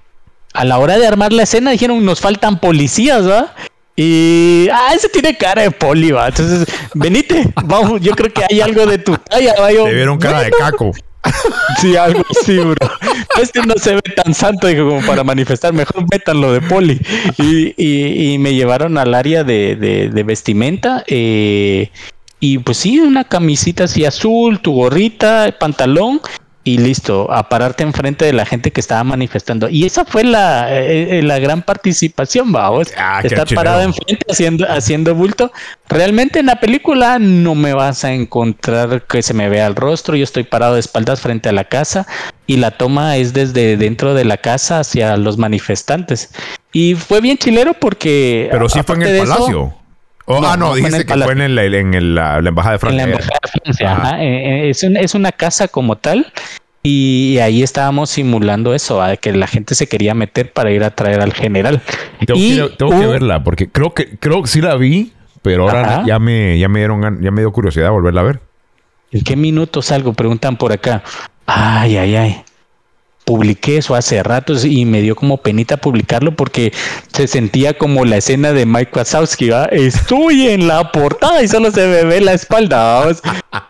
a la hora de armar la escena dijeron, nos faltan policías, ¿va? Y, ah, ese tiene cara de poli, ¿va? Entonces, venite, vamos, yo creo que hay algo de tu talla, Te vieron cara de caco. Sí, algo así, bro. Este no se ve tan santo como para manifestar. Mejor lo de poli. Y, me llevaron al área de, vestimenta. Eh, y pues sí, una camisita así azul, tu gorrita, pantalón y listo, a pararte enfrente de la gente que estaba manifestando. Y esa fue la, eh, eh, la gran participación, vamos. Ah, Estar parado enfrente haciendo, haciendo bulto. Realmente en la película no me vas a encontrar que se me vea el rostro. Yo estoy parado de espaldas frente a la casa y la toma es desde dentro de la casa hacia los manifestantes. Y fue bien chilero porque. Pero sí fue en el palacio. Oh, ah, no, dijiste que fue en, la, Embajada de Francia. En la Embajada de Francia, eh, eh, es, es, una casa como tal. Y ahí estábamos simulando eso, a que la gente se quería meter para ir a traer al general. Tengo, que, verla, porque creo que, creo que sí la vi, pero ahora ya me, ya me dieron, ya me dio curiosidad volverla a ver. ¿En qué minutos salgo? Preguntan por acá. Ay, ay, ay publiqué eso hace ratos y me dio como penita publicarlo porque se sentía como la escena de Mike Wazowski, ¿va? Estoy en la portada y solo se me ve la espalda,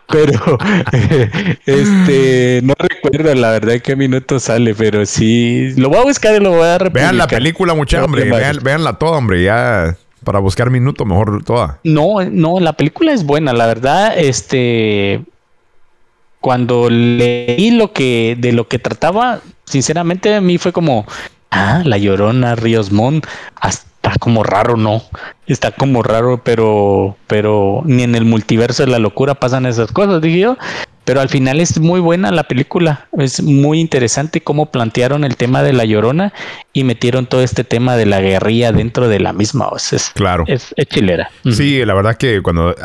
Pero, este, no recuerdo la verdad qué minuto sale, pero sí, lo voy a buscar y lo voy a repetir. Vean la película, mucha hombre, vean, veanla toda, hombre, ya para buscar minuto mejor toda. No, no, la película es buena, la verdad, este, cuando leí lo que de lo que trataba, sinceramente a mí fue como, ah, la Llorona, Ríos Montt, está como raro, ¿no? Está como raro, pero pero ni en el multiverso de la locura pasan esas cosas, dije yo. Pero al final es muy buena la película, es muy interesante cómo plantearon el tema de la Llorona y metieron todo este tema de la guerrilla dentro de la misma. O es, claro. Es, chilera. Sí, la verdad que cuando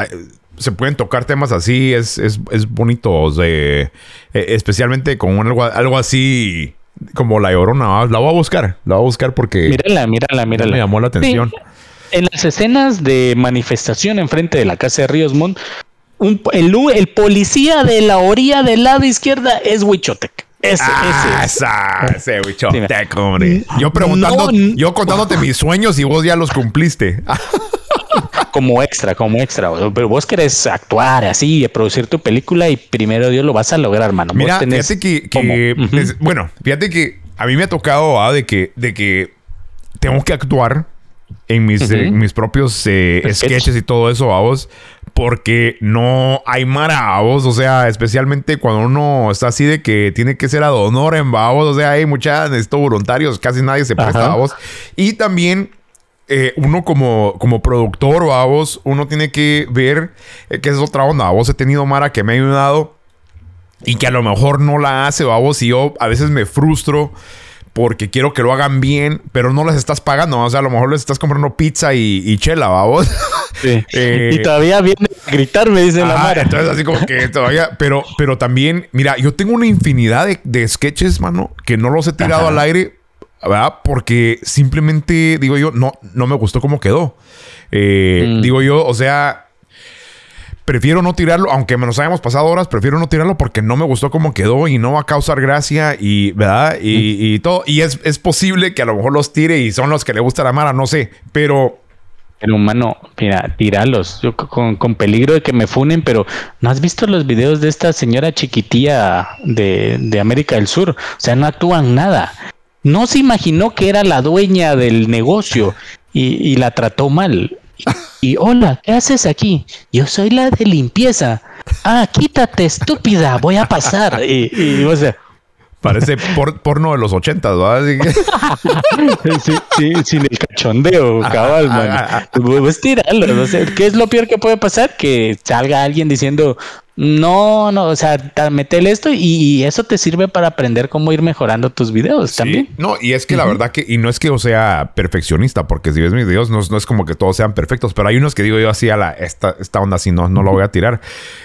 se pueden tocar temas así, es, es, es bonito, e, especialmente con algo, algo así como La Llorona. La voy a buscar, la voy a buscar porque... Mírala, mírala, mírala. Me llamó la atención. En las escenas de manifestación enfrente de la casa de Ríos Montt, el, el, policía de la orilla del lado izquierda es Huichotec. Ese, ah, ese. ese Huichotec, hombre. Yo preguntando, yo contándote mis sueños y vos ya los cumpliste. como extra, como extra. Pero vos querés actuar así, producir tu película y primero Dios lo vas a lograr, hermano. Mira, fíjate que, bueno, fíjate que a mí me ha tocado ah, de que de que tengo que actuar en mis, eh, mis propios eh, sketches y todo eso, a vos, porque no hay mara, a vos, o sea, especialmente cuando uno está así de que tiene que ser a honor en vos, o sea, hay muchas, necesito voluntarios, casi nadie se presta a vos. Y también eh, uno como, como productor o a vos, uno tiene que ver eh, que es otra onda. A vos he tenido Mara que me ha ayudado y que a lo mejor no la hace, a vos, y yo a veces me frustro porque quiero que lo hagan bien, pero no les estás pagando. O sea, a lo mejor les estás comprando pizza y, chela, vamos. Sí. Eh, y todavía viene a gritar, me dice la Mara. Entonces, así como que todavía, pero, pero también, mira, yo tengo una infinidad de, sketches, mano, que no los he tirado al aire ¿verdad? Porque simplemente, digo yo, no, no me gustó cómo quedó. Eh, mm. Digo yo, o sea, prefiero no tirarlo, aunque nos hayamos pasado horas, prefiero no tirarlo porque no me gustó cómo quedó y no va a causar gracia y, ¿verdad? Y, mm. todo. Y es, posible que a lo mejor los tire y son los que le gusta la Mara, no sé, pero... Pero humano, mira, tiralos, yo con, con, peligro de que me funen, pero ¿no has visto los videos de esta señora chiquitía de, de América del Sur? O sea, no actúan nada no se imaginó que era la dueña del negocio y, la trató mal. Y, hola, ¿qué haces aquí? Yo soy la de limpieza. Ah, quítate, estúpida, voy a pasar. Y, y o sea, Parece porno de los ochentas, ¿verdad? sí, sí, sin el cachondeo, cabal, man. Pues tíralo. ¿Qué es lo peor que puede pasar? Que salga alguien diciendo, no, no, o sea, metele esto y, eso te sirve para aprender cómo ir mejorando tus videos también. No, y es que la verdad que, y no es que yo sea perfeccionista, porque si ves mis videos, no, es como que todos sean perfectos, pero hay unos que digo yo así a la, esta, esta onda así, no, no lo voy a tirar.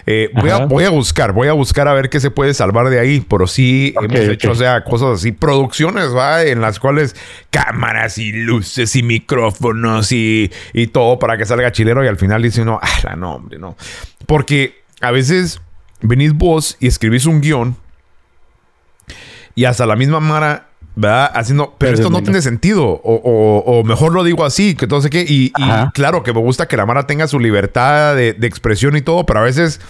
Eh, voy, a, voy, a, buscar, voy a buscar a ver qué se puede salvar de ahí, pero sí hemos hecho, o sea, cosas así, producciones, ¿va? En las cuales cámaras y luces y micrófonos y, y todo para que salga chilero y al final dice uno, ah, no, hombre, no. Porque a veces venís vos y escribís un guion y hasta la misma Mara, ¿verdad? Haciendo, pero esto no tiene sentido. O, mejor lo digo así, que sé qué. Y, y, claro que me gusta que la Mara tenga su libertad de, expresión y todo, pero a veces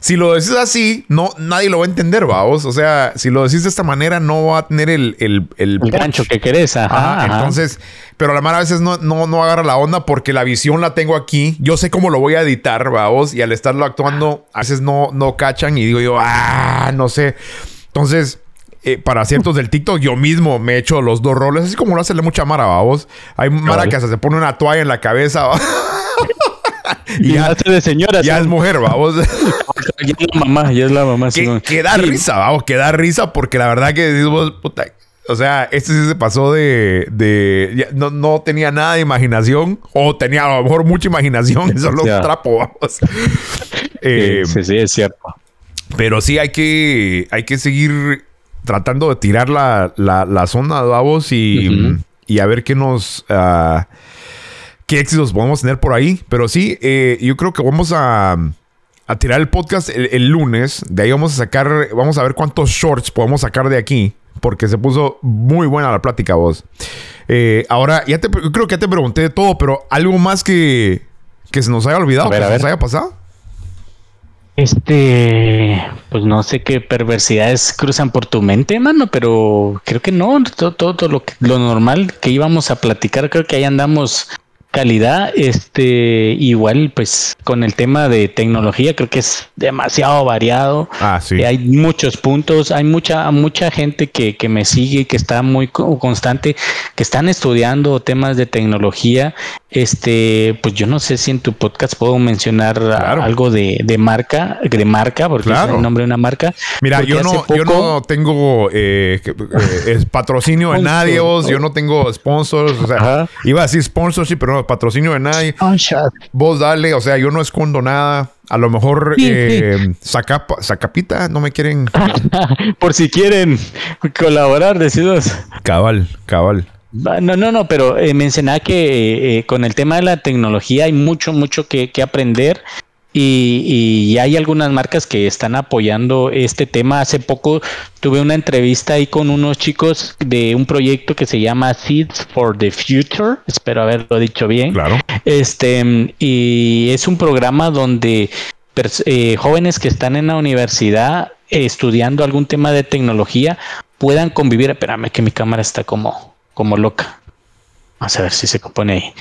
si lo decís así, no, nadie lo va a entender, vamos. O sea, si lo decís de esta manera, no va a tener el... El, el, gancho que querés, ajá, Entonces, pero la mano a veces no, no, no agarra la onda porque la visión la tengo aquí. Yo sé cómo lo voy a editar, vamos. Y al estarlo actuando, a veces no, no cachan y digo yo, ah, no sé. Entonces... Eh, para ciertos del TikTok, yo mismo me he hecho los dos roles, así como lo hace mucha Mara, vos. Hay Mara que hasta se pone una toalla en la cabeza. y ya, de señora. Ya es mujer, vamos. ya es la mamá, ya es la mamá. Que, que da risa, vamos, que da risa porque la verdad que decimos, puta, o sea, este sí se pasó de. de no, no, tenía nada de imaginación. O tenía a lo mejor mucha imaginación. Eso lo trapo, vamos. Eh, sí, sí, es cierto. Pero sí hay que. Hay que seguir tratando de tirar la, la, la zona, vamos, y, y a ver qué nos... Uh, qué éxitos podemos tener por ahí. Pero sí, eh, yo creo que vamos a, a tirar el podcast el, lunes. De ahí vamos a sacar, vamos a ver cuántos shorts podemos sacar de aquí. Porque se puso muy buena la plática, vos. Eh, ahora, ya te, creo que ya te pregunté de todo, pero algo más que, que se nos haya olvidado, que se nos haya pasado. Este, pues no sé qué perversidades cruzan por tu mente, mano, pero creo que no, todo, todo lo, lo normal que íbamos a platicar, creo que ahí andamos calidad. Este, igual, pues con el tema de tecnología, creo que es demasiado variado. Ah, sí. Hay muchos puntos, hay mucha, mucha gente que, que me sigue, que está muy constante, que están estudiando temas de tecnología. Este, pues yo no sé si en tu podcast puedo mencionar algo de, de, marca, de marca, porque es el nombre de una marca. Mira, yo no, yo no tengo eh, eh patrocinio de nadie, yo no tengo sponsors, o sea, iba a decir sponsorship, pero no, patrocinio de nadie. Vos dale, o sea, yo no escondo nada. A lo mejor eh, Sacapita, no me quieren. Por si quieren colaborar, decidos. Cabal, cabal. No, no, no, pero eh, mencionaba que eh, con el tema de la tecnología hay mucho, mucho que, que aprender y, hay algunas marcas que están apoyando este tema. Hace poco tuve una entrevista ahí con unos chicos de un proyecto que se llama Seeds for the Future. Espero haberlo dicho bien. Claro. Este, y es un programa donde eh, jóvenes que están en la universidad estudiando algún tema de tecnología puedan convivir. Espérame que mi cámara está como, como loca. Vamos a ver si se compone ahí.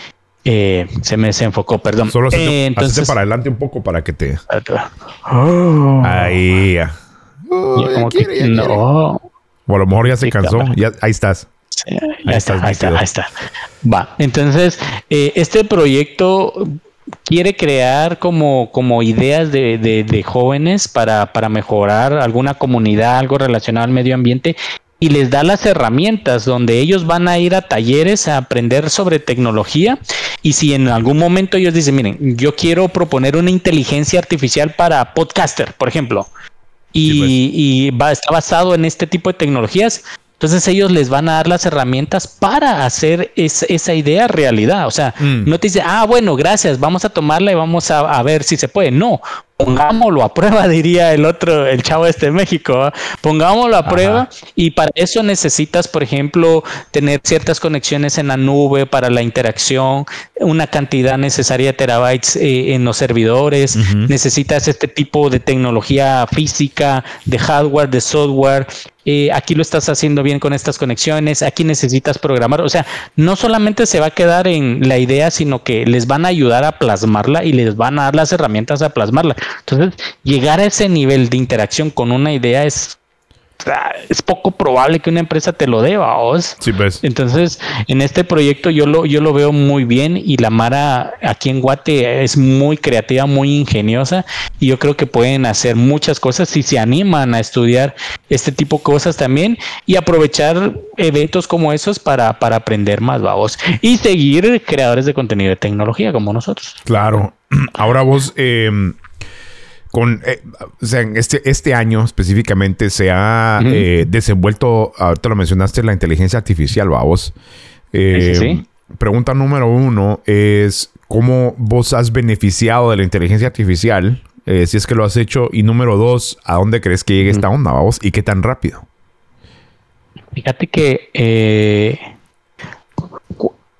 Eh, se me desenfocó, perdón. Solo eh, entonces... para adelante un poco para que te. Oh. Ahí. Ya. no. O a lo mejor ya se cansó. Ya, ahí estás. ahí, está, ahí está, ahí está. Va. Entonces, eh, este proyecto quiere crear como, como ideas de, de, de jóvenes para, para mejorar alguna comunidad, algo relacionado al medio ambiente y les da las herramientas donde ellos van a ir a talleres a aprender sobre tecnología y si en algún momento ellos dicen, miren, yo quiero proponer una inteligencia artificial para podcaster, por ejemplo, y, pues. va, está basado en este tipo de tecnologías, entonces ellos les van a dar las herramientas para hacer esa idea realidad. O sea, mm. no te dice, ah, bueno, gracias, vamos a tomarla y vamos a, a, ver si se puede. No, pongámoslo a prueba, diría el otro, el chavo este de México, pongámoslo a prueba y para eso necesitas, por ejemplo, tener ciertas conexiones en la nube para la interacción, una cantidad necesaria de terabytes eh, en los servidores, necesitas este tipo de tecnología física, de hardware, de software, eh, aquí lo estás haciendo bien con estas conexiones, aquí necesitas programar, o sea, no solamente se va a quedar en la idea, sino que les van a ayudar a plasmarla y les van a dar las herramientas a plasmarla. Entonces, llegar a ese nivel de interacción con una idea es es poco probable que una empresa te lo deba, ¿os? Sí, pues. Entonces, en este proyecto yo lo, yo lo veo muy bien y la Mara aquí en Guate es muy creativa, muy ingeniosa y yo creo que pueden hacer muchas cosas si se animan a estudiar este tipo de cosas también y aprovechar eventos como esos para, para aprender más, vamos. Y seguir creadores de contenido de tecnología como nosotros. Claro. Ahora vos... Eh con, eh, o sea, este, este año específicamente se ha eh, desenvuelto, ahorita lo mencionaste, la inteligencia artificial, vamos. Eh, pregunta número uno es, ¿cómo vos has beneficiado de la inteligencia artificial? si es que lo has hecho. Y número dos, ¿a dónde crees que llegue esta onda, vamos? ¿Y qué tan rápido? Fíjate que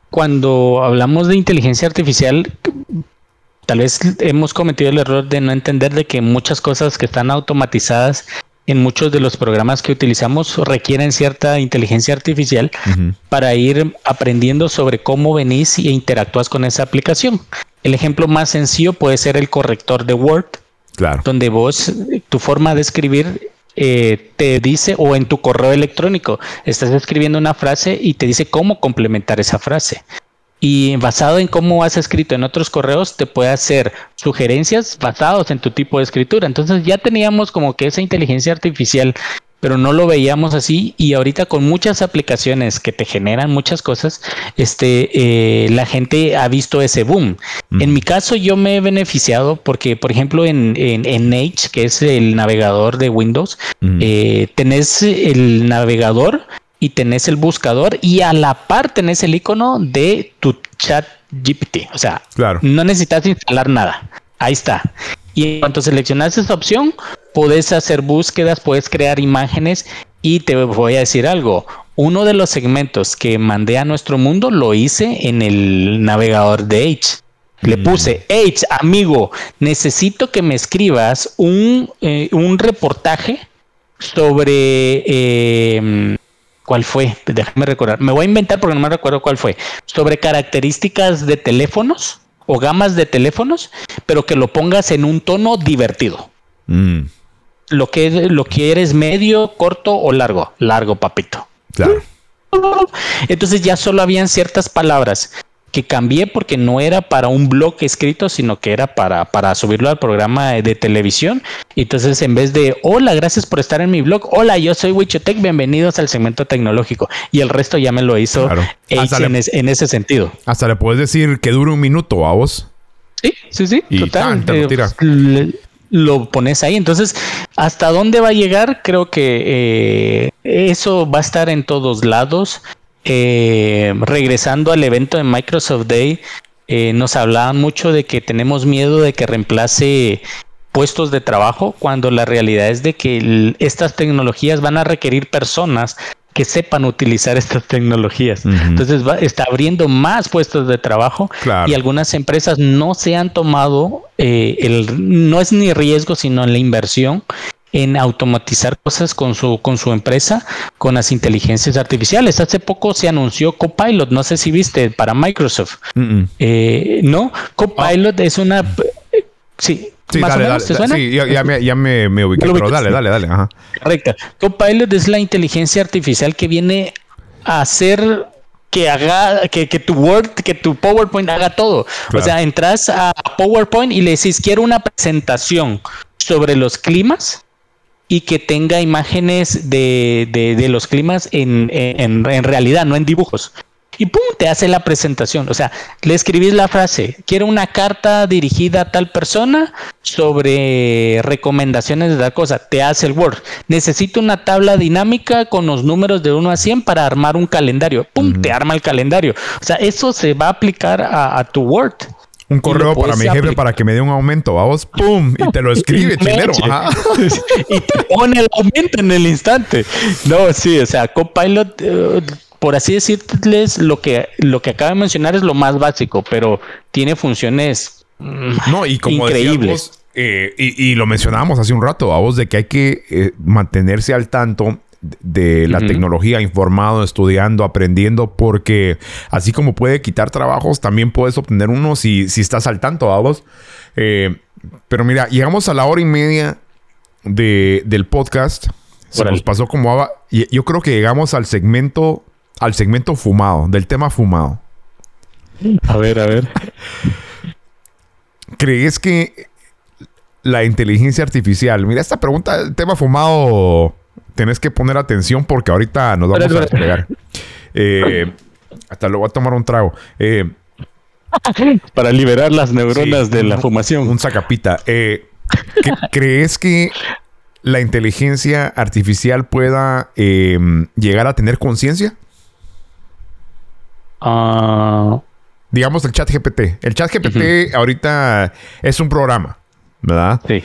cuando hablamos de inteligencia artificial, tal vez hemos cometido el error de no entender de que muchas cosas que están automatizadas en muchos de los programas que utilizamos requieren cierta inteligencia artificial para ir aprendiendo sobre cómo venís e interactúas con esa aplicación. El ejemplo más sencillo puede ser el corrector de Word, claro. donde vos, tu forma de escribir eh, te dice, o en tu correo electrónico, estás escribiendo una frase y te dice cómo complementar esa frase. Y basado en cómo has escrito en otros correos, te puede hacer sugerencias basados en tu tipo de escritura. Entonces ya teníamos como que esa inteligencia artificial pero no lo veíamos así y ahorita con muchas aplicaciones que te generan muchas cosas, este, eh, la gente ha visto ese boom. En mi caso yo me he beneficiado porque, por ejemplo, en, en, Edge, que es el navegador de Windows, eh, tenés el navegador y tenés el buscador y a la par tenés el icono de tu chat GPT. O sea, no necesitas instalar nada. Ahí está. Y en cuanto seleccionas esa opción, puedes hacer búsquedas, puedes crear imágenes y te voy a decir algo. Uno de los segmentos que mandé a nuestro mundo lo hice en el navegador de Edge. Le mm. puse, Edge, amigo, necesito que me escribas un, eh, un reportaje sobre... Eh, ¿Cuál fue? Déjame recordar. Me voy a inventar porque no me recuerdo cuál fue. Sobre características de teléfonos o gamas de teléfonos, pero que lo pongas en un tono divertido. Mm. Lo que lo quieres medio, corto o largo. Largo, papito. Claro. Entonces ya solo habían ciertas palabras que cambié porque no era para un blog escrito, sino que era para, para subirlo al programa de, televisión. Y entonces, en vez de hola, gracias por estar en mi blog, hola, yo soy Wichotech, bienvenidos al segmento tecnológico. Y el resto ya me lo hizo en, ese sentido. Hasta le puedes decir que dure un minuto a vos. Sí, sí, sí, total. Eh, lo, pones ahí. Entonces, ¿hasta dónde va a llegar? Creo que eh, eso va a estar en todos lados. Eh, regresando al evento de Microsoft Day, eh, nos hablaban mucho de que tenemos miedo de que reemplace puestos de trabajo, cuando la realidad es de que estas tecnologías van a requerir personas que sepan utilizar estas tecnologías. Entonces está abriendo más puestos de trabajo y algunas empresas no se han tomado eh, el no es ni riesgo sino la inversión en automatizar cosas con su, con su empresa, con las inteligencias artificiales. Hace poco se anunció Copilot, no sé si viste, para Microsoft. Eh, no, Copilot es una... sí, Sí, dale, dale, Sí, ya, me, ya me, me ubiqué, pero dale, dale, dale. Ajá. Correcto. Copilot es la inteligencia artificial que viene a hacer que haga, que, que, tu Word, que tu PowerPoint haga todo. O sea, entras a PowerPoint y le decís, quiero una presentación sobre los climas y que tenga imágenes de, de, los climas en, en, en, realidad, no en dibujos. Y pum, te hace la presentación. O sea, le escribís la frase, quiero una carta dirigida a tal persona sobre recomendaciones de tal cosa. Te hace el Word. Necesito una tabla dinámica con los números de 1 a 100 para armar un calendario. Pum, te arma el calendario. O sea, eso se va a aplicar a, a tu Word un correo para mi jefe para que me dé un aumento, vamos, ¡pum! Y te lo escribe, chilero. y te pone el aumento en el instante. No, sí, o sea, Copilot, eh, por así decirles, lo que, lo que acaba de mencionar es lo más básico, pero tiene funciones mm, no, y como increíbles. Eh, y, lo mencionábamos hace un rato, vamos, de que hay que eh, mantenerse al tanto de la tecnología, informado, estudiando, aprendiendo, porque así como puede quitar trabajos, también puedes obtener uno si, si estás al tanto, vamos. Eh, pero mira, llegamos a la hora y media de, del podcast. Se nos pasó como y Yo creo que llegamos al segmento, al segmento fumado, del tema fumado. A ver, a ver. ¿Crees que la inteligencia artificial, mira esta pregunta, el tema fumado tenés que poner atención porque ahorita nos vamos a despegar. Eh, hasta luego voy a tomar un trago. Eh, Para liberar las neuronas de la fumación. Un sacapita. Eh, ¿Crees que la inteligencia artificial pueda em, llegar a tener conciencia? Ah. Digamos el chat GPT. El chat GPT ahorita es un programa, ¿verdad? Sí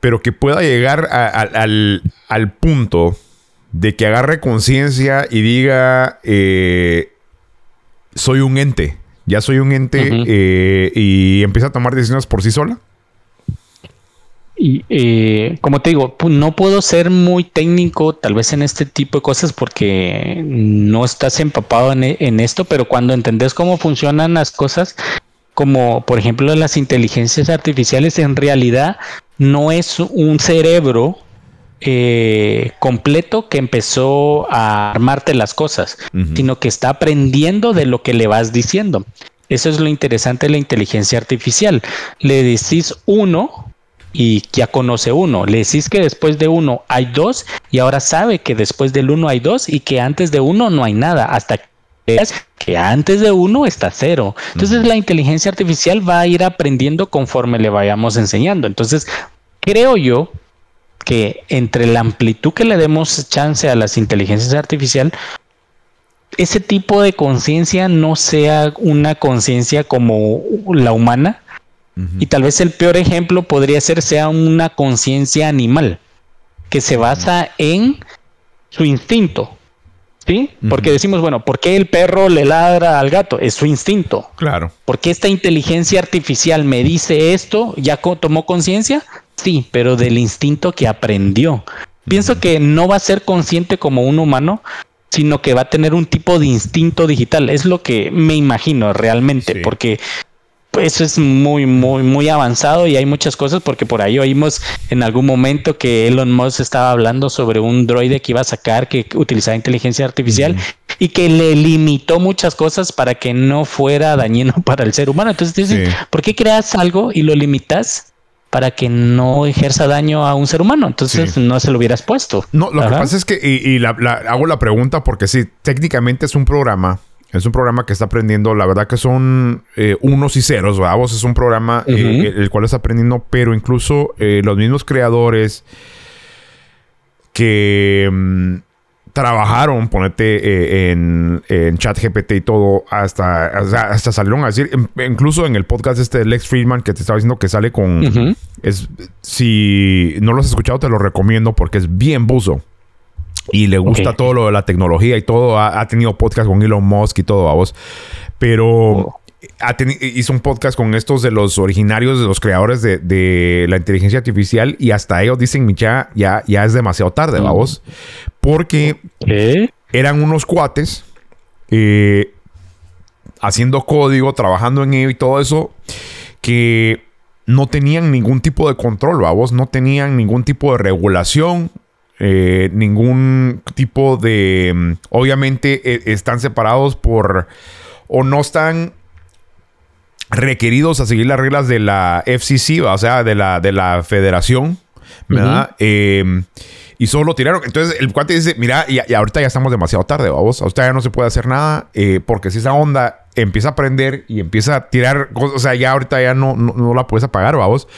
pero que pueda llegar al, punto de que agarre conciencia y diga, eh, soy un ente, Ya soy un ente eh, y empieza a tomar decisiones por sí sola. Y eh, como te digo, no puedo ser muy técnico tal vez en este tipo de cosas porque no estás empapado en, en, esto, pero cuando entendés cómo funcionan las cosas, como por ejemplo las inteligencias artificiales, en realidad no es un cerebro eh, completo que empezó a armarte las cosas, sino que está aprendiendo de lo que le vas diciendo. Eso es lo interesante de la inteligencia artificial. Le decís uno y ya conoce uno. Le decís que después de uno hay dos y ahora sabe que después del uno hay dos y que antes de uno no hay nada hasta que antes de uno está cero. Entonces la inteligencia artificial va a ir aprendiendo conforme le vayamos enseñando. Entonces creo yo que entre la amplitud que le demos chance a las inteligencias artificiales, ese tipo de conciencia no sea una conciencia como la humana. Y tal vez el peor ejemplo podría ser sea una conciencia animal que se basa en su instinto. ¿Sí? Porque decimos, bueno, ¿por qué el perro le ladra al gato? Es su instinto. Claro. ¿Por qué esta inteligencia artificial me dice esto? ¿Ya tomó conciencia? Sí, pero del instinto que aprendió. Pienso que no va a ser consciente como un humano, sino que va a tener un tipo de instinto digital. Es lo que me imagino realmente, porque eso es muy, muy, muy avanzado y hay muchas cosas porque por ahí oímos en algún momento que Elon Musk estaba hablando sobre un droide que iba a sacar que utilizaba inteligencia artificial y que le limitó muchas cosas para que no fuera dañino para el ser humano. Entonces dices, ¿por qué creas algo y lo limitas? para que no ejerza daño a un ser humano. Entonces no se lo hubieras puesto. No, lo que pasa es que, y, la, hago la pregunta porque sí, técnicamente es un programa. Es un programa que está aprendiendo, la verdad que son eh, unos y ceros, ¿verdad? es un programa eh, el cual está aprendiendo, pero incluso eh, los mismos creadores que mm, trabajaron, ponete en, en chat GPT y todo, hasta, hasta, salieron a decir, incluso en el podcast este de Lex Friedman que te estaba diciendo que sale con... es, si no lo has escuchado, te lo recomiendo porque es bien buzo. Y le gusta todo lo de la tecnología y todo. Ha, tenido podcast con Elon Musk y todo a vos. Pero oh. hizo un podcast con estos de los originarios, de los creadores de, la inteligencia artificial. Y hasta ellos dicen, Micha, ya, ya es demasiado tarde, vamos. Porque eran unos cuates eh, haciendo código, trabajando en ello y todo eso, que no tenían ningún tipo de control, vamos, no tenían ningún tipo de regulación, eh, ningún tipo de... Mm, obviamente e, están separados por... o no están requeridos a seguir las reglas de la FCC, o sea, de la, de la federación, ¿verdad? Y solo lo tiraron. Entonces el cuate dice, mira, y, ahorita ya estamos demasiado tarde, vamos. Ahorita ya no se puede hacer nada. Eh, porque si esa onda empieza a prender y empieza a tirar cosas, o sea, ya ahorita ya no, no, la puedes apagar, vamos.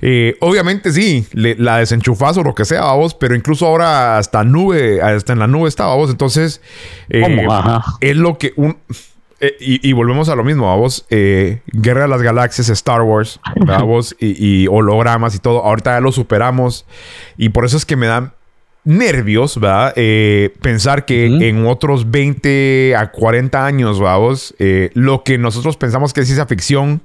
Eh, obviamente sí, la desenchufas o lo que sea, vamos, pero incluso ahora hasta nube, hasta en la nube está, vamos. Entonces, eh, es lo que un... y, volvemos a lo mismo, vamos. Guerra de las Galaxias, Star Wars, vamos, y, y, hologramas y todo. Ahorita ya lo superamos. Y por eso es que me dan nervios, ¿verdad? Eh, pensar que en otros 20 a 40 años, vamos, eh, lo que nosotros pensamos que es ciencia ficción,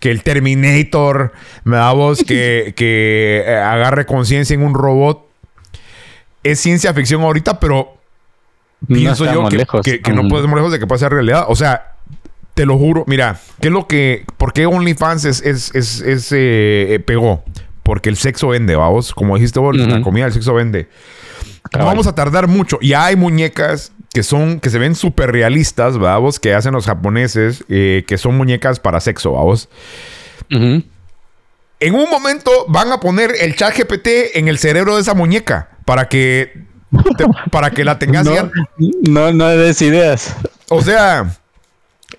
que el Terminator, vamos, que, que eh, agarre conciencia en un robot, es ciencia ficción ahorita, pero pienso yo que, que, no podemos lejos de que pueda ser realidad. O sea, te lo juro, mira, ¿qué es lo que, por qué OnlyFans es, es, es, pegó? Porque el sexo vende, vamos. Como dijiste vos, la comida, el sexo vende. No vamos a tardar mucho. Y hay muñecas que son, que se ven súper realistas, vamos, que hacen los japoneses, eh, que son muñecas para sexo, vamos. En un momento van a poner el chat GPT en el cerebro de esa muñeca para que, para que la tengas no, No, no des ideas. O sea,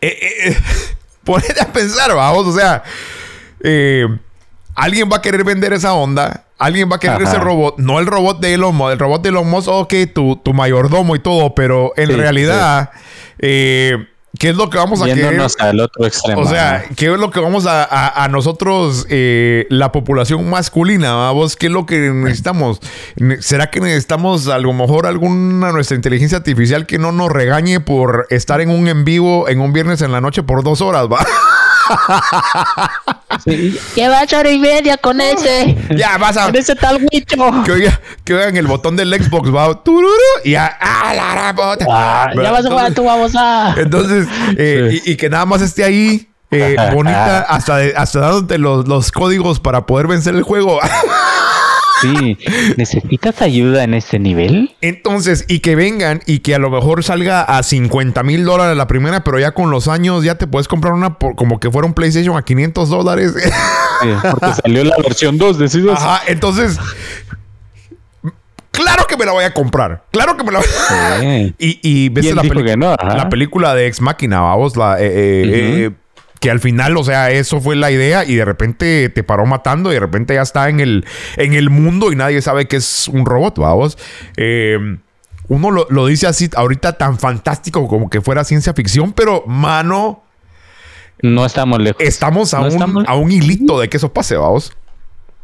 eh, eh, ponete a pensar, vamos, o sea, alguien va a querer vender esa onda alguien va a querer ese robot, no el robot de Elon Musk, el robot de Elon Musk, ok, tu, tu mayordomo y todo, pero en realidad, eh, ¿Qué es lo que vamos a Yéndonos al otro extremo. O sea, ¿qué es lo que vamos a, a, nosotros, eh, la población masculina, vamos? ¿Qué es lo que necesitamos? ¿Será que necesitamos a lo mejor alguna nuestra inteligencia artificial que no nos regañe por estar en un en vivo en un viernes en la noche por dos horas, va? Lleva hora y media con ese. Ya, vas a. Con ese tal huicho. Que oigan el botón del Xbox, va. Tururu, y ya. ¡Ah, la ah, ya vas a jugar tu babosa. Entonces, eh, y, que nada más esté ahí. Eh, bonita, hasta, hasta dándote los, los códigos para poder vencer el juego. Sí, ¿necesitas ayuda en este nivel? Entonces, y que vengan y que a lo mejor salga a 50 mil dólares la primera, pero ya con los años ya te puedes comprar una como que fuera un PlayStation a 500 dólares. porque salió la versión 2, decidos. Ajá, entonces, Claro que me la voy a comprar. Claro que me la voy a... y, y ves la, la, película de Ex Máquina, vamos, la... Eh, eh, eh que al final, o sea, eso fue la idea y de repente te paró matando y de repente ya está en el, en el mundo y nadie sabe que es un robot, vamos. Em, uno lo, dice así ahorita tan fantástico como que fuera ciencia ficción, pero mano... No estamos lejos. Estamos a, un, a un hilito de que eso pase, vamos.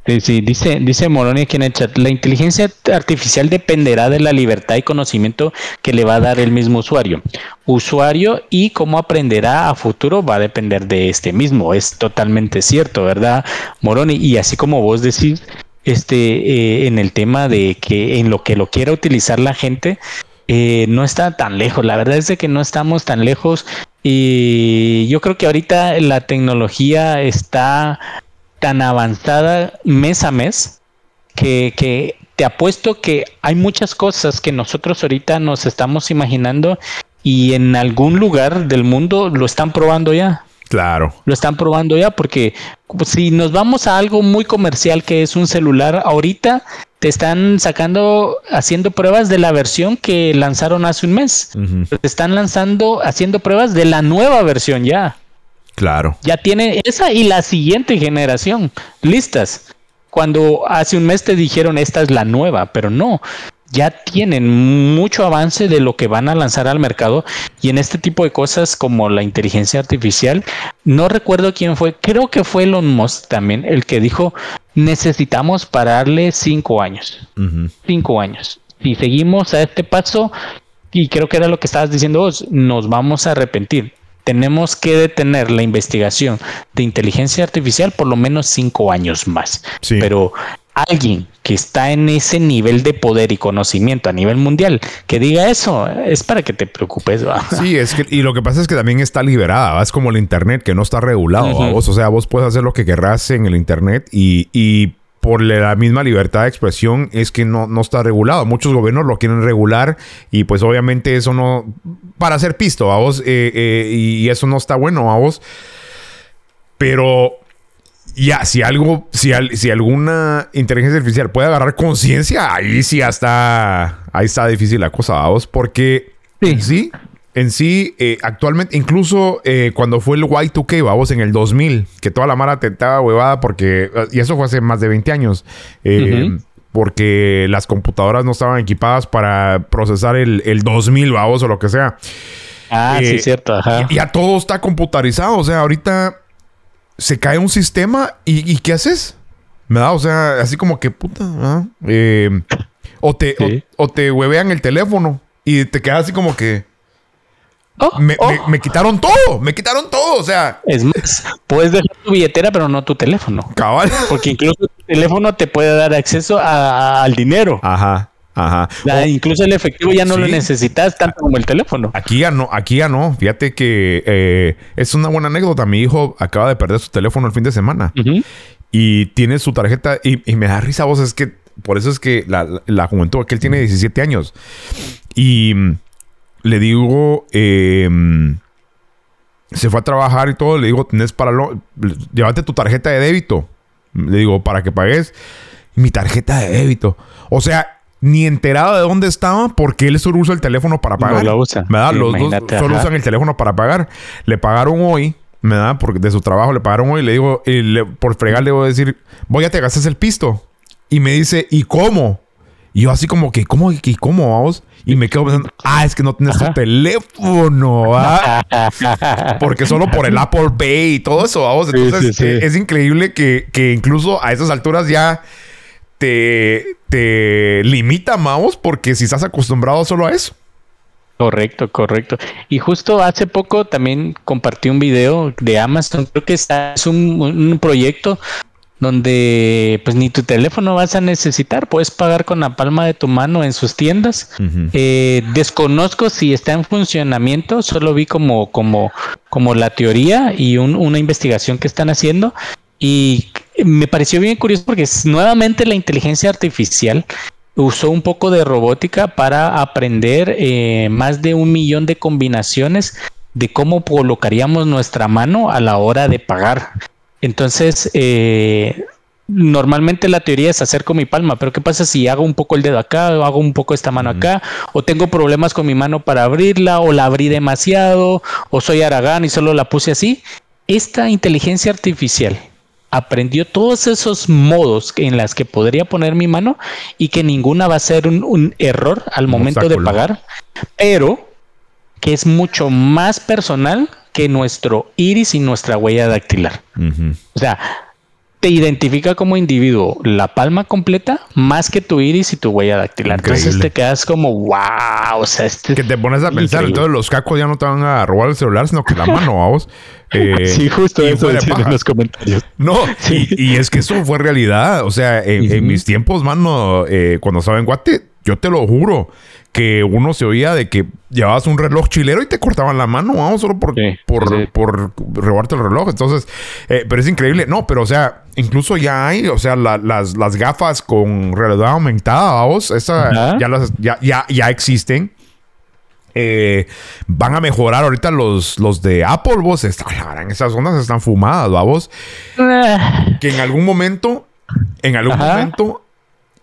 Sí, dice, dice Moroni aquí en el chat, la inteligencia artificial dependerá de la libertad y conocimiento que le va a dar el mismo usuario. Usuario y cómo aprenderá a futuro va a depender de este mismo. Es totalmente cierto, ¿verdad, Moroni? Y así como vos decís, este, eh, en el tema de que en lo que lo quiera utilizar la gente, eh, no está tan lejos. La verdad es de que no estamos tan lejos. Y yo creo que ahorita la tecnología está tan avanzada mes a mes que, te apuesto que hay muchas cosas que nosotros ahorita nos estamos imaginando y en algún lugar del mundo lo están probando ya. Claro. Lo están probando ya porque si nos vamos a algo muy comercial que es un celular, ahorita te están sacando, haciendo pruebas de la versión que lanzaron hace un mes. Te están lanzando, haciendo pruebas de la nueva versión ya. Claro. Ya tiene esa y la siguiente generación listas. Cuando hace un mes te dijeron esta es la nueva, pero no, ya tienen mucho avance de lo que van a lanzar al mercado y en este tipo de cosas como la inteligencia artificial, no recuerdo quién fue, creo que fue Elon Musk también el que dijo necesitamos pararle cinco años, cinco años. Si seguimos a este paso, y creo que era lo que estabas diciendo vos, nos vamos a arrepentir tenemos que detener la investigación de inteligencia artificial por lo menos cinco años más. Pero alguien que está en ese nivel de poder y conocimiento a nivel mundial que diga eso es para que te preocupes. Sí, es que y lo que pasa es que también está liberada, es como el internet que no está regulado. vos, o sea, vos puedes hacer lo que querrás en el internet y, y por la misma libertad de expresión es que no, no está regulado. Muchos gobiernos lo quieren regular y pues obviamente eso no... Para hacer pisto, a vos, eh, eh, y eso no está bueno a vos. Pero ya, si algo, si, si alguna inteligencia artificial puede agarrar conciencia, ahí sí ya está, ahí está difícil la cosa, a vos, porque sí, sí en sí, eh, actualmente, incluso eh, cuando fue el Y2K, vamos, en el 2000, que toda la mara tentaba huevada porque, y eso fue hace más de 20 años, eh, porque las computadoras no estaban equipadas para procesar el, el 2000, vamos, o lo que sea. Ah, sí, cierto, ajá. Ya todo está computarizado, o sea, ahorita se cae un sistema y, ¿qué haces? ¿Me da? O sea, así como que puta, ¿ah? o, te, o, o te huevean el teléfono y te quedas así como que... Oh, oh. me, quitaron todo, me quitaron todo, o sea. Es más, puedes dejar tu billetera, pero no tu teléfono. Cabal. Porque incluso tu teléfono te puede dar acceso al dinero. Ajá. Ajá. incluso el efectivo ya no lo necesitas tanto como el teléfono. Aquí ya no, aquí ya no. Fíjate que eh, es una buena anécdota. Mi hijo acaba de perder su teléfono el fin de semana y tiene su tarjeta y, me da risa vos. Es que por eso es que la, la juventud, que él tiene 17 años y le digo, em, se fue a trabajar y todo, le digo, tenés para lo, llévate tu tarjeta de débito. Le digo, para que pagues mi tarjeta de débito. O sea, ni enterado de dónde estaba porque él solo usa el teléfono para pagar. No lo usa. Los dos solo usan el teléfono para pagar. Le pagaron hoy, me da, porque de su trabajo le pagaron hoy. Le digo, por fregar le voy a decir, voy a te gastas el pisto. Y me dice, ¿y cómo? Y yo así como que, ¿cómo? ¿Y cómo vamos? Y me quedo pensando, ah, es que no tienes tu teléfono, ¿ah? Porque solo por el Apple Pay y todo eso, vamos. Entonces, es increíble que, que, incluso a esas alturas ya te, te limita, vamos, porque si estás acostumbrado solo a eso. Correcto, correcto. Y justo hace poco también compartí un video de Amazon, creo que es un, un proyecto donde pues ni tu teléfono vas a necesitar, puedes pagar con la palma de tu mano en sus tiendas. Eh, desconozco si está en funcionamiento, solo vi como, como, como la teoría y una investigación que están haciendo. Y me pareció bien curioso porque es nuevamente la inteligencia artificial usó un poco de robótica para aprender eh, más de un millón de combinaciones de cómo colocaríamos nuestra mano a la hora de pagar. Entonces, eh, normalmente la teoría es hacer con mi palma, pero ¿qué pasa si hago un poco el dedo acá o hago un poco esta mano acá? O tengo problemas con mi mano para abrirla o la abrí demasiado o soy aragán y solo la puse así. Esta inteligencia artificial aprendió todos esos modos en las que podría poner mi mano y que ninguna va a ser un, error al momento de pagar, pero que es mucho más personal que nuestro iris y nuestra huella dactilar. O sea, te identifica como individuo la palma completa más que tu iris y tu huella dactilar. Entonces te quedas como, wow, o sea, este que te pones a pensar, entonces los cacos ya no te van a robar el celular, sino que la mano, vamos. Eh, sí, justo eso en los comentarios. No, y, es que eso fue realidad. O sea, en, mis tiempos, mano, eh, cuando estaba en Guate, yo te lo juro que uno se oía de que llevabas un reloj chilero y te cortaban la mano, vamos, solo por, por, por robarte el reloj. Entonces, eh, pero es increíble. No, pero o sea, incluso ya hay, o sea, las, las gafas con realidad aumentada, vamos, esa ya, las, ya, ya, ya existen. Eh, van a mejorar ahorita los, los de Apple, vos. Están, esas ondas están fumadas, vamos. Ah. que en algún momento, en algún momento,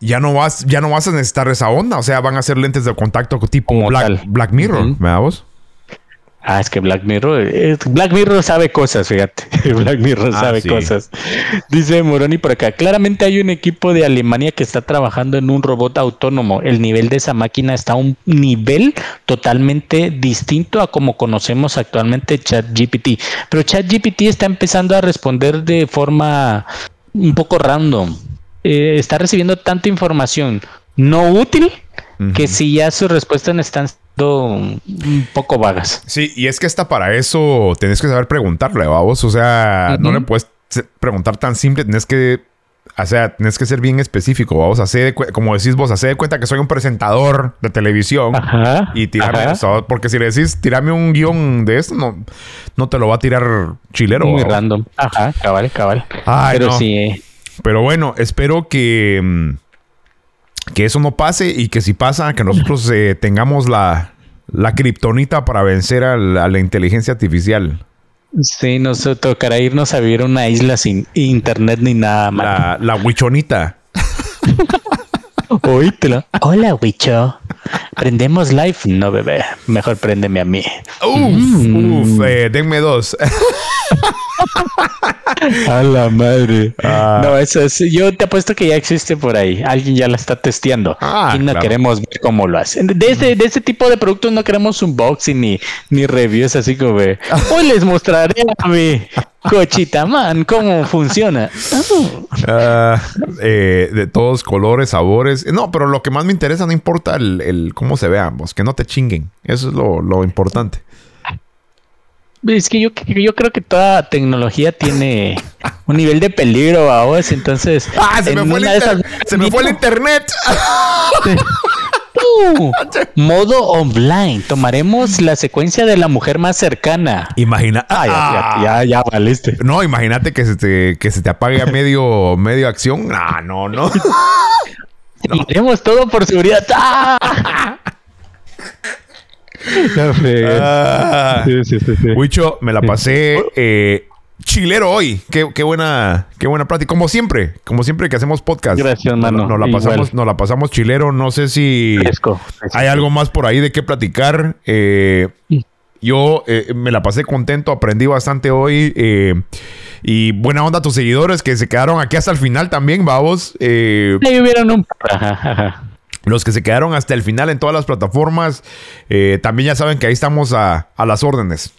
ya no vas, ya no vas a necesitar esa onda. O sea, van a ser lentes de contacto tipo Black, Black, Mirror, ¿verdad vos? Ah, es que Black Mirror, eh, Black Mirror sabe cosas, fíjate. Black Mirror ah, sabe cosas. Dice Moroni por acá. Claramente hay un equipo de Alemania que está trabajando en un robot autónomo. El nivel de esa máquina está a un nivel totalmente distinto a como conocemos actualmente ChatGPT. Pero ChatGPT está empezando a responder de forma un poco random. Eh, está recibiendo tanta información no útil que si ya sus respuestas están siendo un poco vagas. Sí, y es que está para eso tenés que saber preguntarle, vamos. O sea, no le puedes preguntar tan simple, tienes que o sea, tienes que ser bien específico. Vamos a hacer, como decís vos, hacer de cuenta que soy un presentador de televisión y tirarme Porque si le decís, tirame un guion de esto, no, no te lo va a tirar chilero. Muy random. Ajá, cabal, cabal. Pero sí. Eh, pero bueno, espero que, mm, que eso no pase y que si pasa, que nosotros eh, tengamos la, la kriptonita para vencer a la, inteligencia artificial. Sí, nos tocará irnos a vivir una isla sin internet ni nada más. La, la huichonita. Oítela. Hola, Wicho. ¿Prendemos live? No, bebé. Mejor préndeme a mí. Uf, uf, mm. eh, denme dos. A la madre. Ah. No, eso es. Yo te apuesto que ya existe por ahí. Alguien ya la está testeando. Ah, y no queremos ver cómo lo hacen. De este, de este tipo de productos no queremos unboxing ni, ni reviews así como. Hoy les mostraré a mi cochita man cómo funciona. Ah, eh, de todos colores, sabores. No, pero lo que más me interesa no importa el, cómo se vean, vos, que no te chinguen. Eso es lo, lo importante. Es que yo, yo creo que toda tecnología tiene un nivel de peligro a vos, entonces. ¡Ah! Se, me fue, el, se me fue el internet. Uh, modo online. Tomaremos la secuencia de la mujer más cercana. Imagina. Ah, ya, ya, ya, valiste. No, imagínate que se te, que se te apague a medio, medio acción. Ah, no, no. no. Haremos todo por seguridad. ¡Ah! Ah. Wicho, me la pasé eh, chilero hoy. Qué, buena, qué buena plática. Como siempre, como siempre que hacemos podcast. Gracias, mano. Nos, la pasamos, nos la pasamos chilero. No sé si hay algo más por ahí de qué platicar. Eh, yo eh, me la pasé contento, aprendí bastante hoy. y buena onda a tus seguidores que se quedaron aquí hasta el final también, vamos. Eh, hubieron un... Los que se quedaron hasta el final en todas las plataformas, eh, también ya saben que ahí estamos a, a las órdenes.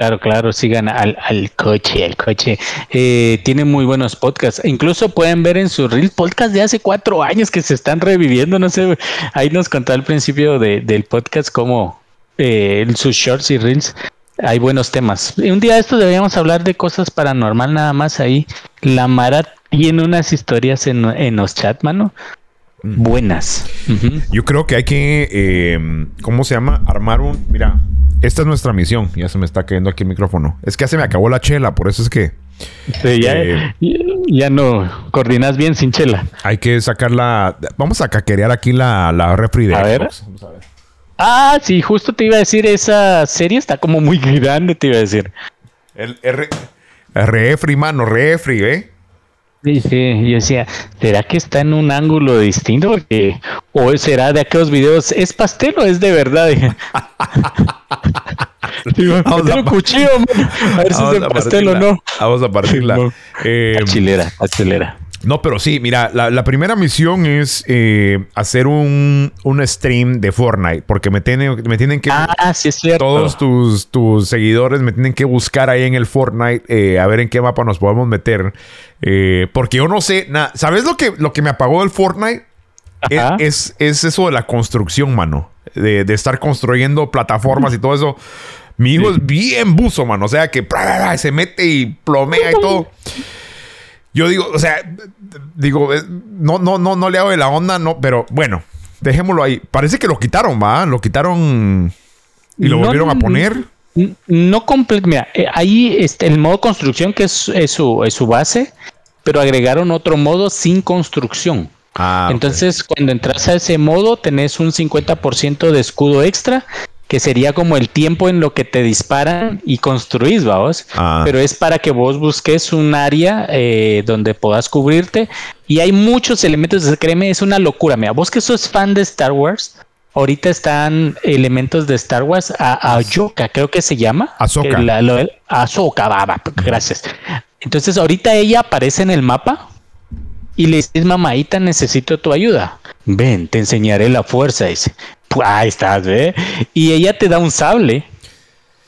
Claro, claro, sigan al, al coche, al coche. Eh, tiene muy buenos podcasts. Incluso pueden ver en su reel podcast de hace cuatro años que se están reviviendo. No sé, ahí nos contó al principio de, del podcast cómo eh, sus shorts y reels hay buenos temas. Un día de esto deberíamos hablar de cosas paranormal nada más ahí. La Mara tiene unas historias en, en los chats, mano. Buenas. Yo creo que hay que, eh, ¿cómo se llama? Armar un... Mira, esta es nuestra misión. Ya se me está cayendo aquí el micrófono. Es que ya se me acabó la chela, por eso es que... Sí, ya, eh, ya, no coordinas bien sin chela. Hay que sacarla... Vamos a caquerear aquí la, la refri de a ver. Vamos a ver. Ah, sí, justo te iba a decir, esa serie está como muy grande, te iba a decir. El R... Refri, mano, refri, ¿eh? Sí, sí, yo decía, ¿será que está en un ángulo distinto? ¿O será de aquellos videos, ¿es pastel o es de verdad? vamos a, cuchillo, a ver si es de pastel o no. Vamos a partirla. Eh, chilera, chilera. No, pero sí, mira, la, primera misión es eh, hacer un, un, stream de Fortnite, porque me, tiene, me tienen que... Ah, sí es cierto. Todos tus, tus seguidores me tienen que buscar ahí en el Fortnite, eh, a ver en qué mapa nos podemos meter. Eh, porque yo no sé, nada. ¿sabes lo que, lo que me apagó del Fortnite? Es, es, eso de la construcción, mano. De, de estar construyendo plataformas y todo eso. Mi hijo es bien buzo, mano. O sea que se mete y plomea y todo. Yo digo, o sea, digo, eh, no, no, no, no le hago de la onda, no, pero bueno, dejémoslo ahí. Parece que lo quitaron, ¿va? Lo quitaron y lo volvieron a poner. No completo, mira, eh, ahí está el modo construcción que es, su, es su base, pero agregaron otro modo sin construcción. Ah, Entonces, cuando entras a ese modo, tenés un 50% de escudo extra que sería como el tiempo en lo que te disparan y construís, vamos. Ah. Pero es para que vos busques un área eh, donde puedas cubrirte. Y hay muchos elementos, créeme, es una locura. Mira, vos que sos fan de Star Wars, ahorita están elementos de Star Wars a Ayoka, creo que se llama. Azoka. Azoka, va, va, gracias. Entonces, ahorita ella aparece en el mapa y le dices, mamadita, necesito tu ayuda. Ven, te enseñaré la fuerza, dice. Pues, ahí estás, ¿ve? Y ella te da un sable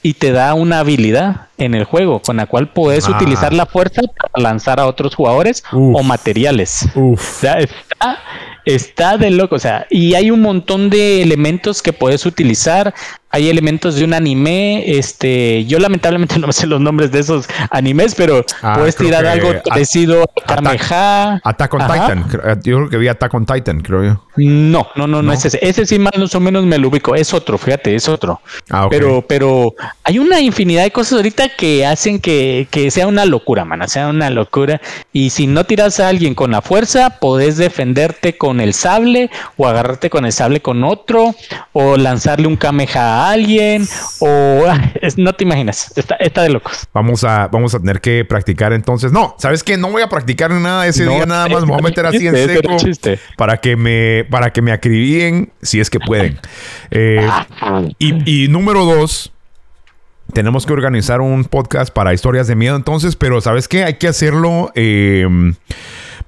y te da una habilidad en el juego con la cual puedes ah. utilizar la fuerza para lanzar a otros jugadores o materiales. O sea, está, está de loco. O sea, y hay un montón de elementos que puedes utilizar hay elementos de un anime. Este, yo lamentablemente no sé los nombres de esos animes, pero ah, puedes tirar algo parecido a Kameha. Attack on Titan. Eh, yo creo que vi Attack on Titan, creo yo. No, no, no, no, es ese. Ese sí más o menos me lo ubico. Es otro, fíjate, es otro. Ah, pero, pero hay una infinidad de cosas ahorita que hacen que, que sea una locura, man. Sea una locura. Y si no tiras a alguien con la fuerza, podés defenderte con el sable o agarrarte con el sable con otro o lanzarle un Kameha alguien o no te imaginas, está, de locos. Vamos a, vamos a tener que practicar entonces. No, ¿sabes qué? No voy a practicar nada ese día, nada más me voy a meter así en seco para que me, para que me acribíen si es que pueden. Eh, y, número dos, tenemos que organizar un podcast para historias de miedo entonces, pero ¿sabes qué? Hay que hacerlo. Eh,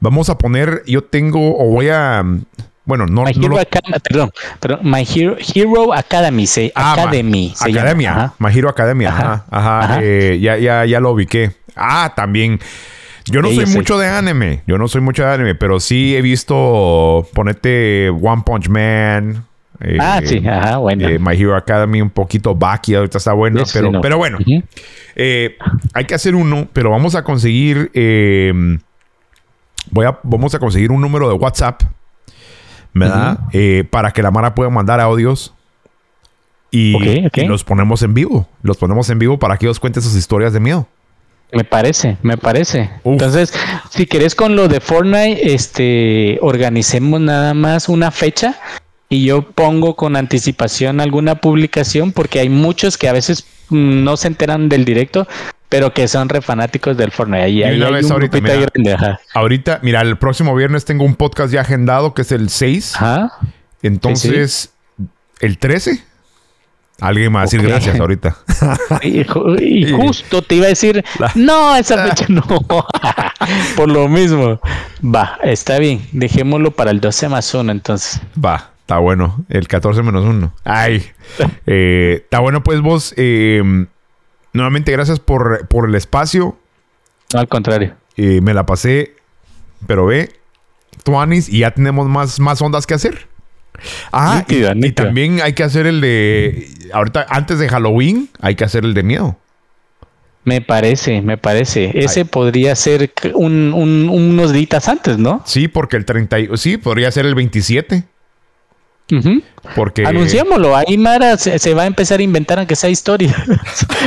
vamos a poner, yo tengo, o voy a, bueno, no. My Hero Academy, perdón, pero My Hero, Academy, se, ah, Academy. Academia, My Hero ajá, ajá, eh, ya, ya, ya lo ubiqué. Ah, también. Yo no soy mucho de anime, yo no soy mucho de anime, pero sí he visto, ponete One Punch Man. Eh, ah, sí, ajá, bueno. Eh, My Hero Academy un poquito Baki, ahorita está bueno, pero, pero bueno. hay que hacer uno, pero vamos a conseguir, voy a, vamos a conseguir un número de WhatsApp ¿verdad? Eh, para que la Mara pueda mandar audios y, los ponemos en vivo. Los ponemos en vivo para que ellos cuenten sus historias de miedo. Me parece, me parece. Entonces, si querés con lo de Fortnite, este, organicemos nada más una fecha y yo pongo con anticipación alguna publicación porque hay muchos que a veces mm, no se enteran del directo, pero que son re fanáticos del Fortnite. Y ahí hay ahorita, mira, ahorita, mira, el próximo viernes tengo un podcast ya agendado que es el 6. Ajá. Entonces, el 13. Alguien me va a decir gracias ahorita. y, justo te iba a decir, no, esa fecha no. Por lo mismo. Va, está bien. Dejémoslo para el 12 más 1 entonces. Va, está bueno. El 14 menos 1. Ay. Eh, está bueno, pues vos. Eh, nuevamente, gracias por, por el espacio. Al contrario. Eh, me la pasé, pero ve, Tuanis, y ya tenemos más, más ondas que hacer. Ah, Nítida, y, también hay que hacer el de. Ahorita, antes de Halloween, hay que hacer el de miedo. Me parece, me parece. Ese podría ser un, un- unos días antes, ¿no? Sí, porque el 30. y- Sí, podría ser el 27. Ujú. Porque. Anunciémoslo. Ahí Mara se, se va a empezar a inventar aunque sea historia.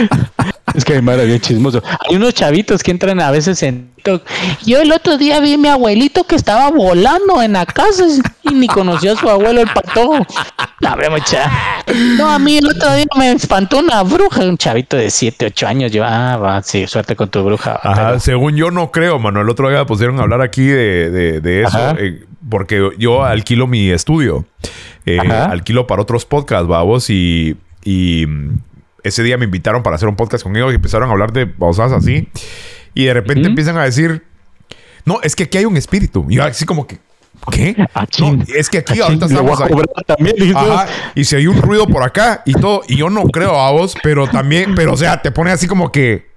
es que Mara bien chismoso. Hay unos chavitos que entran a veces en TikTok. Yo el otro día vi a mi abuelito que estaba volando en la casa y ni conocía a su abuelo el patojo. No. No, a mí el otro día me espantó una bruja. Un chavito de 7, 8 años. Yo, ah, va, sí, suerte con tu bruja. Ajá, Pero- según yo no creo, mano. El otro día pusieron a hablar aquí de, de- de eso. Eh, porque yo alquilo mi estudio. Eh, alquilo para otros podcasts, babos. Y, y mm, ese día me invitaron para hacer un podcast con ellos y empezaron a hablar de cosas así. Y de repente empiezan a decir, no, es que aquí hay un espíritu. Y yo así como que, ¿qué? No, es que aquí Ah, ahorita estamos ahí. también. Ajá, y si hay un ruido por acá y todo, y yo no creo a vos, pero también, pero o sea, te pone así como que,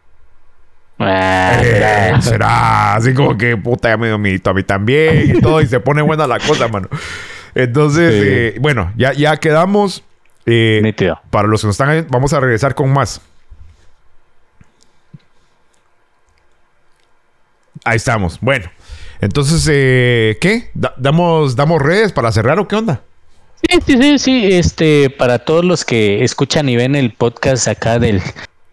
Ah, eh, será. así como que puta, ya me dio a mí también y todo, y se pone buena la cosa, mano. Entonces, Sí. eh, bueno, ya, ya quedamos. Eh, para los que nos están, vamos a regresar con más. Ahí estamos. Bueno, entonces, eh, ¿qué? Da- ¿Damos, ¿Damos redes para cerrar o qué onda? Sí, sí, sí, sí. Este, para todos los que escuchan y ven el podcast acá del,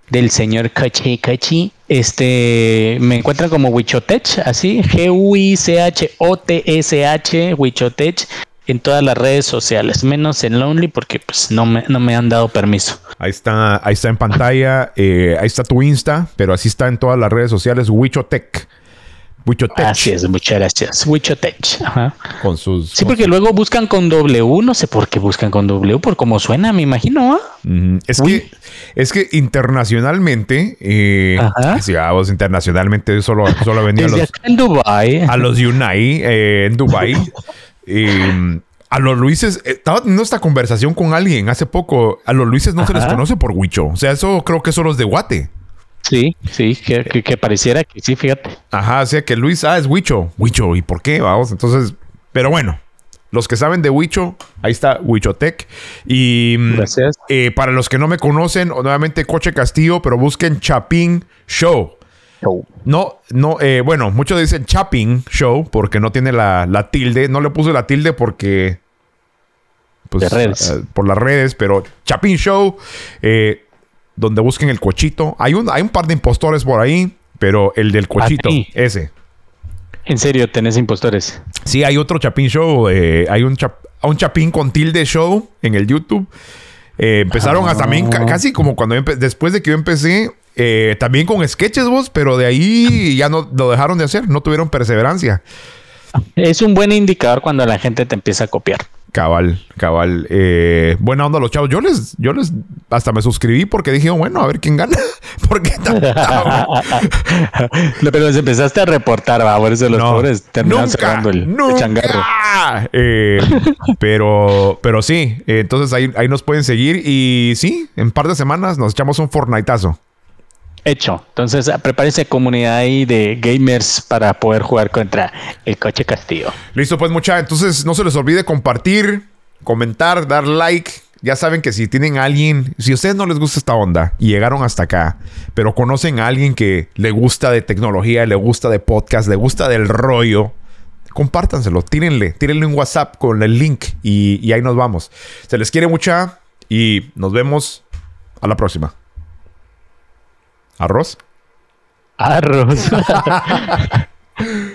del señor Cachi Cachi, este, me encuentran como Wichotech, así, G-U-I-C-H-O-T-S-H, Wichotech, en todas las redes sociales, menos en Lonely porque pues no me, no me han dado permiso. Ahí está, ahí está en pantalla, eh, ahí está tu Insta, pero así está en todas las redes sociales, Wichotech. Wichotech. Así es, muchas gracias. Wichotech, ajá. Con sus... Sí, con porque luego buscan con W, no sé por qué buscan con W, por cómo suena, me imagino. Ujú. Es Uy. que, es que internacionalmente, eh, sí, vos internacionalmente solo, solo venía a los, acá en Dubai. a los Unai eh, en Dubai. Eh, a los Luises, eh, estaba teniendo esta conversación con alguien hace poco. A los Luises no se les conoce por Huicho. O sea, eso creo que son los de Guate. Sí, sí, que, que- que pareciera que sí, fíjate. Ajá, o sea que Luis, ah, es Huicho. Huicho, ¿y por qué? Vamos, entonces, pero bueno, los que saben de Huicho, ahí está Huichotec. Y mm, Gracias. eh, para los que no me conocen, nuevamente Coche Castillo, pero busquen Chapín Show. No, no, eh, bueno, muchos dicen Chapin Show porque no tiene la, la tilde. No le puse la tilde porque. Pues, redes. eh, por las redes, pero Chapin Show, eh, donde busquen el cochito. Hay un, hay un par de impostores por ahí, pero el del cochito, ese. En serio, tenés impostores. Sí, hay otro Chapin Show. eh, hay un, chap- un Chapin con tilde show en el YouTube. Eh, empezaron hasta también ca- casi como cuando después de que yo empecé, eh, también con sketches vos, pero de ahí ya no lo dejaron de hacer, no tuvieron perseverancia. Es un buen indicador cuando la gente te empieza a copiar. Cabal, cabal. Eh, buena onda los chavos. Yo les, yo les hasta me suscribí porque dije, bueno, a ver quién gana. porque Pero les empezaste a reportar, va, por eso los No, pobres terminaron nunca, cerrando el, changarro. Eh, pero, pero sí, eh, entonces ahí, ahí nos pueden seguir y sí, en un par de semanas nos echamos un Fortniteazo. Hecho. Entonces, prepárense comunidad ahí de gamers para poder jugar contra el coche Castillo. Listo, pues mucha. Entonces no se les olvide compartir, comentar, dar like. Ya saben que si tienen a alguien, si a ustedes no les gusta esta onda y llegaron hasta acá, pero conocen a alguien que le gusta de tecnología, le gusta de podcast, le gusta del rollo, compártanselo, tírenle, tírenle un WhatsApp con el link y ahí nos vamos. Se les quiere mucha y nos vemos a la próxima. ¿Arroz? Arroz.